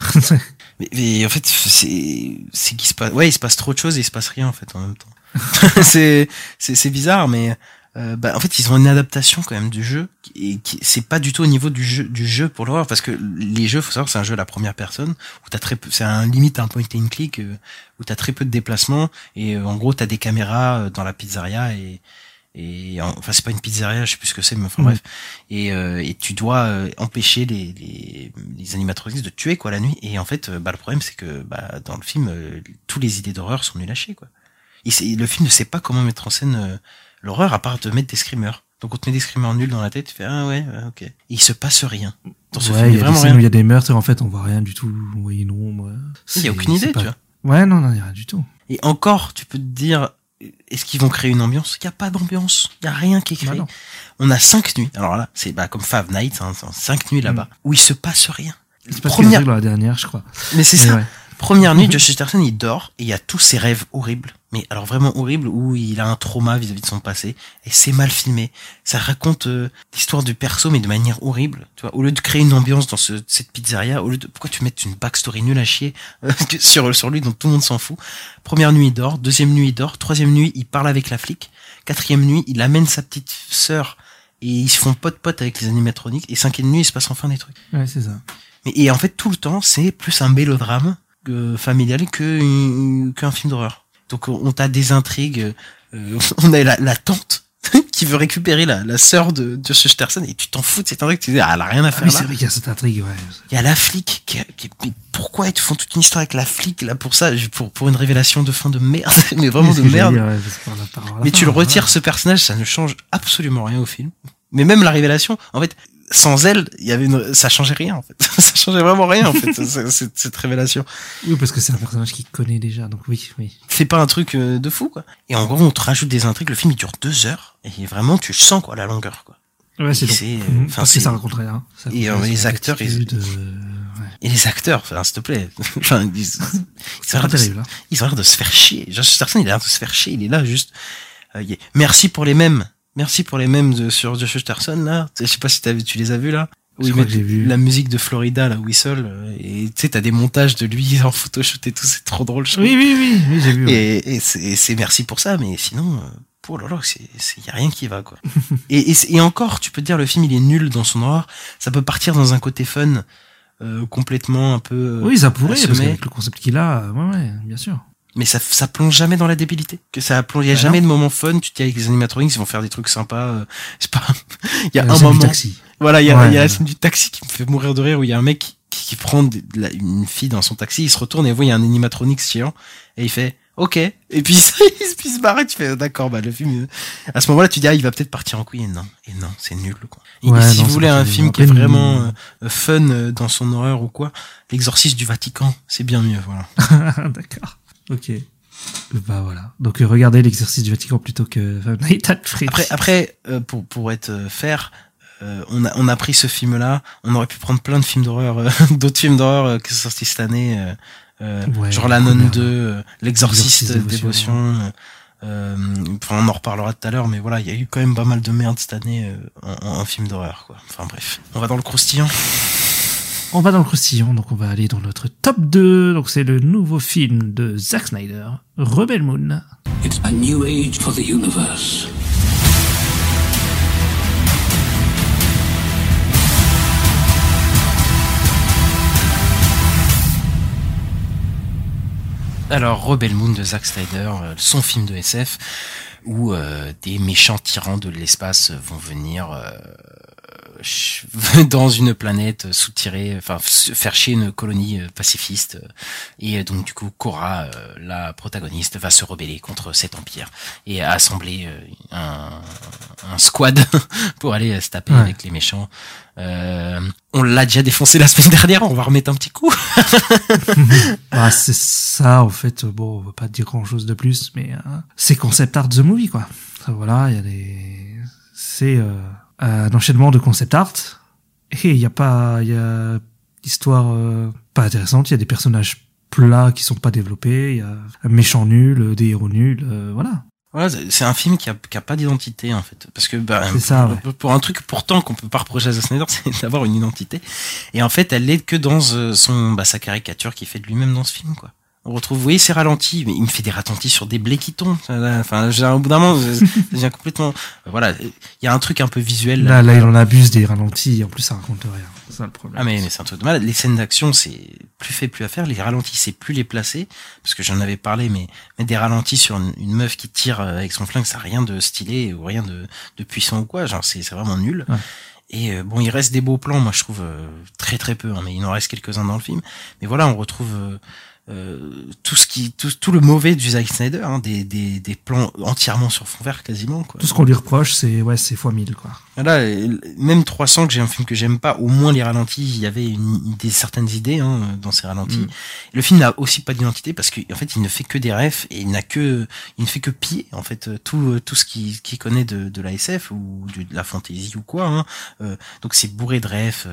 [SPEAKER 1] <laughs>
[SPEAKER 2] Mais, mais en fait, c'est c'est qu'il se passe. Ouais, il se passe trop de choses et il se passe rien en fait en même temps. <laughs> c'est c'est c'est bizarre, mais euh, bah, en fait, ils ont une adaptation quand même du jeu et qui c'est pas du tout au niveau du jeu du jeu pour l'horreur parce que les jeux, faut savoir, c'est un jeu à la première personne où t'as très peu, c'est un limite un point and click euh, où t'as très peu de déplacements et euh, en gros t'as des caméras euh, dans la pizzeria et et en- enfin c'est pas une pizzeria, je sais plus ce que c'est, mais enfin
[SPEAKER 1] Mhm.
[SPEAKER 2] bref. Et, euh, et tu dois euh, empêcher les, les, les animatroniques de tuer quoi la nuit. Et en fait, euh, bah le problème c'est que bah dans le film, euh, tous les idées d'horreur sont nulles à chier quoi. Sait- le film ne sait pas comment mettre en scène euh, l'horreur à part de mettre des screamers. Donc on te met des screamers nuls dans la tête, tu fais ah ouais, ok. Et il se passe rien. Dans ce
[SPEAKER 1] ouais,
[SPEAKER 2] film,
[SPEAKER 1] il y
[SPEAKER 2] y a
[SPEAKER 1] des
[SPEAKER 2] vraiment
[SPEAKER 1] scènes
[SPEAKER 2] rien.
[SPEAKER 1] il y a des meurtres et en fait, on voit rien du tout. On voit une ombre.
[SPEAKER 2] Il y a aucune idée,
[SPEAKER 1] pas-
[SPEAKER 2] tu vois.
[SPEAKER 1] Ouais, non, non, il y a rien du tout.
[SPEAKER 2] Et encore, tu peux te dire, est-ce qu'ils vont créer une ambiance? Il y a pas d'ambiance. Il y a rien qui est créé.
[SPEAKER 1] Bah.
[SPEAKER 2] On a cinq nuits. Alors là, c'est bah, comme Five Nights, hein, cinq nuits là-bas, où il se passe rien. Première...
[SPEAKER 1] dans la dernière, je crois.
[SPEAKER 2] Mais c'est ça.
[SPEAKER 1] ouais.
[SPEAKER 2] Première nuit, <laughs> Josh Hutcherson, il dort et il y a tous ses rêves horribles. Mais alors vraiment horribles où il a un trauma vis-à-vis de son passé et c'est mal filmé. Ça raconte euh, l'histoire du perso mais de manière horrible. Tu vois, au lieu de créer une ambiance dans ce, cette pizzeria, au lieu de pourquoi tu mets une backstory nulle à chier euh, <laughs> sur sur lui dont tout le monde s'en fout? Première nuit, il dort. Deuxième nuit, il dort. Troisième nuit, il parle avec la flic. Quatrième nuit, il amène sa petite sœur et ils se font pote-pote avec les animatroniques. Et cinquième nuit, il se passe enfin des trucs.
[SPEAKER 1] Ouais, c'est ça.
[SPEAKER 2] Mais, et en fait, tout le temps, c'est plus un mélodrame euh, familial qu'un film d'horreur. Donc, on t'a des intrigues. euh, <laughs> on a la, la tante <laughs> qui veut récupérer la, la sœur de, de ce Sterson et tu t'en fous de cette intrigue. Tu dis, ah, elle a rien à
[SPEAKER 1] Ah
[SPEAKER 2] faire
[SPEAKER 1] oui,
[SPEAKER 2] là.
[SPEAKER 1] c'est vrai qu'il y a cette intrigue, ouais.
[SPEAKER 2] Il y a la flic qui, qui mais pourquoi ils te font toute une histoire avec la flic là pour ça, pour, pour une révélation de fin de merde, <laughs> mais vraiment de merde.
[SPEAKER 1] dire, ouais, a
[SPEAKER 2] Mais
[SPEAKER 1] fin,
[SPEAKER 2] tu le
[SPEAKER 1] voilà.
[SPEAKER 2] retires ce personnage, ça ne change absolument rien au film. Mais même la révélation, en fait, sans elle, il y avait une, ça changeait rien en fait. <laughs> ça changeait vraiment rien en fait <laughs> ce- cette, cette révélation.
[SPEAKER 1] Oui, parce que c'est un personnage qu'il connaît déjà, donc oui, oui.
[SPEAKER 2] C'est pas un truc euh, de fou quoi. Et en gros, on te rajoute des intrigues. Le film il dure deux heures et vraiment tu sens quoi la longueur quoi.
[SPEAKER 1] Ouais, c'est long.
[SPEAKER 2] c'est, euh,
[SPEAKER 1] Mhm,
[SPEAKER 2] enfin, c'est-
[SPEAKER 1] ça raconte rien. Ça
[SPEAKER 2] Et, euh, les acteurs, ils-
[SPEAKER 1] ouais.
[SPEAKER 2] Et les acteurs, enfin, s'il te plaît. <laughs> enfin, ils, ils, ont l'air de,
[SPEAKER 1] hein.
[SPEAKER 2] ils ont l'air de se faire chier. Josh Hutcherson, il a l'air de se faire chier. Il est là juste. euh, est- Merci pour les mêmes. Merci pour les mêmes de, sur Josh Hutcherson là. Je sais pas si vu- tu les as vus là. Mais
[SPEAKER 1] que j'ai vu.
[SPEAKER 2] la musique de Florida, la Whistle, euh, et tu sais, t'as des montages de lui <laughs> en photoshoot et tout, c'est trop drôle. je.
[SPEAKER 1] Oui, oui, oui, oui, j'ai vu.
[SPEAKER 2] Et, c'est et c'est merci pour ça, mais sinon, euh, oh là là, c'est, c'est, y a rien qui va, quoi. <laughs> et, et, c'est- et encore, tu peux te dire, le film, il est nul dans son horreur. Ça peut partir dans un côté fun, euh, complètement un peu. euh,
[SPEAKER 1] Oui, ça pourrait, parce
[SPEAKER 2] assommé.
[SPEAKER 1] qu'avec le concept qu'il a, ouais, ouais, bien sûr.
[SPEAKER 2] Mais ça, ça plonge jamais dans la débilité. Que ça plonge, y a
[SPEAKER 1] Bah
[SPEAKER 2] jamais
[SPEAKER 1] non.
[SPEAKER 2] de moment fun. Tu te dis avec les animatronics, ils vont faire des trucs sympas. euh, c'est pas, <laughs> il y a
[SPEAKER 1] La
[SPEAKER 2] un moment.
[SPEAKER 1] taxi.
[SPEAKER 2] Voilà, il y a,
[SPEAKER 1] Ouais,
[SPEAKER 2] il y a la scène du taxi qui me fait mourir de rire où il y a un mec qui, qui prend de la- une fille dans son taxi, il se retourne et voit il y a un animatronics géant et il fait OK. Et puis ça, <laughs> il se- il se barre et tu fais d'accord, bah le film. euh, À ce moment-là, tu dis ah il va peut-être partir en couille et non, et non, c'est nul quoi. Et
[SPEAKER 1] Ouais,
[SPEAKER 2] si
[SPEAKER 1] non,
[SPEAKER 2] vous voulez un film qui est vraiment euh, euh, fun euh, dans son horreur ou quoi, l'exorciste du Vatican, c'est bien mieux, voilà. <laughs>
[SPEAKER 1] D'accord. Ok. Bah voilà. Donc euh, regardez l'exercice du Vatican plutôt que Five Nights at.
[SPEAKER 2] Après, après euh, pour, pour être euh, fair, euh, on, a, on a pris ce film-là. On aurait pu prendre plein de films d'horreur, euh, <laughs> d'autres films d'horreur euh, qui sont sortis cette année. euh, euh,
[SPEAKER 1] Ouais,
[SPEAKER 2] genre La Nonne
[SPEAKER 1] merde.
[SPEAKER 2] 2, euh, L'Exorciste
[SPEAKER 1] Exorciste
[SPEAKER 2] Dévotion. Euh, euh, enfin, on en reparlera tout à l'heure, mais voilà, il y a eu quand même pas mal de merde cette année euh, en, en, en film d'horreur, quoi. Enfin bref, on va dans le croustillant.
[SPEAKER 1] On va dans le croustillant, donc on va aller dans notre top 2. Donc c'est le nouveau film de Zack Snyder, Rebel Moon.
[SPEAKER 14] It's a new age for the universe.
[SPEAKER 2] Alors, Rebel Moon de Zack Snyder, euh, son film de SF, où euh, des méchants tyrans de l'espace vont venir euh, dans une planète soutirer, enfin faire chier une colonie euh, pacifiste. euh, Et euh, donc du coup, Cora, euh, la protagoniste, va se rebeller contre cet empire et assembler euh, un, un squad <laughs> pour aller euh, se taper
[SPEAKER 1] Ouais.
[SPEAKER 2] avec les méchants. Euh, on l'a déjà défoncé la semaine <laughs> dernière, on va remettre un petit coup. <laughs>
[SPEAKER 1] Ah, c'est ça, en fait. Bon, on va pas dire grand chose de plus, mais euh, c'est concept art the movie, quoi. Voilà, il y a des, c'est euh, un enchaînement de concept art et il y a pas, il y a l'histoire euh, pas intéressante. Il y a des personnages plats qui sont pas développés. Il y a un méchant nul, des héros nuls, euh, voilà.
[SPEAKER 2] Voilà, c'est- un film qui a, qui a pas d'identité en fait, parce que bah,
[SPEAKER 1] C'est ça,
[SPEAKER 2] pour,
[SPEAKER 1] ouais.
[SPEAKER 2] pour un truc pourtant qu'on peut pas reprocher à Snyder, <laughs> c'est d'avoir une identité. Et en fait, elle est que dans euh, son bah, sa caricature qu'il fait de lui-même dans ce film, quoi. On retrouve, vous voyez, ces ralentis, mais il me fait des ralentis sur des blés qui tombent. Enfin, j'ai un bout d'un moment, deviens complètement. Voilà, il y a un truc un peu visuel.
[SPEAKER 1] Là, là, il en abuse des ralentis. En plus, ça raconte rien. C'est ça le problème.
[SPEAKER 2] Ah mais, mais c'est un truc de malade. Les scènes d'action, c'est plus fait, plus à faire. Les ralentis, c'est plus les placer. Parce que j'en avais parlé, mais, mais des ralentis sur une, une meuf qui tire euh, avec son flingue, ça n'a rien de stylé ou rien de, de puissant ou quoi. Genre, c'est c'est vraiment nul.
[SPEAKER 1] Ouais.
[SPEAKER 2] Et euh, bon, il reste des beaux plans, moi je trouve euh, très très peu, hein, mais il en reste quelques-uns dans le film. Mais voilà, on retrouve euh, euh, tout ce qui, tout, tout le mauvais du Zack Snyder, hein, des, des, des plans entièrement sur fond vert quasiment. Quoi.
[SPEAKER 1] Tout ce qu'on lui reproche, c'est ouais, c'est fois mille, quoi.
[SPEAKER 2] Voilà, euh, même 300 que j'ai un film que j'aime pas, au moins les ralentis, il y avait une, des certaines idées hein, dans ces ralentis.
[SPEAKER 1] Mm.
[SPEAKER 2] Le film n'a aussi pas d'identité parce qu'en fait il ne fait que des refs et il n'a que il ne fait que piller en fait euh, tout euh, tout ce qu'il qu'il connaît de, de la SF ou de, de la fantasy ou quoi. Hein. Euh, donc c'est bourré de refs.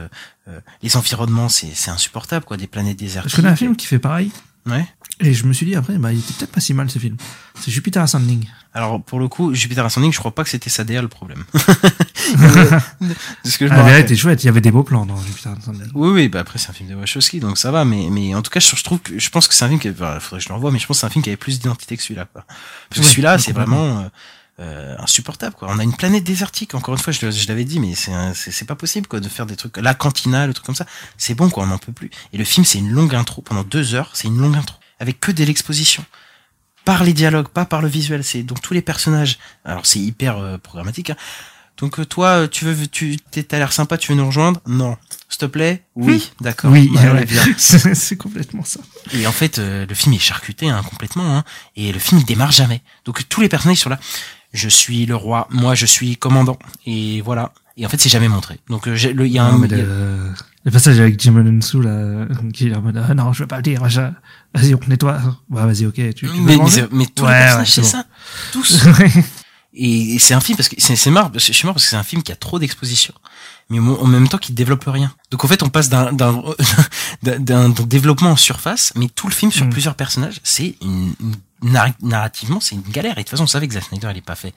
[SPEAKER 2] Euh, les environnements c'est c'est insupportable quoi, des planètes désertiques.
[SPEAKER 1] Je connais un film qui fait pareil.
[SPEAKER 2] Ouais.
[SPEAKER 1] Et je me suis dit après, bah, il était peut-être pas si mal ce film. C'est Jupiter Ascending.
[SPEAKER 2] Alors pour le coup, Jupiter Ascending, je crois pas que c'était sa DA le problème. <laughs> Parce que je
[SPEAKER 1] Ah, était chouette. Il y avait des beaux plans dans Jupiter Ascending.
[SPEAKER 2] Oui, oui, bah après c'est un film de Wachowski, donc ça va, mais, mais en tout cas, je, je trouve que, je pense que c'est un film qui, enfin, faudrait que je le revoie, mais je pense que c'est un film qui avait plus d'identité que celui-là, quoi. Parce que
[SPEAKER 1] Ouais,
[SPEAKER 2] celui-là, c'est vraiment, euh, euh, insupportable, quoi. On a une planète désertique, encore une fois, je, l'avais dit, mais c'est, pas possible, quoi, de faire des trucs, la cantina, le truc comme ça. C'est bon, quoi, on n'en peut plus. Et le film, c'est une longue intro, pendant deux heures, c'est une longue intro, avec que de l'exposition par les dialogues, pas par le visuel. C'est donc tous les personnages. Alors c'est hyper euh, programmatique. hein. Donc euh, toi, tu veux, tu t'as l'air sympa, tu veux nous rejoindre? Non, s'il te plaît? Oui, d'accord.
[SPEAKER 1] Oui, <laughs>
[SPEAKER 2] ouais, <laughs>
[SPEAKER 1] c'est c'est complètement ça.
[SPEAKER 2] Et en fait, euh, le film est charcuté hein, complètement, hein, et le film il démarre jamais. Donc tous les personnages sont là. Je suis le roi, moi je suis commandant, et voilà. Et en fait, c'est jamais montré. Donc euh, il y a un,
[SPEAKER 1] Non, le, le passage avec Jim Alonso, là, qui est en mode, ah, non, je veux pas le dire, machin. Vas-y, on nettoie. Ouais, vas-y, ok. Tu, tu
[SPEAKER 2] mais, mais, mais tous
[SPEAKER 1] Ouais,
[SPEAKER 2] les
[SPEAKER 1] ouais,
[SPEAKER 2] personnages, c'est
[SPEAKER 1] bon.
[SPEAKER 2] ça. Tous. Et, c'est un film parce que c'est c'est marrant, je suis parce que c'est un film qui a trop d'exposition, mais en même temps qui développe rien. Donc en fait, on passe <laughs> d'un d'un développement en surface, mais tout le film sur
[SPEAKER 1] Mm.
[SPEAKER 2] plusieurs personnages, c'est une, une- narr- narrativement, c'est une galère. Et de toute façon, on savait que Zack Snyder, il est pas fait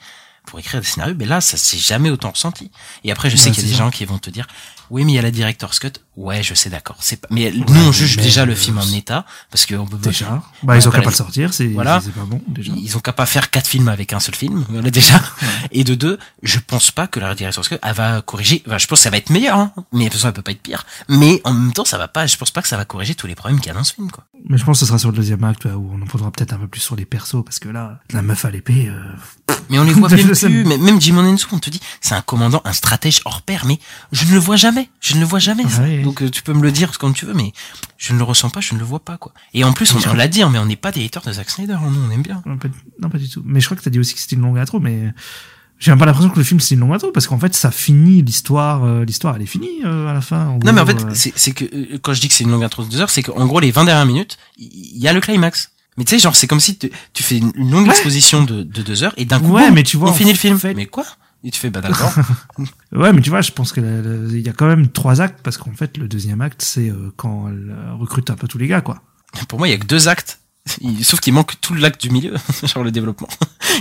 [SPEAKER 2] pour écrire des scénarios, mais là, ça s'est jamais autant ressenti. Et après, je sais
[SPEAKER 1] Ouais,
[SPEAKER 2] qu'il y a des
[SPEAKER 1] ça.
[SPEAKER 2] gens qui vont te dire, oui, mais il y a la director's cut. Ouais, je sais, d'accord. C'est pas, mais nous, on juge
[SPEAKER 1] mais,
[SPEAKER 2] déjà le
[SPEAKER 1] euh,
[SPEAKER 2] film en état, parce que on peut
[SPEAKER 1] Déjà. Bah, ils ont
[SPEAKER 2] on
[SPEAKER 1] qu'à pas le sortir, c'est
[SPEAKER 2] Voilà.
[SPEAKER 1] c'est pas bon, déjà.
[SPEAKER 2] Ils ont qu'à pas faire quatre films avec un seul film, <laughs> voilà déjà. Et de deux, je pense pas que la director's cut, elle va corriger. Enfin, je pense que ça va être meilleur, hein. mais de toute façon, elle peut pas être pire. Mais en même temps, ça va pas. Je pense pas que ça va corriger tous les problèmes qu'il y a dans ce film, quoi.
[SPEAKER 1] Mais je pense que ce sera sur le deuxième acte, où on en prendra peut-être un peu plus sur les persos, parce que là, la meuf à l'épée, euh,
[SPEAKER 2] Mais on les voit <laughs> même plus. Mais même Jim Onensu, on te dit, c'est un commandant, un stratège hors pair, mais je ne le vois jamais. Je ne le vois jamais. ça.
[SPEAKER 1] Ouais.
[SPEAKER 2] Donc euh, tu peux me le dire comme tu veux, mais je ne le ressens pas, je ne le vois pas, quoi. Et en plus, on, on l'a dit, hein, mais on n'est pas des haters de Zack Snyder, hein, nous, on aime bien.
[SPEAKER 1] non, pas, non, pas du tout. Mais je crois que t'as dit aussi que c'était une longue intro, mais j'ai même pas l'impression que le film c'est une longue intro, parce qu'en fait, ça finit l'histoire, euh, l'histoire elle est finie, euh, à la fin. en
[SPEAKER 2] Non, mais en fait,
[SPEAKER 1] euh,
[SPEAKER 2] c'est que euh, quand je dis que c'est une longue intro de deux heures, c'est qu'en gros, les 20 dernières minutes, il y a le climax. Mais tu sais, genre, c'est comme si tu tu fais une longue exposition de, de deux heures et d'un coup,
[SPEAKER 1] Ouais,
[SPEAKER 2] boum,
[SPEAKER 1] mais tu vois,
[SPEAKER 2] on finit le film. Mais quoi? Et tu fais, bah d'accord. <laughs>
[SPEAKER 1] Ouais, mais tu vois, je pense que la- la- il y a quand même trois actes parce qu'en fait, le deuxième acte, c'est euh, quand elle euh, recrute un peu tous les gars, quoi.
[SPEAKER 2] Pour moi, il y a que deux actes. Il- Sauf qu'il manque tout l'acte du milieu, <laughs> genre le développement.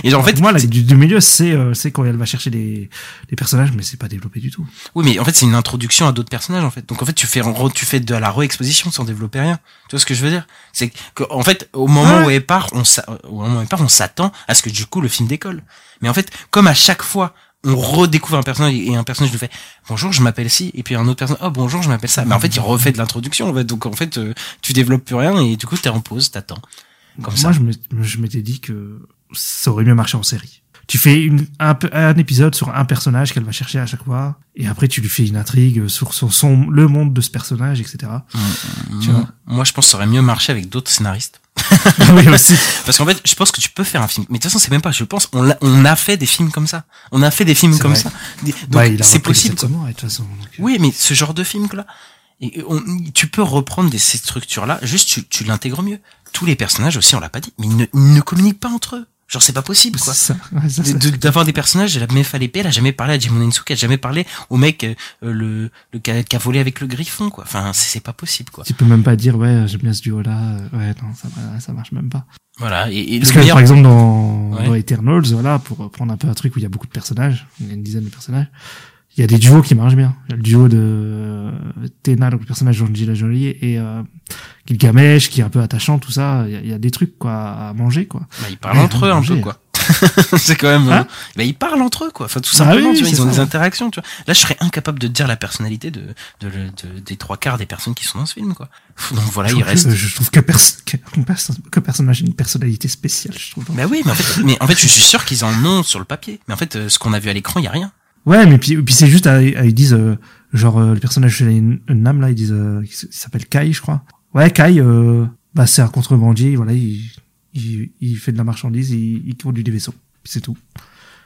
[SPEAKER 2] Et genre, en fait,
[SPEAKER 1] Pour moi, l'acte du, du milieu, c'est euh, c'est quand elle va chercher les, les personnages, mais c'est pas développé du tout.
[SPEAKER 2] Oui, mais en fait, c'est une introduction à d'autres personnages, en fait. Donc, en fait, tu fais, en tu fais de la réexposition sans développer rien. Tu vois ce que je veux dire? C'est que, en fait, au moment
[SPEAKER 1] Ouais.
[SPEAKER 2] où elle part, on s'a- au moment où elle part, on s'attend à ce que, du coup, le film décolle. Mais en fait, comme à chaque fois, on redécouvre un personnage et un personnage nous fait bonjour je m'appelle ci et puis un autre personnage oh bonjour je m'appelle ça mais en fait il refait de l'introduction en fait donc en fait euh, tu développes plus rien et du coup t'es en pause t'attends comme ça
[SPEAKER 1] Moi, je me- je m'étais dit que ça aurait mieux marché en série. Tu fais une, un, épisode sur un personnage qu'elle va chercher à chaque fois, et après tu lui fais une intrigue sur son, son- le monde de ce personnage, etc. Tu vois.
[SPEAKER 2] moi, moi, je pense que ça aurait mieux marché avec d'autres scénaristes <laughs>
[SPEAKER 1] oui, aussi.
[SPEAKER 2] Parce qu'en fait, je pense que tu peux faire un film. Mais de toute façon, c'est même pas, je pense, on a, on a fait des films comme ça. On a fait des films comme
[SPEAKER 1] vrai.
[SPEAKER 2] ça. Donc,
[SPEAKER 1] Ouais,
[SPEAKER 2] c'est possible.
[SPEAKER 1] sept
[SPEAKER 2] quoi.
[SPEAKER 1] samouraïs, de toute façon. donc, euh.
[SPEAKER 2] Oui, mais ce genre de film-là, et on- tu peux reprendre des, ces structures-là, juste tu, tu l'intègres mieux. Tous les personnages aussi, on l'a pas dit, mais ils ne, ils ne communiquent pas entre eux. Genre, c'est pas possible, quoi.
[SPEAKER 1] C'est ça. Ouais, ça,
[SPEAKER 2] De-
[SPEAKER 1] c'est-
[SPEAKER 2] de- D'avoir des personnages, la meuf à l'épée, elle a jamais parlé à Jimon Ensu, elle a jamais parlé au mec, euh, le, le qui a, volé avec le griffon, quoi. Enfin, c'est c'est pas possible, quoi.
[SPEAKER 1] Tu peux même pas dire, ouais, j'aime bien ce duo-là. euh, Ouais, non, ça, ça marche même pas.
[SPEAKER 2] Voilà. Et, et
[SPEAKER 1] Parce que,
[SPEAKER 2] meilleur-
[SPEAKER 1] par exemple, dans,
[SPEAKER 2] Ouais.
[SPEAKER 1] dans Eternals, voilà, pour prendre un peu un truc où il y a beaucoup de personnages, il y a une dizaine de personnages, il y a des duos qui marchent bien. Il y a le duo de euh, Tena, donc le personnage d'Angela Jolie, et euh, Gilgamesh, qui est un peu attachant, tout ça. Il y a, il y a des trucs, quoi, à manger, quoi.
[SPEAKER 2] Bah, ils parlent
[SPEAKER 1] Ouais,
[SPEAKER 2] entre eux un
[SPEAKER 1] manger.
[SPEAKER 2] peu, quoi. <laughs> c'est quand même.
[SPEAKER 1] Hein
[SPEAKER 2] euh, bah, ils parlent entre eux, quoi. Enfin, tout
[SPEAKER 1] Ah
[SPEAKER 2] simplement,
[SPEAKER 1] oui,
[SPEAKER 2] tu vois, ils ont
[SPEAKER 1] ça,
[SPEAKER 2] des interactions, tu vois. Là, je serais incapable de dire la personnalité de, de, de- des trois quarts des personnes qui sont dans ce film, quoi. Donc voilà,
[SPEAKER 1] je
[SPEAKER 2] il reste.
[SPEAKER 1] Que, je trouve que, perso- que, que personnage a une personnalité spéciale, je trouve.
[SPEAKER 2] Bah oui, mais en fait, mais en fait, je suis sûr qu'ils en ont sur le papier. Mais en fait, euh, ce qu'on a vu à l'écran, il y a rien.
[SPEAKER 1] Ouais, mais puis, puis c'est juste, à- à- ils disent, euh, genre, euh, le personnage une âme, là, ils disent, euh, il s'appelle Kai, je crois. Ouais, Kai, euh, bah, c'est un contrebandier, voilà, il, il, il fait de la marchandise, il, il conduit des vaisseaux. Puis c'est tout.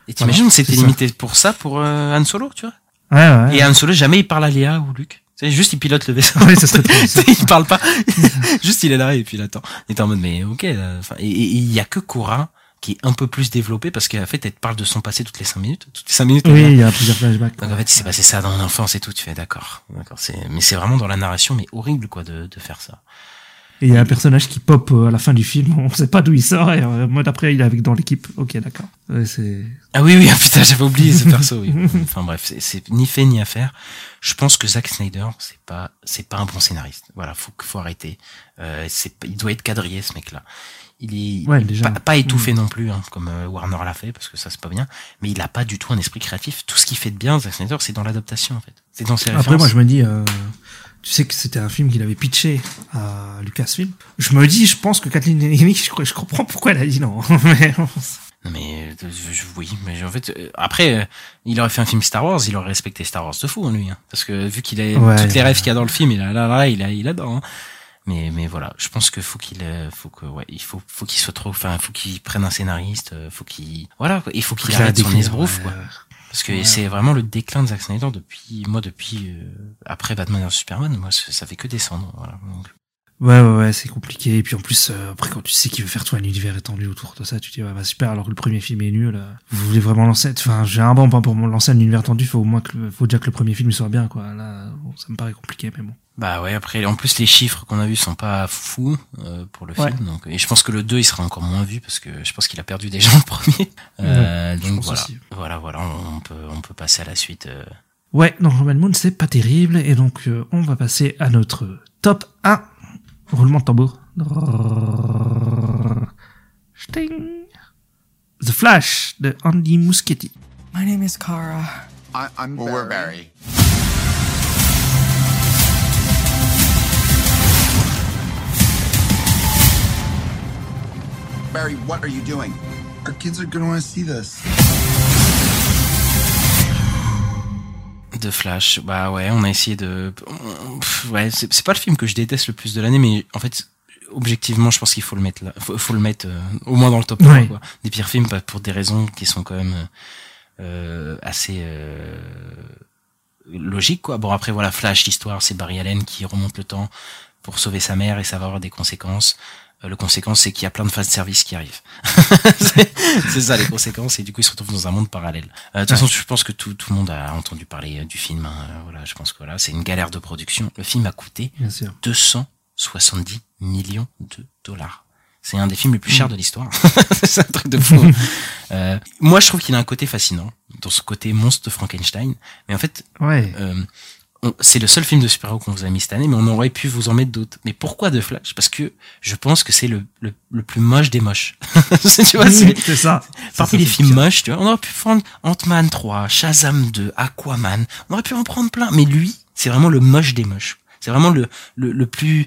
[SPEAKER 2] Et t'imagines,
[SPEAKER 1] Voilà,
[SPEAKER 2] c'était
[SPEAKER 1] ça.
[SPEAKER 2] limité pour ça, pour euh, Han Solo, tu vois?
[SPEAKER 1] Ouais, ouais.
[SPEAKER 2] Et Han Solo, jamais il parle à Léa ou Luke. C'est juste, il pilote le vaisseau.
[SPEAKER 1] Ouais, ça serait trop, <laughs>
[SPEAKER 2] il parle pas. <laughs> juste, il est là et puis il attend. Il est en mode, mais ok. enfin, et il y a que Cora qui est un peu plus développée parce qu'en fait, elle te parle de son passé toutes les cinq minutes. Toutes les cinq minutes.
[SPEAKER 1] Oui, il y a plusieurs flashbacks.
[SPEAKER 2] Donc en fait, il s'est passé ça dans mon enfance et tout. Tu fais d'accord, d'accord. C'est, mais c'est vraiment dans la narration, mais horrible quoi de, de faire ça.
[SPEAKER 1] Et il y a un personnage qui pop euh, à la fin du film, <laughs> on sait pas d'où il sort, et euh, moi d'après il est avec dans l'équipe. Ok, d'accord. Ouais.
[SPEAKER 2] Ah oui, oui, <laughs> ah, putain, j'avais oublié ce perso. Oui. Enfin bref, c'est, ni fait ni à faire. Je pense que Zack Snyder, c'est pas, c'est pas un bon scénariste. Voilà, faut, faut arrêter. Euh, il doit être quadrillé ce mec-là. Il est
[SPEAKER 1] Ouais, déjà.
[SPEAKER 2] pas, pas étouffé non plus, hein, comme euh, Warner l'a fait, parce que ça c'est pas bien. Mais il a pas du tout un esprit créatif. Tout ce qui fait de bien, Zack Snyder, c'est dans l'adaptation en fait. C'est dans ses
[SPEAKER 1] Après,
[SPEAKER 2] références.
[SPEAKER 1] moi, je me dis, euh, tu sais que c'était un film qu'il avait pitché à Lucasfilm. Je me dis, je pense que Kathleen Kennedy, je, je comprends pourquoi elle a dit non. <laughs> Mais
[SPEAKER 2] mais euh, je, oui, mais en fait euh, après il aurait fait un film Star Wars, il aurait respecté Star Wars de fou hein, lui, hein, parce que vu qu'il a
[SPEAKER 1] Ouais.
[SPEAKER 2] toutes les rêves qu'il y a dans le film, il a là là il a il a dedans. hein. Mais mais voilà, je pense que faut qu'il euh, faut que ouais, il faut faut qu'il soit trop enfin faut qu'il prenne un scénariste, euh, faut qu'il voilà, quoi, il faut qu'il arrête son esbrouf
[SPEAKER 1] ouais.
[SPEAKER 2] quoi. Parce que
[SPEAKER 1] Ouais.
[SPEAKER 2] c'est vraiment le déclin de Zack Snyder depuis moi depuis euh, après Batman vs Superman, moi ça fait que descendre voilà. Donc,
[SPEAKER 1] Ouais, ouais, ouais, c'est compliqué. Et puis en plus, euh, après, quand tu sais qu'il veut faire tout un univers étendu autour de ça, tu te dis, ouais, bah super, alors que le premier film est nul. euh, Vous voulez vraiment lancer, enfin, j'ai un bon point pour lancer un univers étendu, faut au moins que, le- faut déjà que le premier film soit bien, quoi. Là, bon, ça me paraît compliqué, mais bon.
[SPEAKER 2] Bah ouais, après, en plus, les chiffres qu'on a vus sont pas fous euh, pour le
[SPEAKER 1] Ouais.
[SPEAKER 2] film. Donc, et je pense que le 2, il sera encore moins vu parce que je pense qu'il a perdu des gens le premier. Euh, donc voilà,
[SPEAKER 1] aussi.
[SPEAKER 2] voilà, voilà, on peut, on peut passer à la suite. euh.
[SPEAKER 1] Ouais, donc Roman Moon, c'est pas terrible, et donc euh, on va passer à notre top 1. Roulement de tambour. Sting. The Flash de Andy Muschietti.
[SPEAKER 15] My name is Kara.
[SPEAKER 16] I, I'm well, we're Barry. Barry, what are you doing? Our kids are gonna want to see this.
[SPEAKER 2] De Flash, bah ouais, on a essayé de. Ouais, c'est pas le film que je déteste le plus de l'année, mais en fait, objectivement, je pense qu'il faut le mettre là, faut, faut le mettre euh, au moins dans le top 3,
[SPEAKER 1] Ouais.
[SPEAKER 2] quoi. Des pires films, pour des raisons qui sont quand même euh, assez euh, logiques, quoi. Bon après, voilà, Flash, l'histoire, c'est Barry Allen qui remonte le temps pour sauver sa mère et ça va avoir des conséquences. Euh, le conséquence, c'est qu'il y a plein de phases de service qui arrivent. <laughs> c'est ça les conséquences et du coup, il se retrouve dans un monde parallèle. Euh, de toute façon, je pense que tout, tout le monde a entendu parler euh, du film. hein. Euh, Voilà, je pense que voilà, c'est une galère de production. Le film a coûté
[SPEAKER 1] Bien sûr.
[SPEAKER 2] 270 millions de dollars. C'est un des films les plus chers de l'histoire. <laughs> c'est un truc de fou. <laughs> Euh, moi, je trouve qu'il a un côté fascinant dans ce côté monstre de Frankenstein. Mais en fait,
[SPEAKER 1] Ouais.
[SPEAKER 2] euh, c'est le seul film de super-héros qu'on vous a mis cette année, mais on aurait pu vous en mettre d'autres. Mais pourquoi de Flash? Parce que je pense que c'est le, le, le plus moche des moches. <laughs> tu vois, c'est
[SPEAKER 1] C'est ça.
[SPEAKER 2] Parmi les films moches, tu vois, on aurait pu prendre Ant-Man 3, Shazam 2, Aquaman, on aurait pu en prendre plein. Mais lui, c'est vraiment le moche des moches. C'est vraiment le, le, le plus...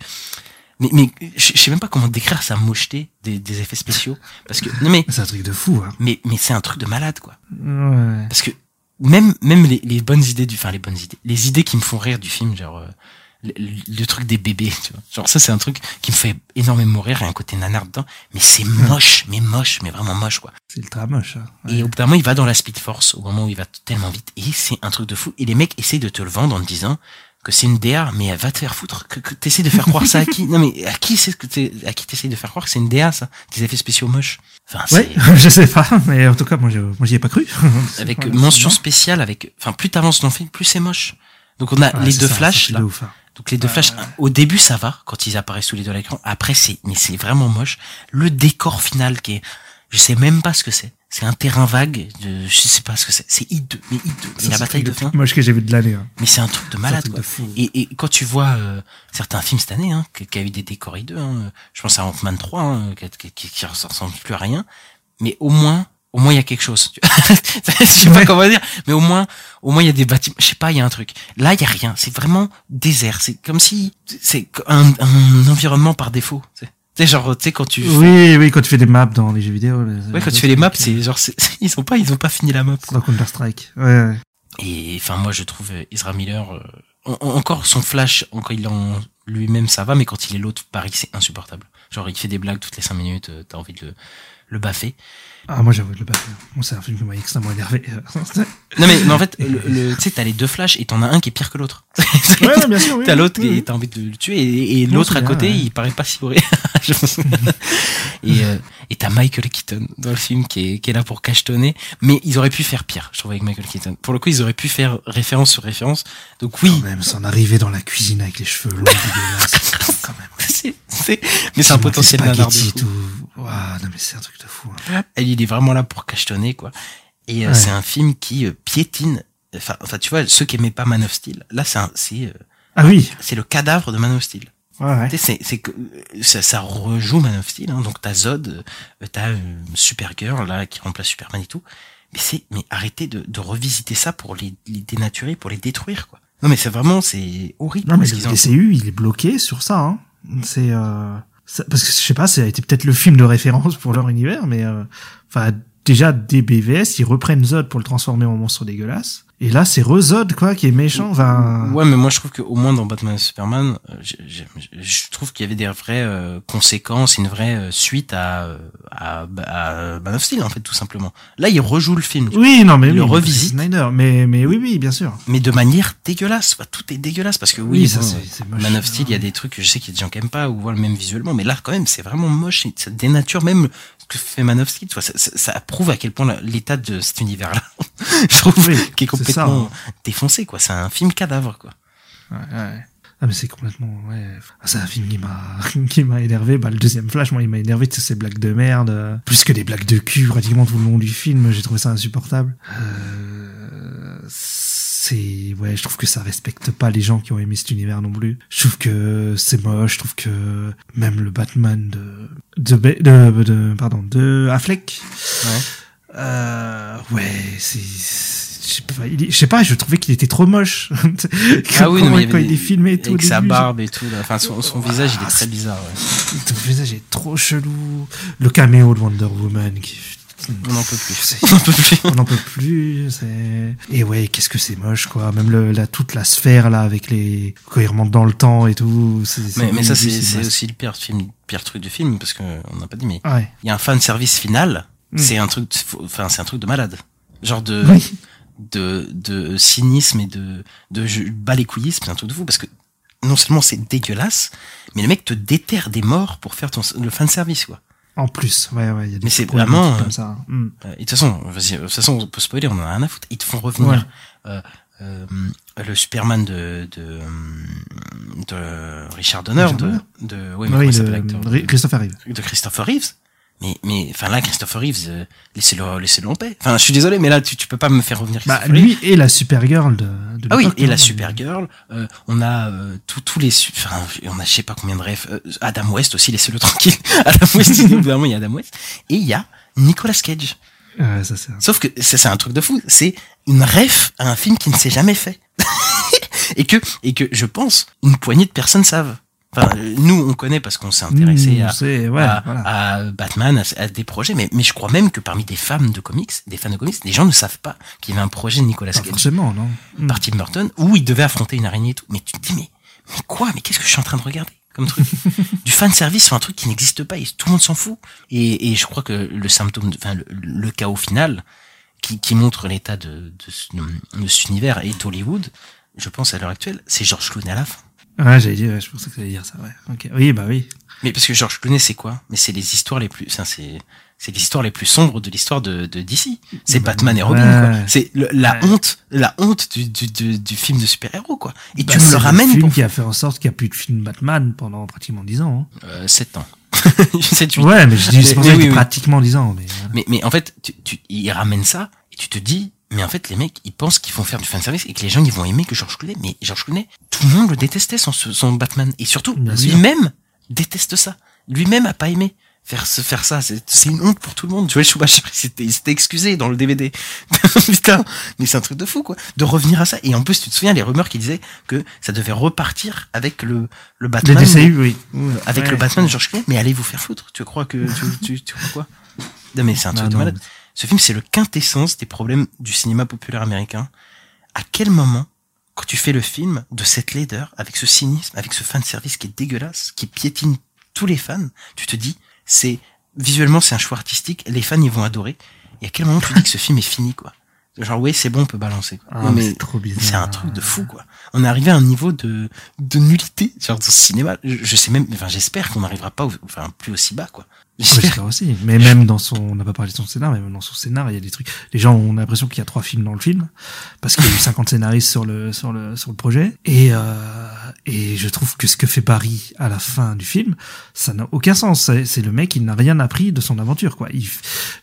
[SPEAKER 2] Mais, mais je je sais même pas comment décrire sa mocheté des, des effets spéciaux. Parce que... Non mais... <laughs>
[SPEAKER 1] C'est un truc de fou, hein.
[SPEAKER 2] Mais, mais c'est un truc de malade, quoi.
[SPEAKER 1] Ouais.
[SPEAKER 2] Parce que même même les, les bonnes idées du enfin les bonnes idées les idées qui me font rire du film genre euh, le, le truc des bébés tu vois. Genre ça c'est un truc qui me fait énormément rire il y a un côté nanar dedans mais c'est moche mais moche mais vraiment moche quoi.
[SPEAKER 1] C'est ultra moche, hein.
[SPEAKER 2] et au bout d'un moment il va dans la Speed Force au moment où il va tellement vite et c'est un truc de fou et les mecs essayent de te le vendre en te disant que c'est une DA mais elle va te faire foutre. Que, que t'essaies de faire croire ça à qui? Non mais à qui c'est ce que t'es à qui t'essayes de faire croire que c'est une DA ça? Des effets spéciaux moches. Enfin
[SPEAKER 1] Ouais, <laughs> je sais pas, mais en tout cas, moi, je, moi, j'y ai pas cru. <laughs>
[SPEAKER 2] avec mention spéciale avec enfin plus t'avances dans le film plus c'est moche. Donc on a
[SPEAKER 1] Ouais,
[SPEAKER 2] les deux
[SPEAKER 1] ça,
[SPEAKER 2] flashs là.
[SPEAKER 1] de ouf, hein.
[SPEAKER 2] donc les deux flashs au début ça va quand ils apparaissent tous les deux à l'écran. Après c'est mais c'est vraiment moche. Le décor final qui est je sais même pas ce que c'est c'est un terrain vague de, je sais pas ce que c'est. C'est hideux mais hideux.
[SPEAKER 1] Ça,
[SPEAKER 2] et la
[SPEAKER 1] c'est
[SPEAKER 2] bataille
[SPEAKER 1] le
[SPEAKER 2] de fin.
[SPEAKER 1] Moche que j'ai vu de l'année. hein.
[SPEAKER 2] mais c'est un truc de malade
[SPEAKER 1] truc
[SPEAKER 2] quoi.
[SPEAKER 1] de fou.
[SPEAKER 2] Et, et quand tu vois euh, certains films cette année hein, qui, qui a eu des décors hideux hein, je pense à Ant-Man 3 hein, qui, qui, ressemble plus à rien. Mais au moins au moins il y a quelque chose <laughs> je sais pas comment dire. Mais au moins au moins il y a des bâtiments. Je sais pas il y a un truc. Là il y a rien. C'est vraiment désert. C'est comme si c'est un, un environnement par défaut tu sais genre tu sais quand tu fais-
[SPEAKER 1] Oui, oui, quand tu fais des maps dans les jeux vidéo. les-
[SPEAKER 2] ouais quand tu fais les maps c'est genre <laughs> ils ont pas ils ont pas fini la map
[SPEAKER 1] Dans Counter-Strike. Ouais, ouais.
[SPEAKER 2] et enfin moi je trouve euh, Ezra Miller euh, en- en- encore son flash quand il en lui-même ça va mais quand il est l'autre Paris c'est insupportable genre il fait des blagues toutes les cinq minutes euh, t'as envie de le, le baffer
[SPEAKER 1] Ah, moi, j'avoue le battre. Bon, c'est un film qui m'a extrêmement énervé. <laughs>
[SPEAKER 2] non mais, mais en fait le, le- tu sais t'as les deux flashs et t'en as un qui est pire que l'autre <laughs>
[SPEAKER 1] Ouais, bien sûr, oui, <laughs>
[SPEAKER 2] t'as l'autre
[SPEAKER 1] oui,
[SPEAKER 2] qui
[SPEAKER 1] oui.
[SPEAKER 2] t'as envie de le tuer et, l'autre à
[SPEAKER 1] bien,
[SPEAKER 2] côté
[SPEAKER 1] ouais.
[SPEAKER 2] il paraît pas si pense. et euh, et t'as Michael Keaton dans le film qui est, qui est là pour cachetonner mais ils auraient pu faire pire je trouve avec Michael Keaton pour le coup ils auraient pu faire référence sur référence donc oui
[SPEAKER 1] Même s'en arriver dans la cuisine avec les cheveux longs, dégueulasses. quand même.
[SPEAKER 2] c'est, c'est, mais c'est un potentiel nanar de
[SPEAKER 1] spaghettis
[SPEAKER 2] fou.
[SPEAKER 1] tout. Ouah, non, mais c'est un truc de fou. hein.
[SPEAKER 2] Elle, il est vraiment là pour cachetonner, quoi. Et euh,
[SPEAKER 1] Ouais.
[SPEAKER 2] c'est un film qui euh, piétine. Enfin, enfin, tu vois, ceux qui aimaient pas Man of Steel, là, c'est c'est, euh,
[SPEAKER 1] Ah oui.
[SPEAKER 2] c'est le cadavre de Man of Steel.
[SPEAKER 1] Ouais, ouais.
[SPEAKER 2] Tu sais, c'est, c'est que euh, ça, ça rejoue Man of Steel. Hein, donc t'as Zod, euh, t'as euh, Supergirl là qui remplace Superman et tout. Mais c'est, mais arrêtez de, de revisiter ça pour les, les dénaturer, pour les détruire, quoi. Non, mais c'est vraiment, c'est horrible.
[SPEAKER 1] Non, mais le DCU, il est bloqué sur ça. Hein. C'est euh, ça- parce que je sais pas, ça a été peut-être le film de référence pour leur univers, mais euh, enfin déjà des BVS, ils reprennent Zod pour le transformer en monstre dégueulasse. Et là, c'est Rezod quoi qui est méchant. Enfin,
[SPEAKER 2] Ouais, mais moi je trouve qu'au moins dans Batman et Superman, euh, j'ai- j'ai- je trouve qu'il y avait des vraies euh, conséquences, une vraie euh, suite à, euh, à, à Man of Steel en fait tout simplement. Là, il rejoue le film.
[SPEAKER 1] Oui, non, mais
[SPEAKER 2] il
[SPEAKER 1] oui,
[SPEAKER 2] le revisite.
[SPEAKER 1] Snyder, mais mais oui, oui, bien sûr.
[SPEAKER 2] Mais de manière dégueulasse. Enfin, tout est dégueulasse parce que oui,
[SPEAKER 1] Oui, ça,
[SPEAKER 2] bon,
[SPEAKER 1] c'est- c'est moche.
[SPEAKER 2] Man of Steel, il y a des trucs que je sais qu'il y a des gens qui aiment pas ou voilà même visuellement, mais là quand même c'est vraiment moche. Ça dénature même ce que fait Man of Steel. tu vois, Ça, ça, ça prouve à quel point l'état de cet univers-là, <laughs> je trouve,
[SPEAKER 1] Oui,
[SPEAKER 2] qui est complètement
[SPEAKER 1] ça, hein.
[SPEAKER 2] défoncé. quoi. C'est un film cadavre quoi.
[SPEAKER 1] Ouais, ouais. Ah mais c'est complètement ouais. Ah, c'est un film qui m'a <laughs> qui m'a énervé. Bah le deuxième Flash, moi il m'a énervé de ces blagues de merde, plus que des blagues de cul pratiquement tout le long du film. J'ai trouvé ça insupportable. Euh, c'est ouais, je trouve que ça respecte pas les gens qui ont aimé cet univers non plus. Je trouve que c'est moche. Je trouve que même le Batman de de de, de, pardon de Affleck.
[SPEAKER 2] Ouais.
[SPEAKER 1] Euh, ouais, c'est, je sais pas, je trouvais qu'il était trop moche. <laughs>
[SPEAKER 2] Ah oui, non, mais il
[SPEAKER 1] quand il est filmé et tout. au
[SPEAKER 2] avec sa barbe et tout. Là. Enfin, son, son visage, il est
[SPEAKER 1] Ah,
[SPEAKER 2] très bizarre. Ouais.
[SPEAKER 1] Ton visage est trop chelou. Le caméo de Wonder Woman qui.
[SPEAKER 2] On n'en <laughs> peut plus. On n'en peut plus.
[SPEAKER 1] On n'en peut plus. Et ouais, qu'est-ce que c'est moche, quoi. Même le, la, toute la sphère, là, avec les. Quand il remonte dans le temps et tout.
[SPEAKER 2] Mais, mais ça, c'est aussi le pire film, pire truc du film parce que on n'a pas dit, mais
[SPEAKER 1] Ouais.
[SPEAKER 2] il y a un fan service final.
[SPEAKER 1] Mm.
[SPEAKER 2] C'est un truc, enfin, c'est un truc de malade. Genre de,
[SPEAKER 1] Oui.
[SPEAKER 2] De, de cynisme et de, de je- balécouillisme, c'est un truc de fou parce que non seulement c'est dégueulasse, mais le mec te déterre des morts pour faire ton, le fan service, quoi.
[SPEAKER 1] En plus, ouais, ouais. il Y a des
[SPEAKER 2] Mais c'est vraiment,
[SPEAKER 1] Comme
[SPEAKER 2] euh,
[SPEAKER 1] ça. Mm.
[SPEAKER 2] Euh, et de toute façon, de toute façon, on peut spoiler, on en a rien à foutre. Ils te font revenir
[SPEAKER 1] Ouais.
[SPEAKER 2] euh, euh, le Superman de de, de Richard Donner,
[SPEAKER 1] Richard
[SPEAKER 2] de, de ouais, mais
[SPEAKER 1] Oui,
[SPEAKER 2] comment il
[SPEAKER 1] de-
[SPEAKER 2] s'appelle l'acteur?
[SPEAKER 1] Ri- Christopher Reeve.
[SPEAKER 2] de Christopher Reeves? Mais mais enfin là, Christopher Reeves, euh, laissez-le laissez-le en paix. Enfin, je suis désolé, mais là, tu tu peux pas me faire revenir.
[SPEAKER 1] Bah, lui et la Supergirl de, de
[SPEAKER 2] Ah oui, et la
[SPEAKER 1] hein.
[SPEAKER 2] Supergirl, euh, on a euh, tous tous les, enfin, on a je sais pas combien de rêves. euh, Adam West aussi, laissez-le <laughs> tranquille. Adam West, <laughs> évidemment, il y a Adam West, et il y a Nicolas Cage.
[SPEAKER 1] Ouais, ça c'est.
[SPEAKER 2] Sauf que ça, c'est un truc de fou. C'est une ref à un film qui ne s'est jamais fait. <laughs> et que, et que je pense, une poignée de personnes savent. Enfin, nous, on connaît parce qu'on s'est intéressé
[SPEAKER 1] Mmh,
[SPEAKER 2] à,
[SPEAKER 1] c'est- ouais,
[SPEAKER 2] à,
[SPEAKER 1] voilà.
[SPEAKER 2] à Batman, à, à des projets, mais, mais je crois même que parmi des fans de comics, des fans de comics, les gens ne savent pas qu'il y avait un projet de Nicolas Cage
[SPEAKER 1] forcément, non. Mm.
[SPEAKER 2] par Tim Burton où il devait affronter une araignée et tout. Mais tu te dis, mais, mais quoi? Mais qu'est-ce que je suis en train de regarder comme truc? <laughs> Du fan service sur un truc qui n'existe pas et tout le monde s'en fout. Et, et je crois que le symptôme, enfin le, le chaos final qui, qui montre l'état de, de, ce- de cet univers et Hollywood, je pense à l'heure actuelle, c'est George Clooney à la fin.
[SPEAKER 1] Ouais, j'allais dire, je pensais que t'allais dire ça, ouais. Ok. Oui, bah oui.
[SPEAKER 2] Mais parce que George Clooney, c'est quoi? Mais c'est les histoires les plus, enfin, c'est c'est les histoires les plus sombres de l'histoire de, de DC. C'est
[SPEAKER 1] Bah,
[SPEAKER 2] Batman et Robin,
[SPEAKER 1] ouais.
[SPEAKER 2] quoi. C'est la
[SPEAKER 1] Ouais.
[SPEAKER 2] honte, la honte du, du, du, du film de super-héros, quoi. Et
[SPEAKER 1] Bah,
[SPEAKER 2] tu me
[SPEAKER 1] c'est
[SPEAKER 2] le ramènes
[SPEAKER 1] film
[SPEAKER 2] pour
[SPEAKER 1] qui a fait en sorte qu'il n'y a plus de film Batman pendant pratiquement 10 ans. hein.
[SPEAKER 2] euh, 7 ans. <laughs> 7, 8
[SPEAKER 1] Ouais, mais je dis, c'est
[SPEAKER 2] oui, oui.
[SPEAKER 1] pratiquement 10 ans. Mais, voilà.
[SPEAKER 2] Mais, mais en fait, tu, tu, il ramène ça et tu te dis, mais en fait, les mecs, ils pensent qu'ils vont faire du fanservice et que les gens, ils vont aimer que George Clooney. Mais George Clooney, tout le monde le détestait, son, son Batman. Et surtout, lui-même déteste ça. Lui-même a pas aimé faire se faire ça. C'est c'est une honte pour tout le monde. Joel Schumacher, il s'était excusé dans le DVD. <laughs> Putain, mais c'est un truc de fou, quoi. De revenir à ça. Et en plus, tu te souviens, les rumeurs qui disaient que ça devait repartir avec le, le
[SPEAKER 1] Le
[SPEAKER 2] Batman.
[SPEAKER 1] DCU, oui.
[SPEAKER 2] avec
[SPEAKER 1] Ouais.
[SPEAKER 2] le Batman de George Clooney. Mais allez vous faire foutre. Tu crois que, tu, tu, tu crois quoi? Non, mais c'est un truc
[SPEAKER 1] Non,
[SPEAKER 2] de
[SPEAKER 1] non,
[SPEAKER 2] malade. Ce film, c'est le quintessence des problèmes du cinéma populaire américain. À quel moment, quand tu fais le film de cette laideur, avec ce cynisme, avec ce fan service qui est dégueulasse, qui piétine tous les fans, tu te dis, c'est, visuellement, c'est un choix artistique, les fans, ils vont adorer. Et à quel moment tu dis que ce film est fini, quoi? Genre, oui, c'est bon, on peut balancer. quoi.
[SPEAKER 1] Ah,
[SPEAKER 2] Non,
[SPEAKER 1] mais c'est trop bizarre.
[SPEAKER 2] c'est un truc de fou, quoi. On est arrivé à un niveau de, de nullité, genre, dans ce cinéma. Je, je sais même, enfin, j'espère qu'on n'arrivera pas, au- enfin, plus aussi bas, quoi. J'espère
[SPEAKER 1] aussi. Mais même dans son, on n'a pas parlé de son scénar, mais même dans son scénar, il y a des trucs. Les gens ont l'impression qu'il y a trois films dans le film, parce qu'il y a eu 50 scénaristes sur le, sur le, sur le projet. Et, euh, et je trouve que ce que fait Barry à la fin du film, ça n'a aucun sens. C'est le mec, il n'a rien appris de son aventure, quoi. Il,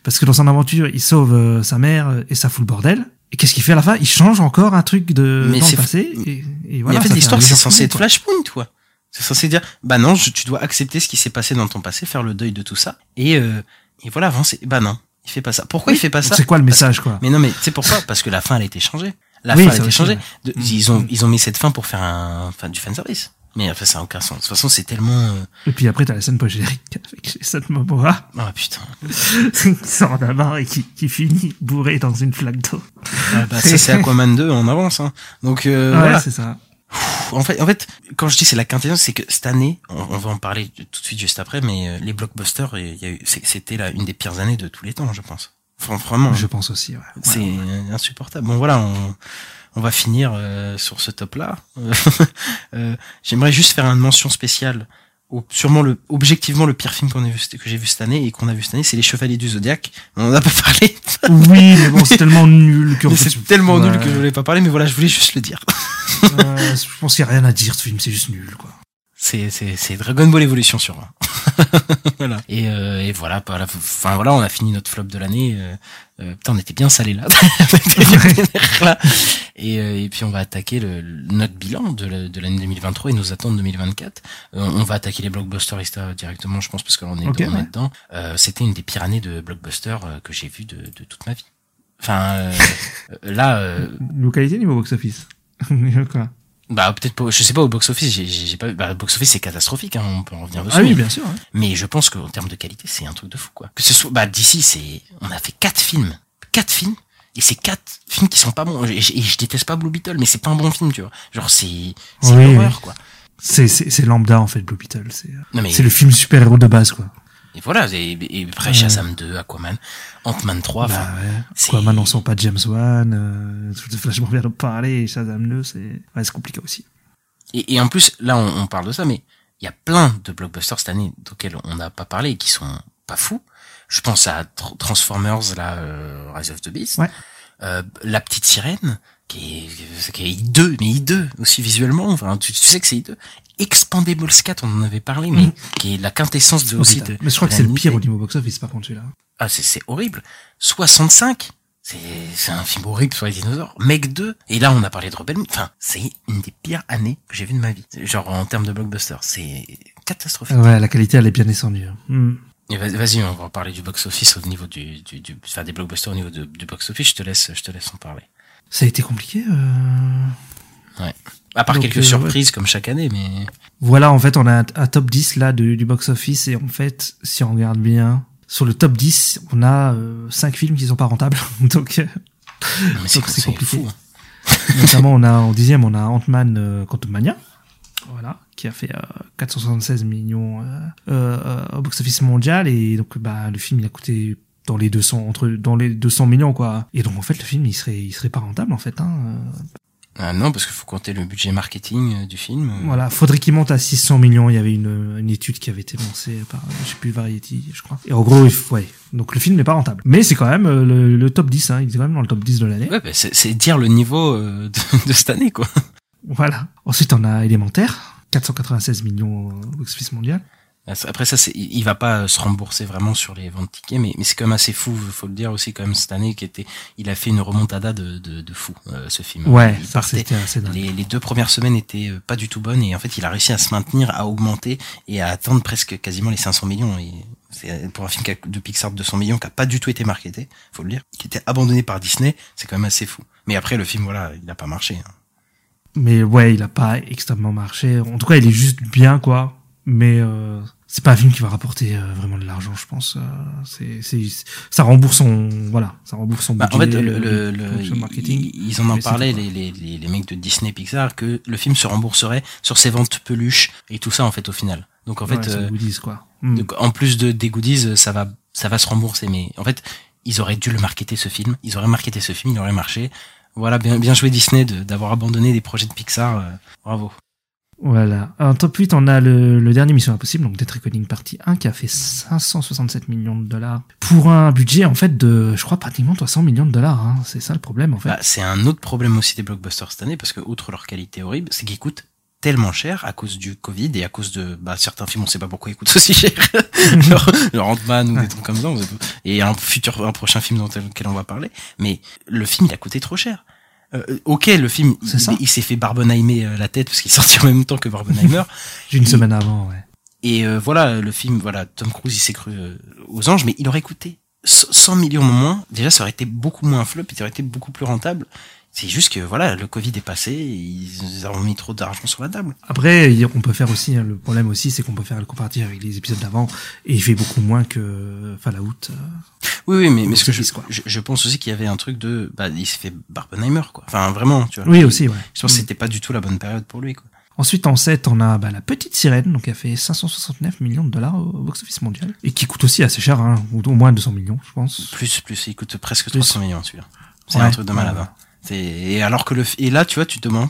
[SPEAKER 1] parce que dans son aventure, il sauve euh, sa mère et ça fout le bordel. Et qu'est-ce qu'il fait à la fin? Il change encore un truc de
[SPEAKER 2] Mais
[SPEAKER 1] dans le passé. Et, et voilà,
[SPEAKER 2] mais en fait, l'histoire, c'est censé être. Flashpoint, quoi. C'est censé dire, bah non, je- tu dois accepter ce qui s'est passé dans ton passé, faire le deuil de tout ça, et, euh, et voilà, avancer. Bah non, il fait pas ça. Pourquoi
[SPEAKER 1] Oui,
[SPEAKER 2] il fait pas ça
[SPEAKER 1] c'est quoi le message, quoi
[SPEAKER 2] Mais non, mais c'est pourquoi Parce que la fin, elle a été changée. La
[SPEAKER 1] Oui,
[SPEAKER 2] fin, elle a été changée. De-
[SPEAKER 1] Mm.
[SPEAKER 2] ils ont, ils ont mis cette fin pour faire un, enfin, du fanservice. Mais enfin, ça n'a aucun sens. De toute façon, c'est tellement, euh,
[SPEAKER 1] Et puis après, t'as la scène post-générique avec Jason Momoa.
[SPEAKER 2] ah putain. <laughs>
[SPEAKER 1] qui sort d'un bar et qui, qui finit bourré dans une flaque d'eau.
[SPEAKER 2] Ah, bah, ça, c'est <laughs> Aquaman 2 en avance, hein. Donc, euh,
[SPEAKER 1] ouais,
[SPEAKER 2] voilà.
[SPEAKER 1] c'est ça.
[SPEAKER 2] En fait, en fait, quand je dis c'est la quintessence, c'est que cette année, on, on, va en parler tout de suite juste après, mais euh, les blockbusters, c'était là une des pires années de tous les temps, je pense. Enfin, vraiment.
[SPEAKER 1] Je pense aussi. Ouais.
[SPEAKER 2] C'est ouais, insupportable. Bon voilà, on, on va finir euh, sur ce top-là. <laughs> euh, J'aimerais juste faire une mention spéciale. Sûrement le, objectivement le pire film qu'on a vu, que j'ai vu cette année et qu'on a vu cette année, c'est Les Chevaliers du Zodiaque. On en a pas parlé.
[SPEAKER 1] oui, mais bon, c'est <laughs> tellement nul que.
[SPEAKER 2] C'est tellement ouais. nul que je voulais pas parler, mais voilà, je voulais juste le dire.
[SPEAKER 1] euh, je pense qu'il y a rien à dire, ce film, c'est juste nul, quoi.
[SPEAKER 2] C'est Dragon Ball Evolution sur <laughs> voilà. Et, euh, et voilà, enfin voilà, on a fini notre flop de l'année. Euh, euh, putain, on était bien salé là. <laughs> et, euh, et puis on va attaquer le, notre bilan de l'année 2023 et nos attentes 2024. Euh, on va attaquer les blockbusters etc., directement, je pense, parce que là on est,
[SPEAKER 1] okay, ouais.
[SPEAKER 2] dedans. Euh, C'était une des pires années de blockbusters que j'ai vu de, de toute ma vie. Enfin, <laughs> là.
[SPEAKER 1] Localité niveau box-office. Quoi
[SPEAKER 2] bah peut-être pas, je sais pas au box office, j'ai pas, bah box office c'est catastrophique, hein, on peut en revenir dessus.
[SPEAKER 1] Ah oui, bien sûr. Hein.
[SPEAKER 2] Mais je pense qu'en termes de qualité, c'est un truc de fou quoi. Que ce soit, bah d'ici c'est, on a fait quatre films, quatre films, et c'est quatre films qui sont pas bons. Et je, et je déteste pas Blue Beetle, mais c'est pas un bon film, tu vois. Genre c'est, c'est
[SPEAKER 1] oui,
[SPEAKER 2] une horreur
[SPEAKER 1] oui.
[SPEAKER 2] quoi.
[SPEAKER 1] C'est c'est lambda en fait Blue Beetle, c'est,
[SPEAKER 2] mais...
[SPEAKER 1] c'est le film super héros de base quoi.
[SPEAKER 2] Et voilà, et, et après Shazam 2, Aquaman, Ant-Man 3,
[SPEAKER 1] bah ouais. Aquaman on sent pas James Wan, euh, Flash vient de parler, Shazam 2, c'est, ouais, compliqué aussi.
[SPEAKER 2] Et, et en plus, là, on, on, parle de ça, mais il y a plein de blockbusters cette année auxquels on n'a pas parlé et qui sont pas fous. Je pense à Transformers, là, euh, Rise of the Beast.
[SPEAKER 1] Ouais.
[SPEAKER 2] Euh, la petite sirène, qui est, qui est hideux, mais hideux aussi visuellement. Enfin, tu, tu sais que c'est hideux. Expandables 4, on en avait parlé, mais mmh. qui est la quintessence de,
[SPEAKER 1] oh,
[SPEAKER 2] aussi de.
[SPEAKER 1] Mais je crois que c'est le pire au niveau box-office, par contre, celui-là.
[SPEAKER 2] Ah, c'est horrible. 65 c'est un film horrible sur les dinosaures. Mec 2, et là on a parlé de Rebelle Enfin, c'est une des pires années que j'ai vues de ma vie. Genre en termes de blockbuster, c'est catastrophique.
[SPEAKER 1] Ouais, la qualité elle est bien descendue. Mm.
[SPEAKER 2] Vas-y, on va en parler du box-office au niveau du, du, du, enfin des blockbusters au niveau de, du box-office. Je te laisse, je te laisse en parler.
[SPEAKER 1] Ça a été compliqué. Euh...
[SPEAKER 2] Ouais. À part Donc, quelques euh, surprises ouais. comme chaque année, mais.
[SPEAKER 1] Voilà, en fait, on a un, top 10 là de, du box-office et en fait, si on regarde bien, sur le top 10, on a euh, 5 films qui sont pas rentables. <laughs> donc, euh,
[SPEAKER 2] c'est compliqué. Fou, hein. <laughs>
[SPEAKER 1] Notamment, on a en <laughs> dixième, on a Ant-Man euh, Quantumania. Voilà, qui a fait euh, 476 millions euh, au box-office mondial et donc bah le film il a coûté dans les 200 entre dans les 200 millions quoi. Et donc en fait le film il serait il serait pas rentable en fait hein.
[SPEAKER 2] Ah non, parce qu'il faut compter le budget marketing du film.
[SPEAKER 1] Voilà, faudrait qu'il monte à 600 millions. Il y avait une, une étude qui avait été lancée par, je sais plus, Variety, je crois. Et en gros, ouais. Donc le film n'est pas rentable. Mais c'est quand même le, le, top 10, hein. Il est quand même dans le top 10 de l'année.
[SPEAKER 2] Ouais, bah c'est dire le niveau de, <laughs> de cette année, quoi.
[SPEAKER 1] Voilà. Ensuite, on a Élémentaire. 496 millions au box-office mondial.
[SPEAKER 2] Après ça, il va pas se rembourser vraiment sur les ventes de tickets, mais, mais c'est quand même assez fou, faut le dire aussi quand même cette année qui était, il a fait une remontada de, de, de fou euh, ce film.
[SPEAKER 1] Ouais,
[SPEAKER 2] il
[SPEAKER 1] ça c'était assez dingue.
[SPEAKER 2] Les, les, deux premières semaines étaient pas du tout bonnes et en fait il a réussi à se maintenir, à augmenter et à atteindre presque quasiment les 500 millions. Et c'est pour un film de Pixar de 200 millions qui a pas du tout été marketé, faut le dire, qui était abandonné par Disney, c'est quand même assez fou. Mais après le film voilà, il a pas marché. Hein.
[SPEAKER 1] Mais ouais, il a pas extrêmement marché. En tout cas, il est juste bien quoi. Mais euh, c'est pas un film qui va rapporter euh, vraiment de l'argent, je pense. Euh, c'est, c'est, ça rembourse son, voilà, ça rembourse son budget.
[SPEAKER 2] Bah, en fait, le, le, le marketing. Ils, ils en ont parlé, les, les, les, les mecs de Disney Pixar, que le film se rembourserait sur ses ventes peluches et tout ça, en fait, au final. Donc, en
[SPEAKER 1] ouais,
[SPEAKER 2] fait, euh,
[SPEAKER 1] goodies, quoi.
[SPEAKER 2] Mm. Donc, en plus de des goodies, ça va, ça va se rembourser. Mais en fait, ils auraient dû le marketer ce film. Ils auraient marketé ce film, il aurait marché. Voilà, bien, bien joué Disney d'avoir abandonné des projets de Pixar. Euh, bravo.
[SPEAKER 1] Voilà. En top 8, on a le, le dernier Mission Impossible, donc Death Reckoning partie 1, qui a fait 567 millions de dollars. Pour un budget, en fait, de, je crois, pratiquement 300 millions de dollars. Hein. C'est ça le problème, en fait.
[SPEAKER 2] Bah, c'est un autre problème aussi des blockbusters cette année, parce que, outre leur qualité horrible, c'est qu'ils coûtent tellement cher à cause du Covid et à cause de bah, certains films, on sait pas pourquoi ils coûtent aussi cher, <laughs> genre, genre Ant-Man ou des trucs comme ça, et un futur, un prochain film dont lequel on va parler. Mais le film, il a coûté trop cher. Euh, ok, le film, il, il s'est fait Barbenheimer euh, la tête parce qu'il est sorti en même temps que Barbenheimer. <laughs>
[SPEAKER 1] Une et, semaine avant, ouais.
[SPEAKER 2] Et euh, voilà, le film, voilà, Tom Cruise, il s'est cru euh, aux anges, mais il aurait coûté 100 millions moins. Déjà, ça aurait été beaucoup moins flop, il aurait été beaucoup plus rentable. C'est juste que voilà, le Covid est passé, ils ont mis trop d'argent sur la table.
[SPEAKER 1] Après, on peut faire aussi, hein, le problème aussi, c'est qu'on peut faire le comparatif avec les épisodes d'avant, et il fait beaucoup moins que Fallout. Euh,
[SPEAKER 2] oui, oui, mais, mais ce que je, je, je, pense aussi qu'il y avait un truc de, bah, il s'est fait Barbenheimer, quoi. Enfin, vraiment, tu vois.
[SPEAKER 1] Oui, aussi, ouais.
[SPEAKER 2] Je pense que c'était pas du tout la bonne période pour lui, quoi.
[SPEAKER 1] Ensuite, en 7, on a bah, la petite sirène, donc qui a fait 569 millions de dollars au box-office mondial. Et qui coûte aussi assez cher, hein, au moins 200 millions, je pense.
[SPEAKER 2] Plus, plus, il coûte presque
[SPEAKER 1] Plus.
[SPEAKER 2] 300 millions celui-là. C'est
[SPEAKER 1] Ouais,
[SPEAKER 2] un truc de malade.
[SPEAKER 1] ouais.
[SPEAKER 2] Et alors que le, et là, tu vois, tu te demandes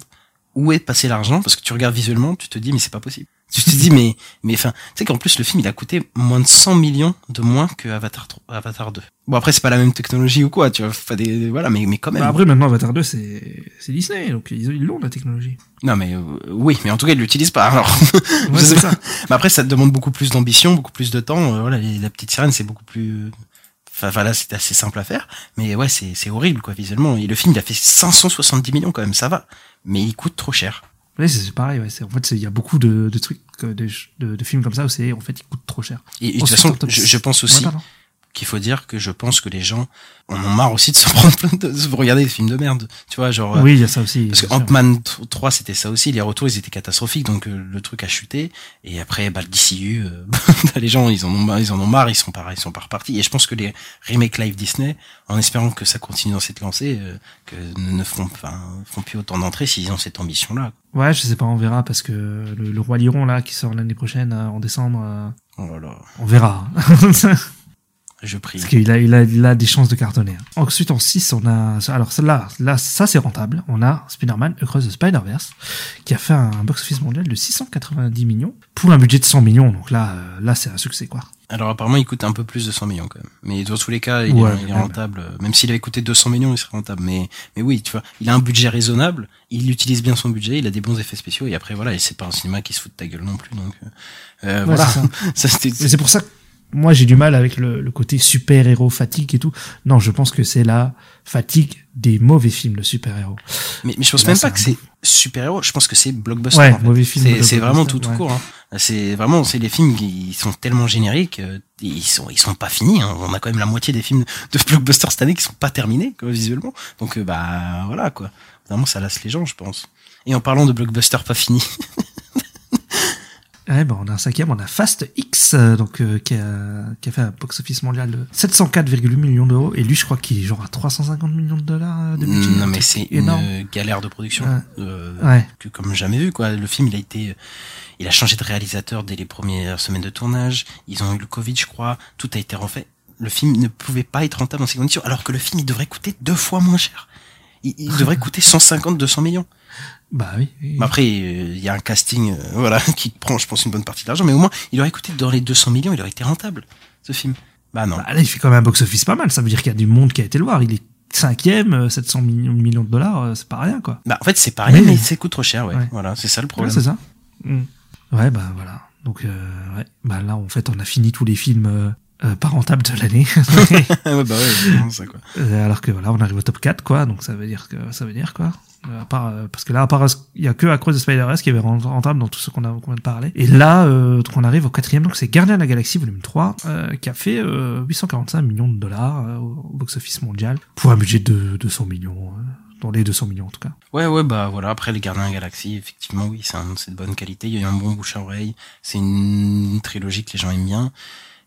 [SPEAKER 2] où est passé l'argent parce que tu regardes visuellement, tu te dis mais c'est pas possible. Tu te dis mais, mais enfin, tu sais qu'en plus le film il a coûté moins de 100 millions de moins que Avatar 3, Avatar 2. Bon après c'est pas la même technologie ou quoi, tu vois, pas des, voilà, mais, mais quand même.
[SPEAKER 1] Bah, après, maintenant, Avatar 2, c'est c'est Disney, donc ils l'ont, la technologie.
[SPEAKER 2] Non mais euh, oui, mais en tout cas ils l'utilisent pas. Alors, <laughs>
[SPEAKER 1] Ouais, c'est ça.
[SPEAKER 2] Mais après ça te demande beaucoup plus d'ambition, beaucoup plus de temps. Euh, voilà, la petite sirène c'est beaucoup plus. Enfin voilà, c'est assez simple à faire, mais ouais c'est c'est horrible quoi visuellement. Et le film il a fait 570 millions quand même, ça va, mais il coûte trop cher.
[SPEAKER 1] Ouais, c'est c'est pareil, ouais. c'est- En fait, il y a beaucoup de, de trucs, de, de, de films comme ça où c'est, en fait, ils coûtent trop cher.
[SPEAKER 2] Et, et de toute
[SPEAKER 1] Ensuite,
[SPEAKER 2] façon, je, pense aussi
[SPEAKER 1] Ouais.
[SPEAKER 2] Qu'il faut dire que je pense que les gens en ont marre aussi de se <laughs> prendre plein de, de regarder des films de merde. Tu vois, genre.
[SPEAKER 1] Oui, il y a ça aussi.
[SPEAKER 2] Parce que. Ant-Man 3, c'était ça aussi. Les retours, ils étaient catastrophiques. Donc, euh, le truc a chuté. Et après, bah, le DCU, euh, <laughs> les gens, ils en ont marre, ils en ont marre, ils sont pas, ils sont pas repartis. Et je pense que les remakes live Disney, en espérant que ça continue dans cette lancée, euh, que ne, ne feront, enfin, feront plus autant d'entrées s'ils ont cette ambition-là.
[SPEAKER 1] Ouais, je sais pas, on verra, parce que le, le Roi Liron, là, qui sort l'année prochaine, euh, en décembre, euh,
[SPEAKER 2] Oh là là,
[SPEAKER 1] on verra. <laughs>
[SPEAKER 2] je prie.
[SPEAKER 1] Parce qu'il a, il a, il a des chances de cartonner. Ensuite, en 6, on a, alors celle-là, là, ça c'est rentable. On a Spider-Man Across the Spider-Verse, qui a fait un box-office mondial de 690 millions, pour un budget de 100 millions. Donc là, euh, là, c'est un succès, quoi.
[SPEAKER 2] Alors apparemment il coûte un peu plus de 100 millions quand même. Mais dans tous les cas il,
[SPEAKER 1] Ouais,
[SPEAKER 2] est, il est
[SPEAKER 1] ouais,
[SPEAKER 2] rentable. Même s'il avait coûté 200 millions il serait rentable. Mais mais oui tu vois il a un budget raisonnable. Il utilise bien son budget. Il a des bons effets spéciaux et après voilà et c'est pas un cinéma qui se fout de ta gueule non plus donc euh, euh,
[SPEAKER 1] Ouais,
[SPEAKER 2] voilà.
[SPEAKER 1] c'est <laughs> pour ça que moi j'ai du mal avec le, le côté super-héros fatigue et tout. Non, je pense que c'est la fatigue des mauvais films de super-héros.
[SPEAKER 2] mais, mais je pense
[SPEAKER 1] Là,
[SPEAKER 2] même pas que c'est super héros. Je pense que c'est blockbuster.
[SPEAKER 1] Ouais,
[SPEAKER 2] en fait.
[SPEAKER 1] mauvais film
[SPEAKER 2] C'est vraiment tout tout
[SPEAKER 1] ouais.
[SPEAKER 2] court. Hein. C'est vraiment c'est les films qui sont tellement génériques. euh, Ils sont ils sont pas finis. Hein. On a quand même la moitié des films de <laughs> blockbuster cette année qui sont pas terminés quoi, visuellement. Donc euh, bah voilà quoi. Vraiment ça lasse les gens je pense. Et en parlant de blockbuster pas fini. <laughs>
[SPEAKER 1] Ouais, bah, on a un cinquième, on a Fast X, euh, donc, euh, qui, a, qui a fait un box-office mondial de 704,8 millions d'euros. Et lui, je crois qu'il est genre à 350 millions de dollars euh, de budget.
[SPEAKER 2] Non mais c'est une galère de production
[SPEAKER 1] Ouais.
[SPEAKER 2] euh,
[SPEAKER 1] Ouais.
[SPEAKER 2] que comme jamais vu quoi. Le film il a été, il a changé de réalisateur dès les premières semaines de tournage. Ils ont eu le Covid je crois. Tout a été refait. Le film ne pouvait pas être rentable dans ces conditions alors que le film il devrait coûter deux fois moins cher. Il, il <laughs> devrait coûter 150 200 millions.
[SPEAKER 1] Bah oui. oui.
[SPEAKER 2] Mais après euh, il y a un casting euh, voilà <laughs> qui prend je pense une bonne partie de l'argent mais au moins il aurait coûté dans les 200 millions il aurait été rentable ce film. Bah non.
[SPEAKER 1] Bah, là, il fait quand même un box-office pas mal. Ça veut dire qu'il y a du monde qui a été le voir. Il est cinquième, euh, 700 millions, millions de dollars, euh, c'est pas rien, quoi.
[SPEAKER 2] Bah en fait c'est pareil
[SPEAKER 1] Mais-
[SPEAKER 2] mais ça coûte trop cher ouais.
[SPEAKER 1] Ouais.
[SPEAKER 2] Voilà c'est ça le
[SPEAKER 1] Ouais,
[SPEAKER 2] problème.
[SPEAKER 1] c'est ça. Mm. Ouais, bah voilà. Donc, euh, ouais. Bah là, en fait, on a fini tous les films euh, euh, pas rentables de l'année. <laughs>
[SPEAKER 2] ouais bah ouais <laughs> ça quoi.
[SPEAKER 1] Euh, alors que voilà, on arrive au top 4, quoi. Donc ça veut dire que ça veut dire quoi? Euh, à part, euh, parce que là, à part, il y a que Across the Spider-Verse qui avait rent- rentable dans tout ce qu'on a, qu'on vient de parler. Et là, euh, donc on arrive au quatrième, donc c'est Gardien de la Galaxie volume 3, euh, qui a fait euh, 845 millions de dollars euh, au au box-office mondial pour un budget de 200 millions, euh, dans les 200 millions en tout cas.
[SPEAKER 2] Ouais, ouais, bah voilà. Après, les Gardiens de la Galaxie, effectivement, oui, c'est de bonne qualité. Il y a eu un bon bouche à oreille. C'est une, trilogie que les gens aiment bien.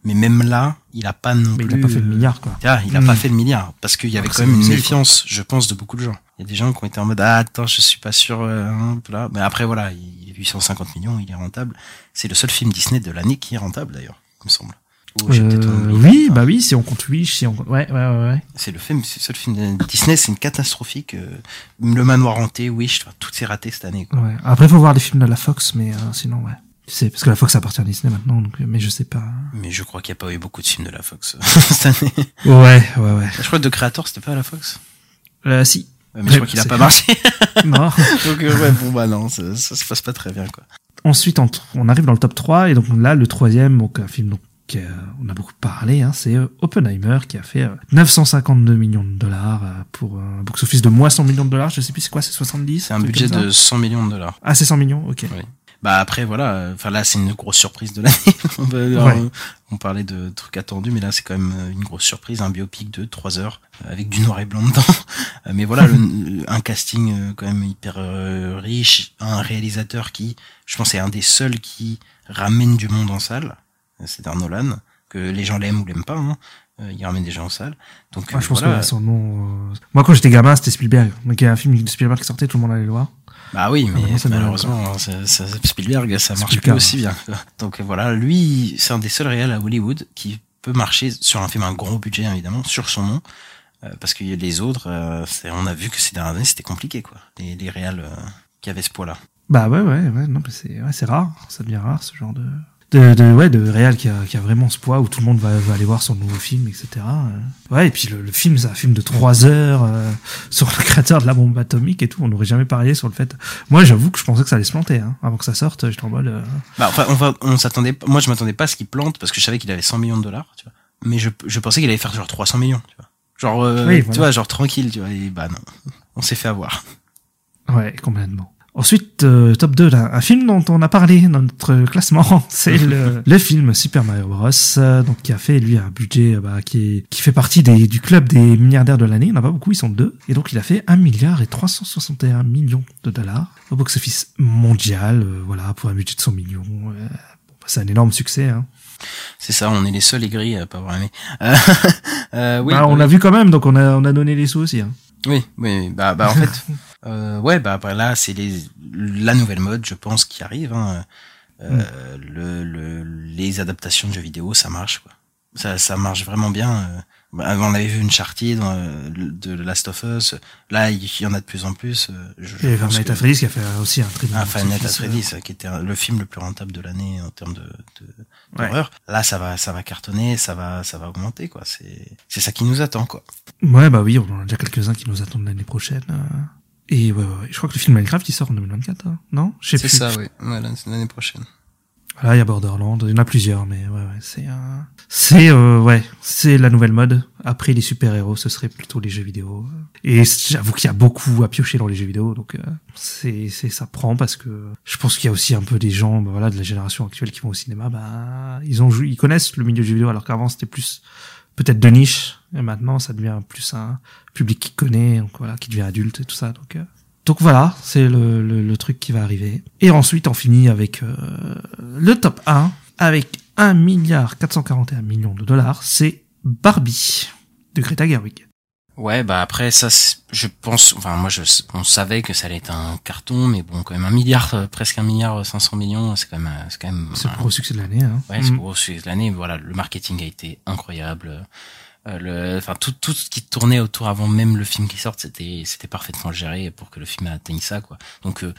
[SPEAKER 2] Mais même là, il a pas non
[SPEAKER 1] Mais il
[SPEAKER 2] plus.
[SPEAKER 1] a pas fait le milliard, quoi.
[SPEAKER 2] Ah, il a pas fait le milliard parce qu'il y avait
[SPEAKER 1] Alors
[SPEAKER 2] quand même une méfiance, je pense, de beaucoup de gens. Il y a des gens qui ont été en mode ah attends, je suis pas sûr. Euh, hein, là. Mais après voilà, il est 850 millions, il est rentable. C'est le seul film Disney de l'année qui est rentable d'ailleurs, il me semble. Ou
[SPEAKER 1] Euh,
[SPEAKER 2] oublié.
[SPEAKER 1] oui, bah oui, si on compte Wish, si on compte... Ouais, ouais, ouais, ouais.
[SPEAKER 2] C'est le film, c'est le seul film de Disney, c'est une catastrophique. euh, le Manoir hanté, Wish, enfin, tout s'est raté cette année. Quoi.
[SPEAKER 1] Ouais. Après, faut voir les films de la Fox, mais euh, sinon, ouais. Tu sais, parce que la Fox appartient à Disney maintenant, donc, euh, mais je sais pas.
[SPEAKER 2] Mais je crois qu'il n'y a pas eu beaucoup de films de la Fox <laughs> cette année.
[SPEAKER 1] Ouais, ouais, ouais.
[SPEAKER 2] Je crois que The Creator, c'était pas à la Fox.
[SPEAKER 1] Euh, si.
[SPEAKER 2] Mais je crois qu'il a pas marché. <laughs>
[SPEAKER 1] non. <laughs>
[SPEAKER 2] Donc, euh, ouais, bon, bah non, ça, ça se passe pas très bien, quoi.
[SPEAKER 1] Ensuite, on, on arrive dans le top 3, et donc là, le troisième, donc un film donc, euh, on a beaucoup parlé, hein, c'est euh, Oppenheimer, qui a fait euh, 952 millions de dollars euh, pour un box-office de moins 100 millions de dollars, je sais plus c'est quoi, c'est 70
[SPEAKER 2] C'est un budget de 100 millions de dollars.
[SPEAKER 1] Ah, c'est 100 millions, ok.
[SPEAKER 2] Oui. Bah après voilà, enfin là c'est une grosse surprise de l'année. <laughs> on,
[SPEAKER 1] Ouais.
[SPEAKER 2] euh, on parlait de trucs attendus, mais là c'est quand même euh, une grosse surprise, un biopic de 3 heures euh, avec du noir et blanc dedans. <laughs> Mais voilà, le- un casting quand même hyper riche, un réalisateur qui, je pense, est un des seuls qui ramène du monde en salle. C'est un Nolan que les gens l'aiment ou l'aiment pas. Hein. Il ramène des gens en salle. Donc
[SPEAKER 1] Moi, je pense
[SPEAKER 2] voilà.
[SPEAKER 1] que son nom. euh, Moi, quand j'étais gamin, c'était Spielberg. Donc, il y a un film de Spielberg qui sortait, tout le monde allait le voir.
[SPEAKER 2] Bah oui, mais
[SPEAKER 1] Ah,
[SPEAKER 2] malheureusement, ça, ça- Spielberg, ça marche
[SPEAKER 1] plus
[SPEAKER 2] aussi bien. <laughs> Donc voilà, lui, c'est un des seuls réels à Hollywood qui peut marcher sur un film à un gros budget, évidemment, sur son nom. Euh, parce que les autres, euh, c'est- on a vu que ces dernières années, c'était compliqué, quoi. Les, les réels euh, qui avaient ce poids-là.
[SPEAKER 1] Bah ouais, ouais, ouais, non, mais c'est ouais, c'est rare, ça devient rare ce genre de de, de ouais de réal qui a, qui a vraiment ce poids où tout le monde va, va aller voir son nouveau film, etc. Euh, Ouais, et puis le, le film, c'est un film de trois heures euh, sur le créateur de la bombe atomique et tout. On n'aurait jamais parié sur le fait. Moi, j'avoue que je pensais que ça allait se planter, hein. avant que ça sorte. J'étais en mode. euh,
[SPEAKER 2] Bah, enfin, on, va, on s'attendait, moi je m'attendais pas à ce qu'il plante parce que je savais qu'il avait 100 millions de dollars, tu vois. Mais je, je pensais qu'il allait faire genre 300 millions, tu vois. Genre, euh,
[SPEAKER 1] Oui,
[SPEAKER 2] tu vois, genre tranquille, tu vois. Et bah non, on s'est fait avoir.
[SPEAKER 1] Ouais, complètement. Ensuite, euh, top 2, là, un film dont on a parlé dans notre classement, <laughs> c'est le, <laughs> le film Super Mario Bros. euh, donc qui a fait lui un budget euh, bah, qui est, qui fait partie des, du club des milliardaires de l'année. Il n'y en a pas beaucoup, ils sont deux. Et donc il a fait 1 milliard et 361 millions de dollars au box-office mondial. euh, voilà, pour un budget de 100 millions. euh, bon, bah, c'est un énorme succès. Hein.
[SPEAKER 2] C'est ça, on est les seuls aigris à pas avoir aimé. <laughs> Oui,
[SPEAKER 1] Bah, on
[SPEAKER 2] oui.
[SPEAKER 1] l'a vu quand même, donc on a, on a donné les sous aussi. Hein.
[SPEAKER 2] Oui, oui, bah, bah en fait, ouais, bah après là, c'est les la nouvelle mode, je pense, qui arrive. Hein. Euh, le, le, les adaptations de jeux vidéo, ça marche, quoi. Ça, ça marche vraiment bien. euh. Bah, on avait vu une chartier dans, euh, de The Last of Us. Là, il y en a de plus en plus. euh, Je, je
[SPEAKER 1] Et
[SPEAKER 2] que-
[SPEAKER 1] Freddy's qui a fait aussi un très bon
[SPEAKER 2] Ah,
[SPEAKER 1] box-office, euh.
[SPEAKER 2] Freddy's, qui était le film le plus rentable de l'année en termes de, de
[SPEAKER 1] Ouais.
[SPEAKER 2] d'horreur. Là, ça va, ça va cartonner, ça va, ça va augmenter, quoi. C'est, c'est ça qui nous attend, quoi.
[SPEAKER 1] Ouais, bah oui, on en a déjà quelques-uns qui nous attendent l'année prochaine. Euh. Et ouais, ouais, ouais. je crois que le film Minecraft, il sort en 2024, hein. non? Je sais
[SPEAKER 2] C'est
[SPEAKER 1] plus.
[SPEAKER 2] ça, oui. Ouais, là, c'est l'année prochaine.
[SPEAKER 1] Voilà, il y a Borderland, il y en a plusieurs, mais ouais, ouais, c'est un... C'est, euh, ouais, c'est la nouvelle mode. Après les super-héros, ce serait plutôt les jeux vidéo. Et j'avoue qu'il y a beaucoup à piocher dans les jeux vidéo, donc euh, c'est, c'est, ça prend parce que je pense qu'il y a aussi un peu des gens, bah, voilà, de la génération actuelle qui vont au cinéma, bah, ils ont ils connaissent le milieu du jeu vidéo, alors qu'avant c'était plus peut-être de niche, et maintenant ça devient plus un public qui connaît, donc voilà, qui devient adulte et tout ça, donc. euh, donc voilà, c'est le, le, le truc qui va arriver. Et ensuite, on finit avec euh, le top 1, avec 1 milliard 441 millions de dollars, c'est Barbie de Greta Gerwig.
[SPEAKER 2] Ouais, bah après ça, je pense, enfin moi je, on savait que ça allait être un carton, mais bon quand même un milliard, euh, presque un milliard euh, 500 millions, c'est quand même, euh, c'est quand même.
[SPEAKER 1] C'est le gros succès de l'année. Hein.
[SPEAKER 2] Ouais, c'est le
[SPEAKER 1] Mm.
[SPEAKER 2] gros succès de l'année. Voilà, le marketing a été incroyable. Euh, le, enfin tout, tout ce qui tournait autour avant même le film qui sorte, c'était, c'était parfaitement géré pour que le film atteigne ça, quoi. Donc euh,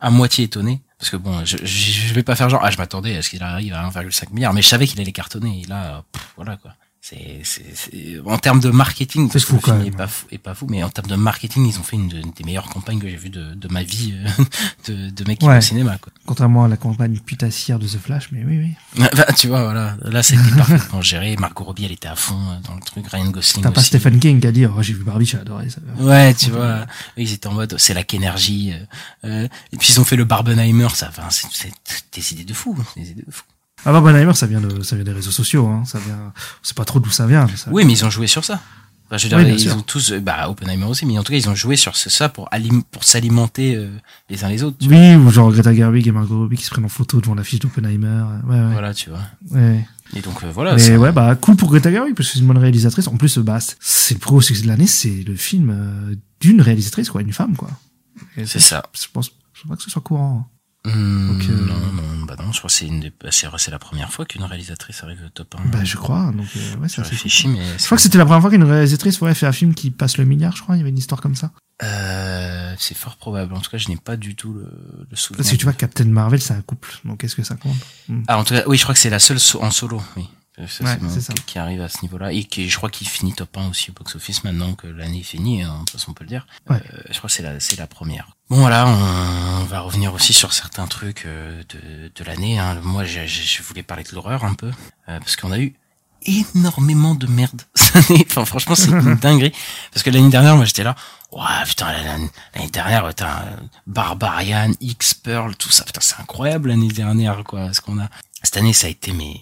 [SPEAKER 2] à moitié étonné, parce que bon, je, je, je vais pas faire genre ah je m'attendais à ce qu'il arrive à 1,5 milliard, mais je savais qu'il allait cartonner. Et là, pff, voilà quoi. C'est, c'est, c'est, en termes de marketing, que
[SPEAKER 1] fou, quand
[SPEAKER 2] est
[SPEAKER 1] même.
[SPEAKER 2] pas fou, est pas fou, mais en termes de marketing, ils ont fait une de- des meilleures campagnes que j'ai vues de, de ma vie euh, <laughs> de, de mec qui
[SPEAKER 1] Ouais.
[SPEAKER 2] au cinéma, quoi.
[SPEAKER 1] Contrairement à la campagne putassière de The Flash, mais oui, oui. <laughs>
[SPEAKER 2] Bah, tu vois, voilà. Là, c'était parfaitement géré. Margot Robbie, elle était à fond euh, dans le truc. Ryan Gosling
[SPEAKER 1] T'as pas. Stephen King a dit, oh, j'ai vu Barbie, j'ai adoré ça.
[SPEAKER 2] Ouais, tu vois. Ils étaient en mode, c'est la qu'énergie. euh, euh, et puis, ils ont fait le Barbenheimer. Ça, enfin, c'est, c'est des idées de fou. Des idées de fou.
[SPEAKER 1] Ah bah Barbenheimer, ça vient de, ça vient des réseaux sociaux, hein. Ça vient, on sait pas trop d'où ça vient. mais ça-
[SPEAKER 2] Oui, mais ils ont joué sur ça. Enfin, je veux dire,
[SPEAKER 1] Oui,
[SPEAKER 2] ils
[SPEAKER 1] sûr.
[SPEAKER 2] ont tous, bah, Oppenheimer aussi, mais en tout cas, ils ont joué sur ça pour, alim- pour s'alimenter euh, les uns les autres. tu
[SPEAKER 1] Oui, ou genre Greta Gerwig et Margot Robbie qui se prennent en photo devant l'affiche d'Oppenheimer. euh, Ouais, ouais.
[SPEAKER 2] Voilà, tu vois.
[SPEAKER 1] Ouais.
[SPEAKER 2] Et donc, euh, voilà.
[SPEAKER 1] Mais ouais, bah cool pour Greta Gerwig parce que c'est une bonne réalisatrice. En plus, bah c'est- le plus gros succès de l'année, c'est le film euh, d'une réalisatrice, quoi, une femme, quoi.
[SPEAKER 2] C'est ça.
[SPEAKER 1] Je pense, je pense pas que ce soit courant. Donc, euh,
[SPEAKER 2] Non, non, bah non, je crois que c'est une des- bah, c'est la première fois qu'une réalisatrice arrive au top 1.
[SPEAKER 1] Bah je crois. Donc euh, ouais,
[SPEAKER 2] réfléchis,
[SPEAKER 1] fou.
[SPEAKER 2] mais
[SPEAKER 1] Je crois que c'était la première fois qu'une réalisatrice ouais, fait un film qui passe le milliard. Je crois, il y avait une histoire comme ça.
[SPEAKER 2] Euh, c'est fort probable. En tout cas, je n'ai pas du tout le, le souvenir.
[SPEAKER 1] Parce que tu vois, Captain Marvel, c'est un couple. Donc est-ce que ça compte? Hmm.
[SPEAKER 2] Ah, en tout cas, oui, je crois que c'est la seule so- en solo, oui. Euh, ça,
[SPEAKER 1] Ouais, c'est ça.
[SPEAKER 2] qui- Qui arrive à ce niveau-là. Et qui, je crois qu'il finit top 1 aussi au box-office maintenant que l'année est finie, hein, de toute façon, on peut le dire.
[SPEAKER 1] Ouais.
[SPEAKER 2] Euh, je crois que c'est la, c'est la première. Bon, voilà, on, on va revenir aussi sur certains trucs euh, de, de l'année. Hein. Moi, j'ai- je voulais parler de l'horreur un peu, euh, parce qu'on a eu énormément de merde <laughs> cette année. Enfin, franchement, c'est une <laughs> dinguerie. Parce que l'année dernière, moi, j'étais là, ouais, putain, l'année l'année dernière, putain, Barbarian, X-Pearl, tout ça, putain, c'est incroyable l'année dernière, quoi, ce qu'on a. Cette année, ça a été, mais,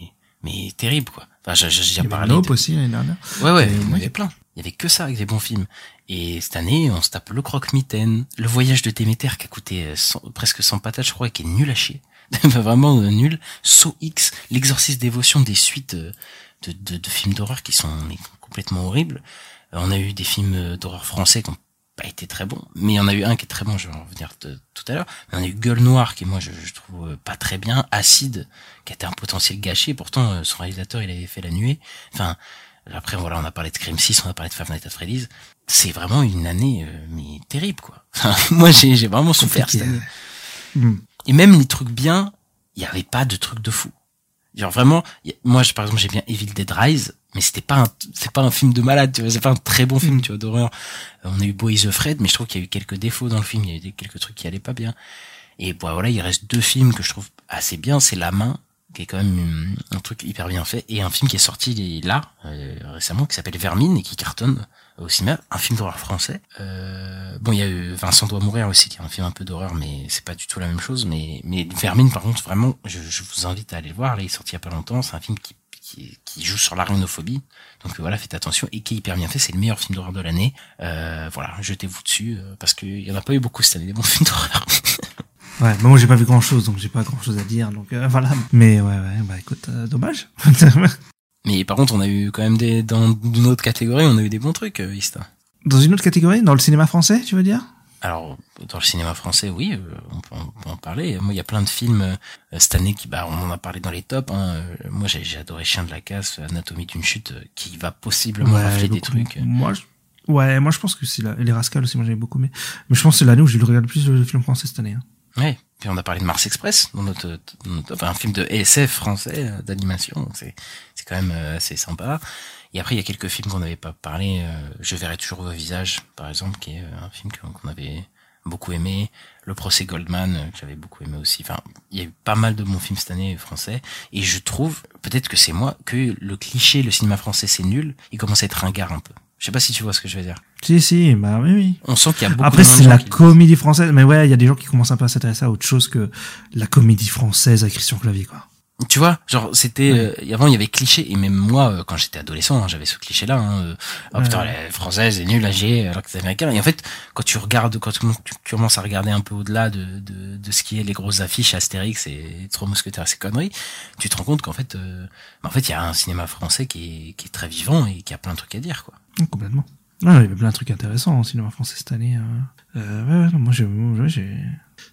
[SPEAKER 2] mais terrible, quoi. Enfin, j'ai
[SPEAKER 1] Il y avait
[SPEAKER 2] parlé.
[SPEAKER 1] Nope
[SPEAKER 2] de-
[SPEAKER 1] aussi l'année dernière.
[SPEAKER 2] Ouais, ouais,
[SPEAKER 1] Et
[SPEAKER 2] il y en avait plein. Il y avait que ça avec des bons films. Et cette année, on se tape Le Croque-Mitaine, Le Voyage de Déméter qui a coûté euh, 100 presque 100 patates, je crois, et qui est nul à chier. <laughs> Vraiment euh, nul. So X, L'exorcisme dévotion des suites euh, de, de, de films d'horreur qui sont mais, complètement horribles. On a eu des films d'horreur français qui ont pas été très bon. Mais il y en a eu un qui est très bon, je vais en revenir tout à l'heure. Mais on a eu Gueule Noire qui moi je, je trouve euh, pas très bien, Acide qui était un potentiel gâché. Pourtant euh, son réalisateur il avait fait La Nuée. Enfin après voilà on a parlé de Scream 6, on a parlé de Five Nights at Freddy's. C'est vraiment une année euh, mais terrible quoi. <laughs> moi j'ai j'ai vraiment souffert cette année.
[SPEAKER 1] Mm.
[SPEAKER 2] Et même les trucs bien, il y avait pas de trucs de fou. Genre vraiment, y- moi je, par exemple j'ai bien Evil Dead Rise, mais c'était pas un, c'est pas un film de malade, tu vois, c'est pas un très bon film, tu vois, d'horreur. On a eu Boy the Fred, mais je trouve qu'il y a eu quelques défauts dans le film, il y a eu quelques trucs qui allaient pas bien. Et bon, voilà, il reste deux films que je trouve assez bien, c'est La Main, qui est quand même un truc hyper bien fait, et un film qui est sorti là, euh, récemment, qui s'appelle Vermine, et qui cartonne au cinéma, un film d'horreur français. Euh, bon, il y a eu Vincent doit mourir aussi, qui est un film un peu d'horreur, mais c'est pas du tout la même chose. Mais, mais Vermine, par contre, vraiment, je, je vous invite à aller le voir. Là, il est sorti il y a pas longtemps. C'est un film qui, qui, qui joue sur l'arénophobie. Donc voilà, faites attention et qui est hyper bien fait. C'est le meilleur film d'horreur de l'année. Euh, voilà, jetez-vous dessus euh, parce qu'il y en a pas eu beaucoup cette année des bons <laughs> films d'horreur.
[SPEAKER 1] Ouais, mais moi j'ai pas vu grand chose, donc j'ai pas grand chose à dire, donc euh, voilà. Mais ouais, ouais, bah écoute, euh, dommage. <laughs>
[SPEAKER 2] Mais par contre, on a eu quand même des dans une autre catégorie, on a eu des bons trucs, euh, Ista.
[SPEAKER 1] Dans une autre catégorie, dans le cinéma français, tu veux dire?
[SPEAKER 2] Alors, dans le cinéma français, oui, euh, on, peut, on peut en parler. Moi, il y a plein de films euh, cette année qui, bah, on en a parlé dans les tops. Hein. Euh, Moi, j'ai j'ai adoré Chien de la casse, Anatomie d'une chute, euh, qui va possiblement
[SPEAKER 1] Ouais,
[SPEAKER 2] rafler des trucs.
[SPEAKER 1] Moi, je... ouais, moi je pense que c'est la... les Rascals aussi, moi j'avais beaucoup aimé. Mais je pense que c'est l'année où j'ai le regardé le plus de films français cette année. Hein.
[SPEAKER 2] Ouais. Puis on a parlé de Mars Express dans notre, dans notre top, un film de SF français d'animation. donc C'est c'est quand même assez sympa. Et après, il y a quelques films qu'on n'avait pas parlé. euh, Je verrai toujours vos visages, par exemple, qui est euh, un film qu'on avait beaucoup aimé. Le procès Goldman, euh, que j'avais beaucoup aimé aussi. Enfin, il y a eu pas mal de bons films cette année français. Et je trouve, peut-être que c'est moi, que le cliché, le cinéma français, c'est nul. Il commence à être ringard un peu. Je sais pas si tu vois ce que je veux dire.
[SPEAKER 1] Si, si, bah oui, oui.
[SPEAKER 2] On sent qu'il y a beaucoup
[SPEAKER 1] Après, c'est la
[SPEAKER 2] qui-
[SPEAKER 1] comédie française. Mais ouais, il y a des gens qui commencent un peu à s'intéresser à autre chose que la comédie française avec Christian Clavier, quoi.
[SPEAKER 2] Tu vois, genre c'était euh, avant il y avait cliché et même moi euh, quand j'étais adolescent hein, j'avais ce cliché là. Hein, euh, oh putain les françaises c'est nul âgé alors que c'est américain. Et en fait quand tu regardes quand tu, tu commences à regarder un peu au-delà de, de, de ce qui est les grosses affiches Astérix et Trois mousquetaires et ces conneries, tu te rends compte qu'en fait euh, bah, en fait il y a un cinéma français qui est, qui est très vivant et qui a plein de trucs à dire quoi.
[SPEAKER 1] Complètement. Ah, il y avait plein de trucs intéressants au cinéma français cette année. hein. Euh, ouais, ouais, non, moi, j'ai, j'ai,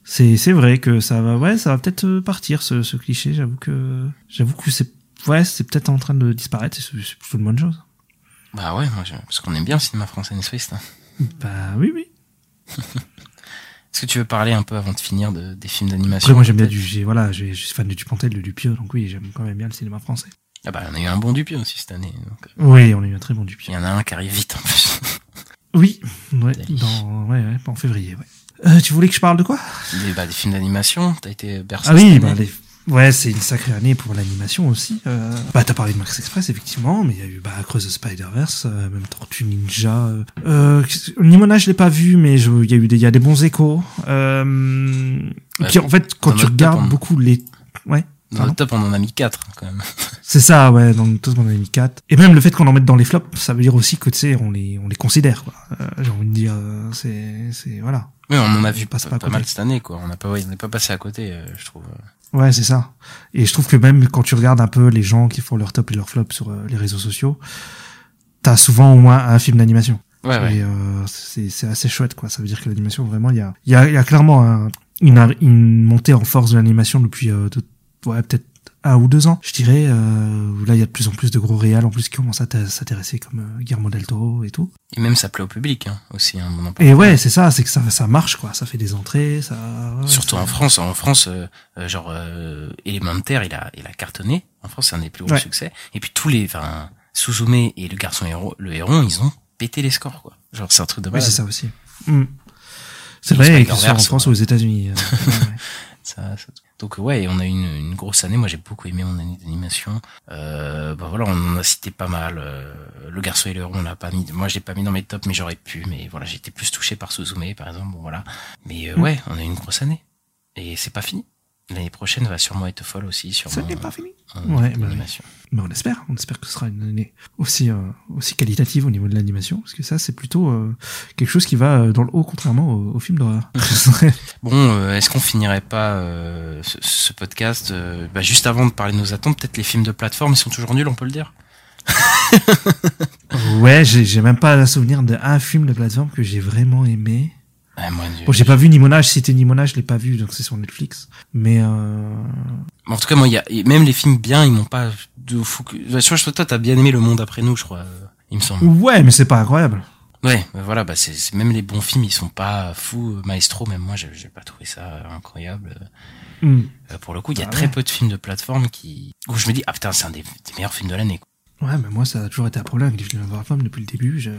[SPEAKER 1] c'est, c'est vrai que ça va, ouais, ça va peut-être euh, partir ce, ce cliché. J'avoue que, j'avoue que c'est, ouais, c'est peut-être en train de disparaître. C'est, plutôt une bonne chose.
[SPEAKER 2] Bah ouais parce qu'on aime bien le cinéma français n'est-ce pas
[SPEAKER 1] Bah oui, oui. <laughs>
[SPEAKER 2] Est-ce que tu veux parler un peu avant de finir de, des films d'animation?
[SPEAKER 1] Après, moi, j'aime bien du, j'ai, voilà, je suis fan de Dupontel, de Dupieux, donc oui, j'aime quand même bien le cinéma français.
[SPEAKER 2] Ah bah on a eu un bon Dupieux aussi cette année. Donc, euh,
[SPEAKER 1] Oui, on a eu un très bon Dupieux.
[SPEAKER 2] il y en a un qui arrive vite en plus.
[SPEAKER 1] Oui, <laughs> ouais, dans, ouais, ouais, en février, ouais. Euh, tu voulais que je parle de quoi?
[SPEAKER 2] Des, bah, des films d'animation, t'as été bercé
[SPEAKER 1] Ah oui, bah, les- ouais, c'est une sacrée année pour l'animation aussi. Euh... Bah, t'as parlé de Max Express, effectivement, mais il y a eu bah, Across the Spider-Verse, euh, même Tortue Ninja. Euh... Euh, Nimona, je l'ai pas vu, mais je- il y a eu des, il y a des bons échos. Euh... Et
[SPEAKER 2] Ouais,
[SPEAKER 1] puis, en fait, quand tu regardes
[SPEAKER 2] on-
[SPEAKER 1] beaucoup les... Ouais.
[SPEAKER 2] Dans
[SPEAKER 1] pardon
[SPEAKER 2] le top, on en a mis 4 quand même. <laughs>
[SPEAKER 1] C'est ça, ouais, dans le top, on en a mis 4. Et même le fait qu'on en mette dans les flops, ça veut dire aussi que, tu sais, on les, on les considère, quoi. Euh, J'ai envie de dire, euh, c'est, c'est, voilà.
[SPEAKER 2] Oui, on en a vu pas, mal cette année, quoi. On n'a pas, ouais, on n'est pas passé à côté, euh, je trouve.
[SPEAKER 1] Ouais, c'est ça. Et je trouve que même quand tu regardes un peu les gens qui font leur top et leur flop sur euh, les réseaux sociaux, t'as souvent au moins un film d'animation.
[SPEAKER 2] Ouais, ouais.
[SPEAKER 1] Et euh, c'est c'est assez chouette, quoi. Ça veut dire que l'animation, vraiment, il y a, il y, a, il y a clairement un- une, ar- une montée en force de l'animation depuis, euh, de- ouais, peut-être un ou deux ans, je dirais. Euh, là, il y a de plus en plus de gros réals en plus qui commencent à s'intéresser comme euh, Guillermo del Toro et tout.
[SPEAKER 2] Et même ça plaît au public, hein, aussi. Hein, on en
[SPEAKER 1] Et ouais, c'est ça, c'est que ça, ça marche, quoi. Ça fait des entrées, ça. ouais,
[SPEAKER 2] Surtout
[SPEAKER 1] ça-
[SPEAKER 2] en France. En France, euh, euh, genre, euh, Élémentaire, il a, il a cartonné. En France, c'est un des plus gros
[SPEAKER 1] Ouais.
[SPEAKER 2] succès. Et puis tous les, enfin, Suzume et le garçon héros, le héron, ils ont pété les scores, quoi. Genre, c'est un truc de malade.
[SPEAKER 1] c'est ça aussi. Hmm. C'est vrai, que ce soit en France ou aux États-Unis. euh, <laughs> ouais, ouais.
[SPEAKER 2] Ça, ça- Donc ouais, on a eu une, une grosse année. Moi, j'ai beaucoup aimé mon année d'animation. Euh, bah voilà, on en a cité pas mal. Euh, le garçon et le héros, on l'a pas mis. Moi, je l'ai pas mis dans mes tops, mais j'aurais pu. Mais voilà, j'étais plus touché par Suzume, par exemple. Bon voilà. Mais euh,
[SPEAKER 1] Mm.
[SPEAKER 2] ouais, on a eu une grosse année. Et c'est pas fini. L'année prochaine va sûrement être folle aussi sur
[SPEAKER 1] Ce n'est pas fini. Ouais, bah on espère, on espère que ce sera une année aussi euh, aussi qualitative au niveau de l'animation, parce que ça c'est plutôt euh, quelque chose qui va euh, dans le haut, contrairement au, au film d'horreur. <laughs>
[SPEAKER 2] Bon, euh, est-ce qu'on finirait pas euh, ce, ce podcast euh, bah, juste avant de parler de nos attentes Peut-être les films de plateforme, ils sont toujours nuls, on peut le dire?
[SPEAKER 1] ouais, j'ai j'ai même pas un souvenir d'un film de plateforme que j'ai vraiment aimé.
[SPEAKER 2] Moi,
[SPEAKER 1] Bon, j'ai pas vu Nimona, je citais Nimona, je l'ai pas vu, donc c'est sur Netflix. Mais euh...
[SPEAKER 2] En tout cas, moi, il y a, même les films bien, ils m'ont pas de fou que, Ouais, je crois que toi, t'as bien aimé Le Monde après nous, je crois, euh, il me semble.
[SPEAKER 1] Ouais, mais c'est pas incroyable.
[SPEAKER 2] Ouais, bah voilà, bah c'est même les bons films, ils sont pas fous. Maestro, même moi, j'ai j'ai pas trouvé ça euh, incroyable.
[SPEAKER 1] Hmm.
[SPEAKER 2] Euh, pour le coup, il y a
[SPEAKER 1] Ah
[SPEAKER 2] très
[SPEAKER 1] ouais.
[SPEAKER 2] peu de films de plateforme qui où je me dis ah putain, c'est un des, des meilleurs films de l'année.
[SPEAKER 1] Ouais, mais moi, ça a toujours été un problème avec les films de plateforme depuis le début. Je...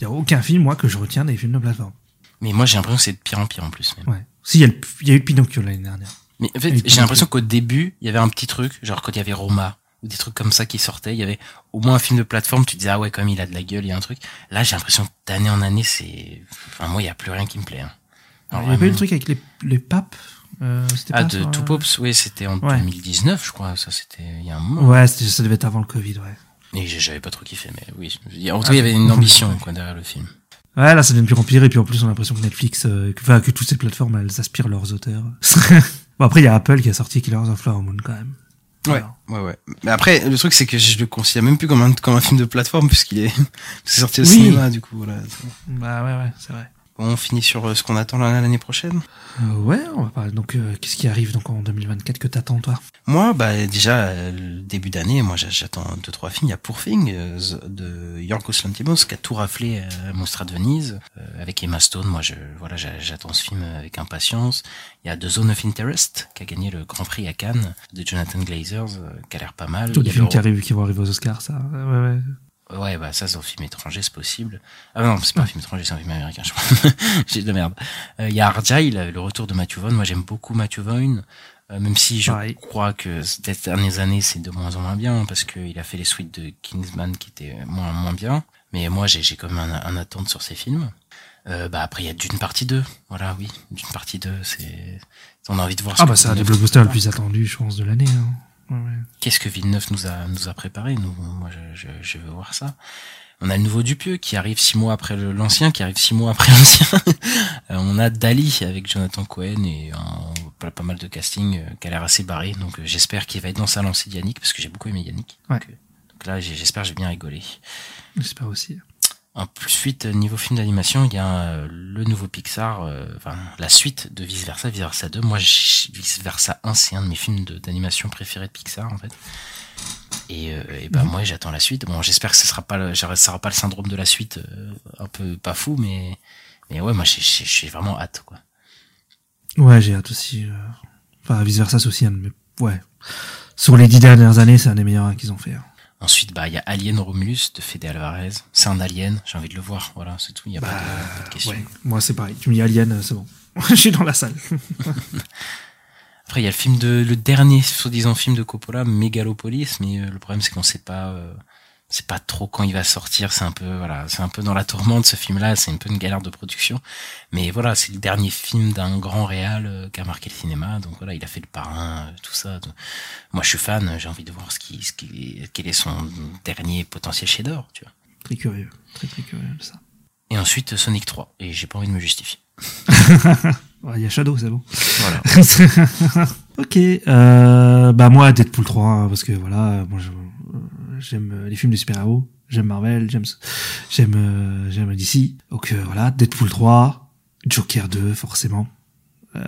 [SPEAKER 1] Y a aucun film, moi, que je retiens des films de plateforme.
[SPEAKER 2] Mais moi, j'ai l'impression que c'est de pire en pire en plus. Même.
[SPEAKER 1] Ouais. Si, il y, a le- y a eu Pinocchio l'année dernière.
[SPEAKER 2] Mais en fait, j'ai l'impression qu'au début, il y avait un petit truc, genre quand il y avait Roma ou des trucs comme ça qui sortaient, il y avait au moins un film de plateforme, tu disais ah ouais, comme il a de la gueule, il y a un truc. Là, j'ai l'impression que d'année en année, c'est, enfin moi, il y a plus rien qui me plaît. hein.
[SPEAKER 1] Alors,
[SPEAKER 2] Alors,
[SPEAKER 1] il y avait
[SPEAKER 2] vraiment-
[SPEAKER 1] le truc avec les, les papes. Euh,
[SPEAKER 2] Ah,
[SPEAKER 1] pas
[SPEAKER 2] de Two
[SPEAKER 1] euh,
[SPEAKER 2] Pops, oui, c'était en
[SPEAKER 1] Ouais.
[SPEAKER 2] 2019, je crois. Ça, c'était il y a un moment.
[SPEAKER 1] Ouais, ça devait être avant le Covid, ouais.
[SPEAKER 2] Et j'avais pas trop kiffé, mais oui. En tout cas, il y avait une ambition, quoi, derrière le film.
[SPEAKER 1] Ouais, là, ça devient de pire en pire, et puis en plus, on a l'impression que Netflix, euh, que, enfin, que toutes ces plateformes, elles aspirent leurs auteurs. <laughs> bon, après, il y a Apple qui a sorti Killers of Flower Moon, quand même.
[SPEAKER 2] Ouais, ouais, ouais. Mais après, le truc, c'est que je le considère même plus comme un, comme un film de plateforme, puisqu'il est, <laughs> c'est sorti au
[SPEAKER 1] Oui.
[SPEAKER 2] cinéma, du coup, voilà.
[SPEAKER 1] Bah ouais, ouais, c'est vrai.
[SPEAKER 2] On finit sur euh, ce qu'on attend l'année prochaine.
[SPEAKER 1] Euh, ouais, on va parler. Donc, euh, qu'est-ce qui arrive donc en 2024 que t'attends, toi?
[SPEAKER 2] Moi, bah, déjà, euh, le début d'année, moi, j'a- j'attends deux, trois films. Il y a z- de Yorgos Lanthimos, qui a tout raflé à Monstra de Venise, avec Emma Stone. Moi, je, voilà, j'a- j'attends ce film avec impatience. Il y a The Zone of Interest, qui a gagné le Grand Prix à Cannes, de Jonathan Glazers, qui a l'air pas mal.
[SPEAKER 1] Tous les films qui arrivent, qui vont arriver aux Oscars, ça. Ouais, ouais.
[SPEAKER 2] Ouais, bah ça, c'est un film étranger, c'est possible. Ah non, c'est pas un film étranger, c'est un film américain, je crois. <laughs> J'ai de merde. Euh, Il y a Argyle, le retour de Matthew Vaughn. Moi, j'aime beaucoup Matthew Vaughn, euh, même si je
[SPEAKER 1] Pareil.
[SPEAKER 2] crois que ces dernières années, c'est de moins en moins bien, parce qu'il a fait les suites de Kingsman qui étaient moins moins bien. Mais moi, j'ai quand même un, un attente sur ces films. Euh, bah après, il y a d'une partie 2. Voilà, oui, d'une partie 2, c'est... On a envie de voir ce
[SPEAKER 1] Ah, bah, c'est un des blockbusters le plus attendu, je pense, de l'année. Hein. Ouais.
[SPEAKER 2] Qu'est-ce que Villeneuve nous a nous a préparé Nous, moi, je, je, je veux voir ça. On a le nouveau Dupieux qui arrive six mois après l'ancien, qui arrive six mois après <laughs> l'ancien. Euh, on a Dali avec Jonathan Cohen et un- pas, pas mal de casting euh, qui a l'air assez barré. Donc euh, j'espère qu'il va être dans sa lancée de Yannick parce que j'ai beaucoup aimé Yannick.
[SPEAKER 1] Ouais.
[SPEAKER 2] Donc, donc là, j'espère que j'ai bien rigolé.
[SPEAKER 1] J'espère aussi.
[SPEAKER 2] En plus, suite euh, niveau film d'animation, il y a euh, le nouveau Pixar, euh, enfin la suite de Vice Versa, Vice Versa 2. Moi, Vice Versa 1, c'est un de mes films d'animation préférés de Pixar en fait. Et, euh, et ben moi, j'attends la suite. Bon, j'espère que ce sera pas, le, ça sera pas le syndrome de la suite, euh, un peu pas fou, mais mais ouais, moi, j'ai- vraiment hâte quoi.
[SPEAKER 1] Ouais, j'ai hâte aussi. euh, Enfin, vice versa, c'est aussi un de mes. Ouais. Sur les dix dernières années, c'est un des meilleurs qu'ils ont fait. hein.
[SPEAKER 2] Ensuite, bah, il y a Alien Romulus de Fede Alvarez. C'est un alien, j'ai envie de le voir. Voilà, c'est tout. Il y a pas, de, pas de question.
[SPEAKER 1] Ouais. Moi, c'est pareil. Tu me dis Alien, euh, c'est bon. <laughs> Je suis dans la salle. <laughs>
[SPEAKER 2] Après, il y a le film de, le dernier, soi-disant film de Coppola, Megalopolis, mais euh, le problème c'est qu'on sait pas, euh, c'est pas trop quand il va sortir. C'est un peu, voilà, c'est un peu dans la tourmente ce film-là. C'est un peu une galère de production, mais voilà, c'est le dernier film d'un grand réal euh, qui a marqué le cinéma. Donc voilà, il a fait le parrain, euh, tout ça. Donc, moi, je suis fan. J'ai envie de voir ce qui, ce qui, quel est son dernier potentiel chef-d'œuvre, tu vois.
[SPEAKER 1] Très curieux. Très, très curieux ça.
[SPEAKER 2] Et ensuite Sonic 3. Et j'ai pas envie de me justifier. <laughs>
[SPEAKER 1] Il y a Shadow, c'est bon.
[SPEAKER 2] Voilà. <laughs>
[SPEAKER 1] ok. Euh, bah moi, Deadpool 3, hein, parce que voilà, moi je- j'aime euh, les films de super-héros, j'aime Marvel, j'aime j'aime euh, j'aime DC. Donc euh, voilà, Deadpool 3, Joker 2 forcément. Euh,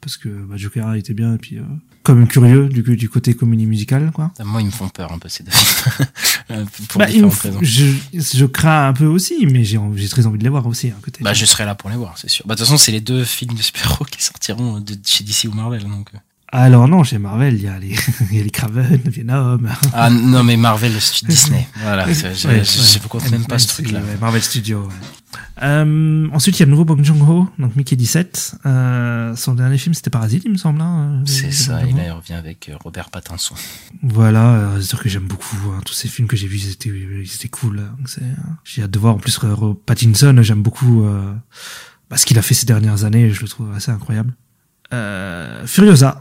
[SPEAKER 1] parce que bah, Joker 1 était bien et puis euh, quand même curieux du, du côté comédie musicale quoi.
[SPEAKER 2] Moi, ils me font peur un peu ces deux films. <laughs> Pour
[SPEAKER 1] Bah,
[SPEAKER 2] différentes raisons.
[SPEAKER 1] je, je crains un peu aussi, mais j'ai j'ai très envie de les voir aussi à côté.
[SPEAKER 2] Bah, je serai là pour les voir, c'est sûr. Bah, de toute façon, c'est les deux films de super-héros qui sortiront de chez DC ou Marvel, donc. Euh.
[SPEAKER 1] Alors non, chez Marvel, il y a les, <laughs> il y a les Craven, Venom.
[SPEAKER 2] Ah, non, mais Marvel, c'est <laughs> Disney. Voilà, c'est- je,
[SPEAKER 1] Ouais,
[SPEAKER 2] je,
[SPEAKER 1] ouais.
[SPEAKER 2] compte même pas ce truc-là.
[SPEAKER 1] Ouais, Marvel Studios. ouais. Euh, ensuite, il y a le nouveau Bong Joon-ho, donc Mickey 17. Euh, son dernier film, c'était Parasite, il me semble. Hein,
[SPEAKER 2] C'est
[SPEAKER 1] de- de
[SPEAKER 2] ça, il revient avec euh, Robert Pattinson.
[SPEAKER 1] Voilà, euh, c'est sûr que j'aime beaucoup. hein, tous ces films que j'ai vus, ils étaient, ils étaient cool. hein, c'est, euh, J'ai hâte de voir. En plus, euh, Pattinson, j'aime beaucoup euh, bah, ce qu'il a fait ces dernières années. Je le trouve assez incroyable. Euh, Furiosa.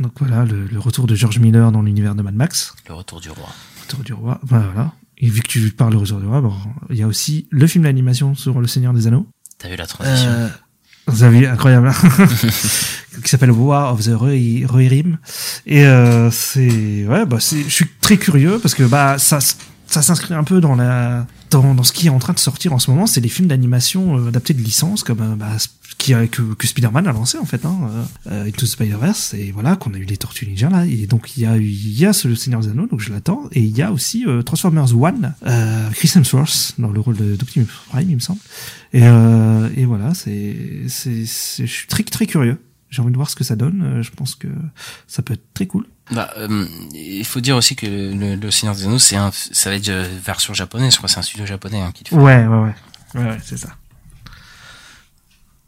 [SPEAKER 1] Donc voilà, le, le retour de George Miller dans l'univers de Mad Max.
[SPEAKER 2] Le retour du roi.
[SPEAKER 1] Retour du roi. Bah, voilà. Et vu que tu parles de Retour du roi, bon, il y a aussi le film d'animation sur Le Seigneur des Anneaux.
[SPEAKER 2] T'as vu la transition
[SPEAKER 1] Euh, vous avez vu, incroyable, hein <laughs> qui s'appelle War of the Rohi- Rohirrim. Et euh, c'est, ouais, bah c'est, je suis très curieux parce que bah ça, ça s'inscrit un peu dans la dans, dans ce qui est en train de sortir en ce moment, c'est les films d'animation euh, adaptés de licence comme euh, bah, qui que, que Spider-Man a lancé en fait, hein, euh, Into the Spider-Verse et voilà qu'on a eu les Tortues Ninja là et donc il y a il y a ce Seigneur des Anneaux donc je l'attends et il y a aussi euh, Transformers One, euh, Chris Hemsworth dans le rôle de d'Optimus Prime il me semble et euh, et voilà c'est c'est je suis très très curieux j'ai envie de voir ce que ça donne euh, je pense que ça peut être très cool
[SPEAKER 2] Bah, euh, il faut dire aussi que le, le Seigneur des Anneaux, c'est un, ça va être euh, version japonaise, je crois, c'est un studio japonais hein, qui le fait.
[SPEAKER 1] Ouais, ouais, ouais. Ouais, ouais, c'est ça.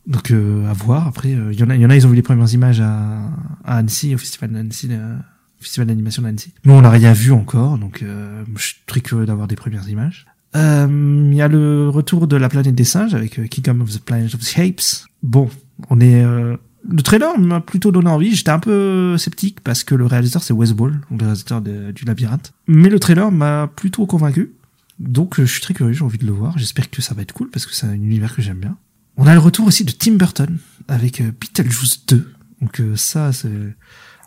[SPEAKER 1] Donc, euh, à voir. Après, euh, il y en a, y en a, ils ont vu les premières images à, à Annecy, au festival d'Annecy, euh, festival d'animation d'Annecy. Nous, on n'a rien vu encore, donc euh, je suis très curieux d'avoir des premières images. Euh, Il y a le retour de la planète des singes avec euh, Kingdom of the Planet of the Apes. Bon, on est. euh, le trailer m'a plutôt donné envie. J'étais un peu sceptique parce que le réalisateur c'est Wes Ball, le réalisateur de- du Labyrinthe. Mais le trailer m'a plutôt convaincu. Donc euh, je suis très curieux, j'ai envie de le voir. J'espère que ça va être cool parce que c'est un univers que j'aime bien. On a le retour aussi de Tim Burton avec euh, Beetlejuice 2. Donc euh, ça c'est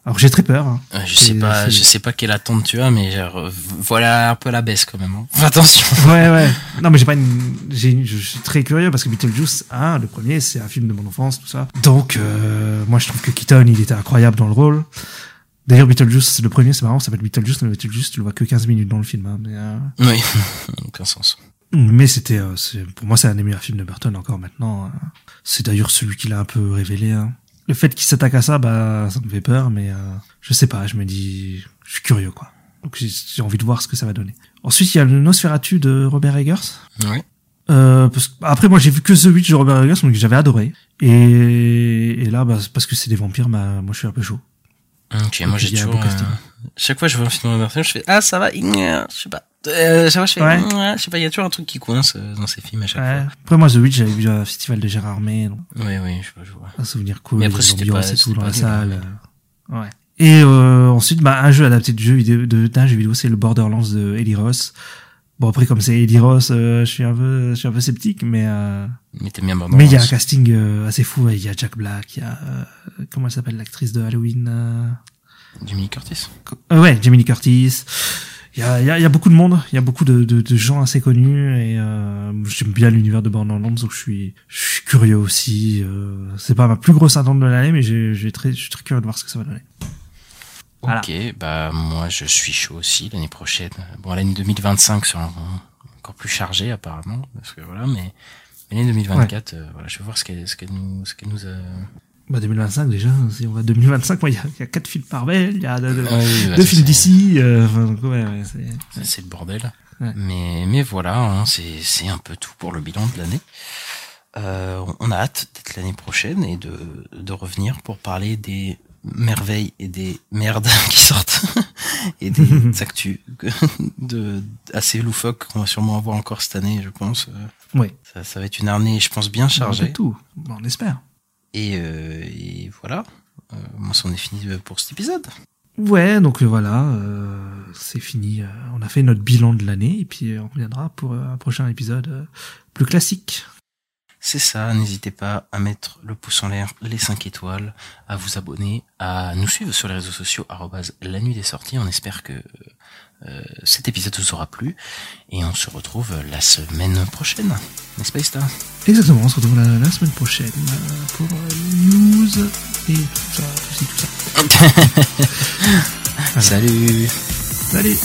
[SPEAKER 1] alors j'ai très peur. hein.
[SPEAKER 2] Euh, je sais pas, je sais pas quelle attente tu as, mais genre, euh, voilà un peu la baisse quand même. hein. <laughs> Attention.
[SPEAKER 1] Ouais ouais. Non mais j'ai pas une j'ai je suis très curieux parce que Beetlejuice hein, le premier c'est un film de mon enfance tout ça. Donc euh, moi je trouve que Keaton il était incroyable dans le rôle. D'ailleurs Beetlejuice le premier c'est marrant, ça s'appelle Beetlejuice mais Beetlejuice tu le vois que 15 minutes dans le film hein, mais euh,
[SPEAKER 2] Oui, <laughs> aucun sens.
[SPEAKER 1] Mais c'était, euh, c'est- pour moi, c'est un des meilleurs films de Burton encore maintenant. hein. C'est d'ailleurs celui qui l'a un peu révélé. hein. Le fait qu'il s'attaque à ça, bah, ça me fait peur, mais euh, je sais pas. Je me dis, je suis curieux, quoi. Donc j'ai envie de voir ce que ça va donner. Ensuite, il y a le Nosferatu de Robert Eggers.
[SPEAKER 2] Ouais.
[SPEAKER 1] Euh, parce que- après, moi, j'ai vu que The Witch de Robert Eggers, donc j'avais adoré. Et, et là, bah, parce que c'est des vampires, bah, moi, je suis un peu chaud.
[SPEAKER 2] Ok,
[SPEAKER 1] Et
[SPEAKER 2] moi j'ai toujours. euh, chaque fois que je vois un film de Burton, je fais ah ça va, je sais pas. Euh, chaque fois je fais,
[SPEAKER 1] Ouais.
[SPEAKER 2] je sais pas, il y a toujours un truc qui coince euh, dans ces films à chaque
[SPEAKER 1] Ouais.
[SPEAKER 2] fois.
[SPEAKER 1] Après, moi, The Witch, j'avais vu un festival de Gérard May, donc
[SPEAKER 2] Oui, oui, je je vois.
[SPEAKER 1] un souvenir cool,
[SPEAKER 2] Mais après,
[SPEAKER 1] les
[SPEAKER 2] c'était pas-
[SPEAKER 1] tout dans
[SPEAKER 2] pas
[SPEAKER 1] la salle. Ouais. Et euh, ensuite, bah, un jeu adapté de jeu vidéo, de, d'un jeu vidéo, c'est le Borderlands de Eli Ross. Bon après comme c'est Eli Ross, euh, je suis un peu, je suis un peu sceptique, mais euh,
[SPEAKER 2] Mais t'aimes bien
[SPEAKER 1] mais il y a un casting euh, assez fou. Il y a Jack Black, il y a euh, comment elle s'appelle l'actrice de Halloween euh,
[SPEAKER 2] Jimmy Curtis.
[SPEAKER 1] euh, Ouais, Jamie Lee Curtis. Il y a, il y, a, y a beaucoup de monde, il y a beaucoup de, de, de gens assez connus et euh, j'aime bien l'univers de Borderlands donc je suis, je suis curieux aussi. Euh, c'est pas ma plus grosse attente de l'année, mais j'ai très, je suis très curieux de voir ce que ça va donner. Voilà.
[SPEAKER 2] Ok, bah moi je suis chaud aussi l'année prochaine. Bon, l'année 2025 sera encore plus chargée apparemment, parce que voilà, mais l'année 2024, euh, voilà, je vais voir ce qu'elle ce qu'elle nous ce qu'elle nous a.
[SPEAKER 1] Bah 2025 déjà, si on va 2025, moi il y a, il y a quatre films Marvel, il y a deux,
[SPEAKER 2] Ah oui, bah,
[SPEAKER 1] deux films d'ici, euh, ouais, ouais, c'est,
[SPEAKER 2] le bordel.
[SPEAKER 1] Ouais.
[SPEAKER 2] Mais mais voilà, hein, c'est c'est un peu tout pour le bilan de l'année. Euh, on a hâte d'être l'année prochaine et de de revenir pour parler des merveilles et des merdes <laughs> qui sortent <laughs> et des <laughs> actus de assez loufoques qu'on va sûrement avoir encore cette année, je pense. Euh,
[SPEAKER 1] Ouais.
[SPEAKER 2] Ça, ça va être une année, je pense, bien chargée.
[SPEAKER 1] tout, on espère.
[SPEAKER 2] Et, euh, et voilà. Euh, moi, c'en est fini pour cet épisode.
[SPEAKER 1] Ouais, donc voilà, euh, c'est fini. on a fait notre bilan de l'année et puis on reviendra pour un prochain épisode plus classique.
[SPEAKER 2] C'est ça, n'hésitez pas à mettre le pouce en l'air, les 5 étoiles, à vous abonner, à nous suivre sur les réseaux sociaux, la nuit des sorties. On espère que euh, cet épisode vous aura plu. Et on se retrouve la semaine prochaine. N'est-ce pas, Ista
[SPEAKER 1] Exactement, on se retrouve la, la semaine prochaine euh, pour news et tout ça, tout tout ça. <laughs>
[SPEAKER 2] Salut
[SPEAKER 1] Salut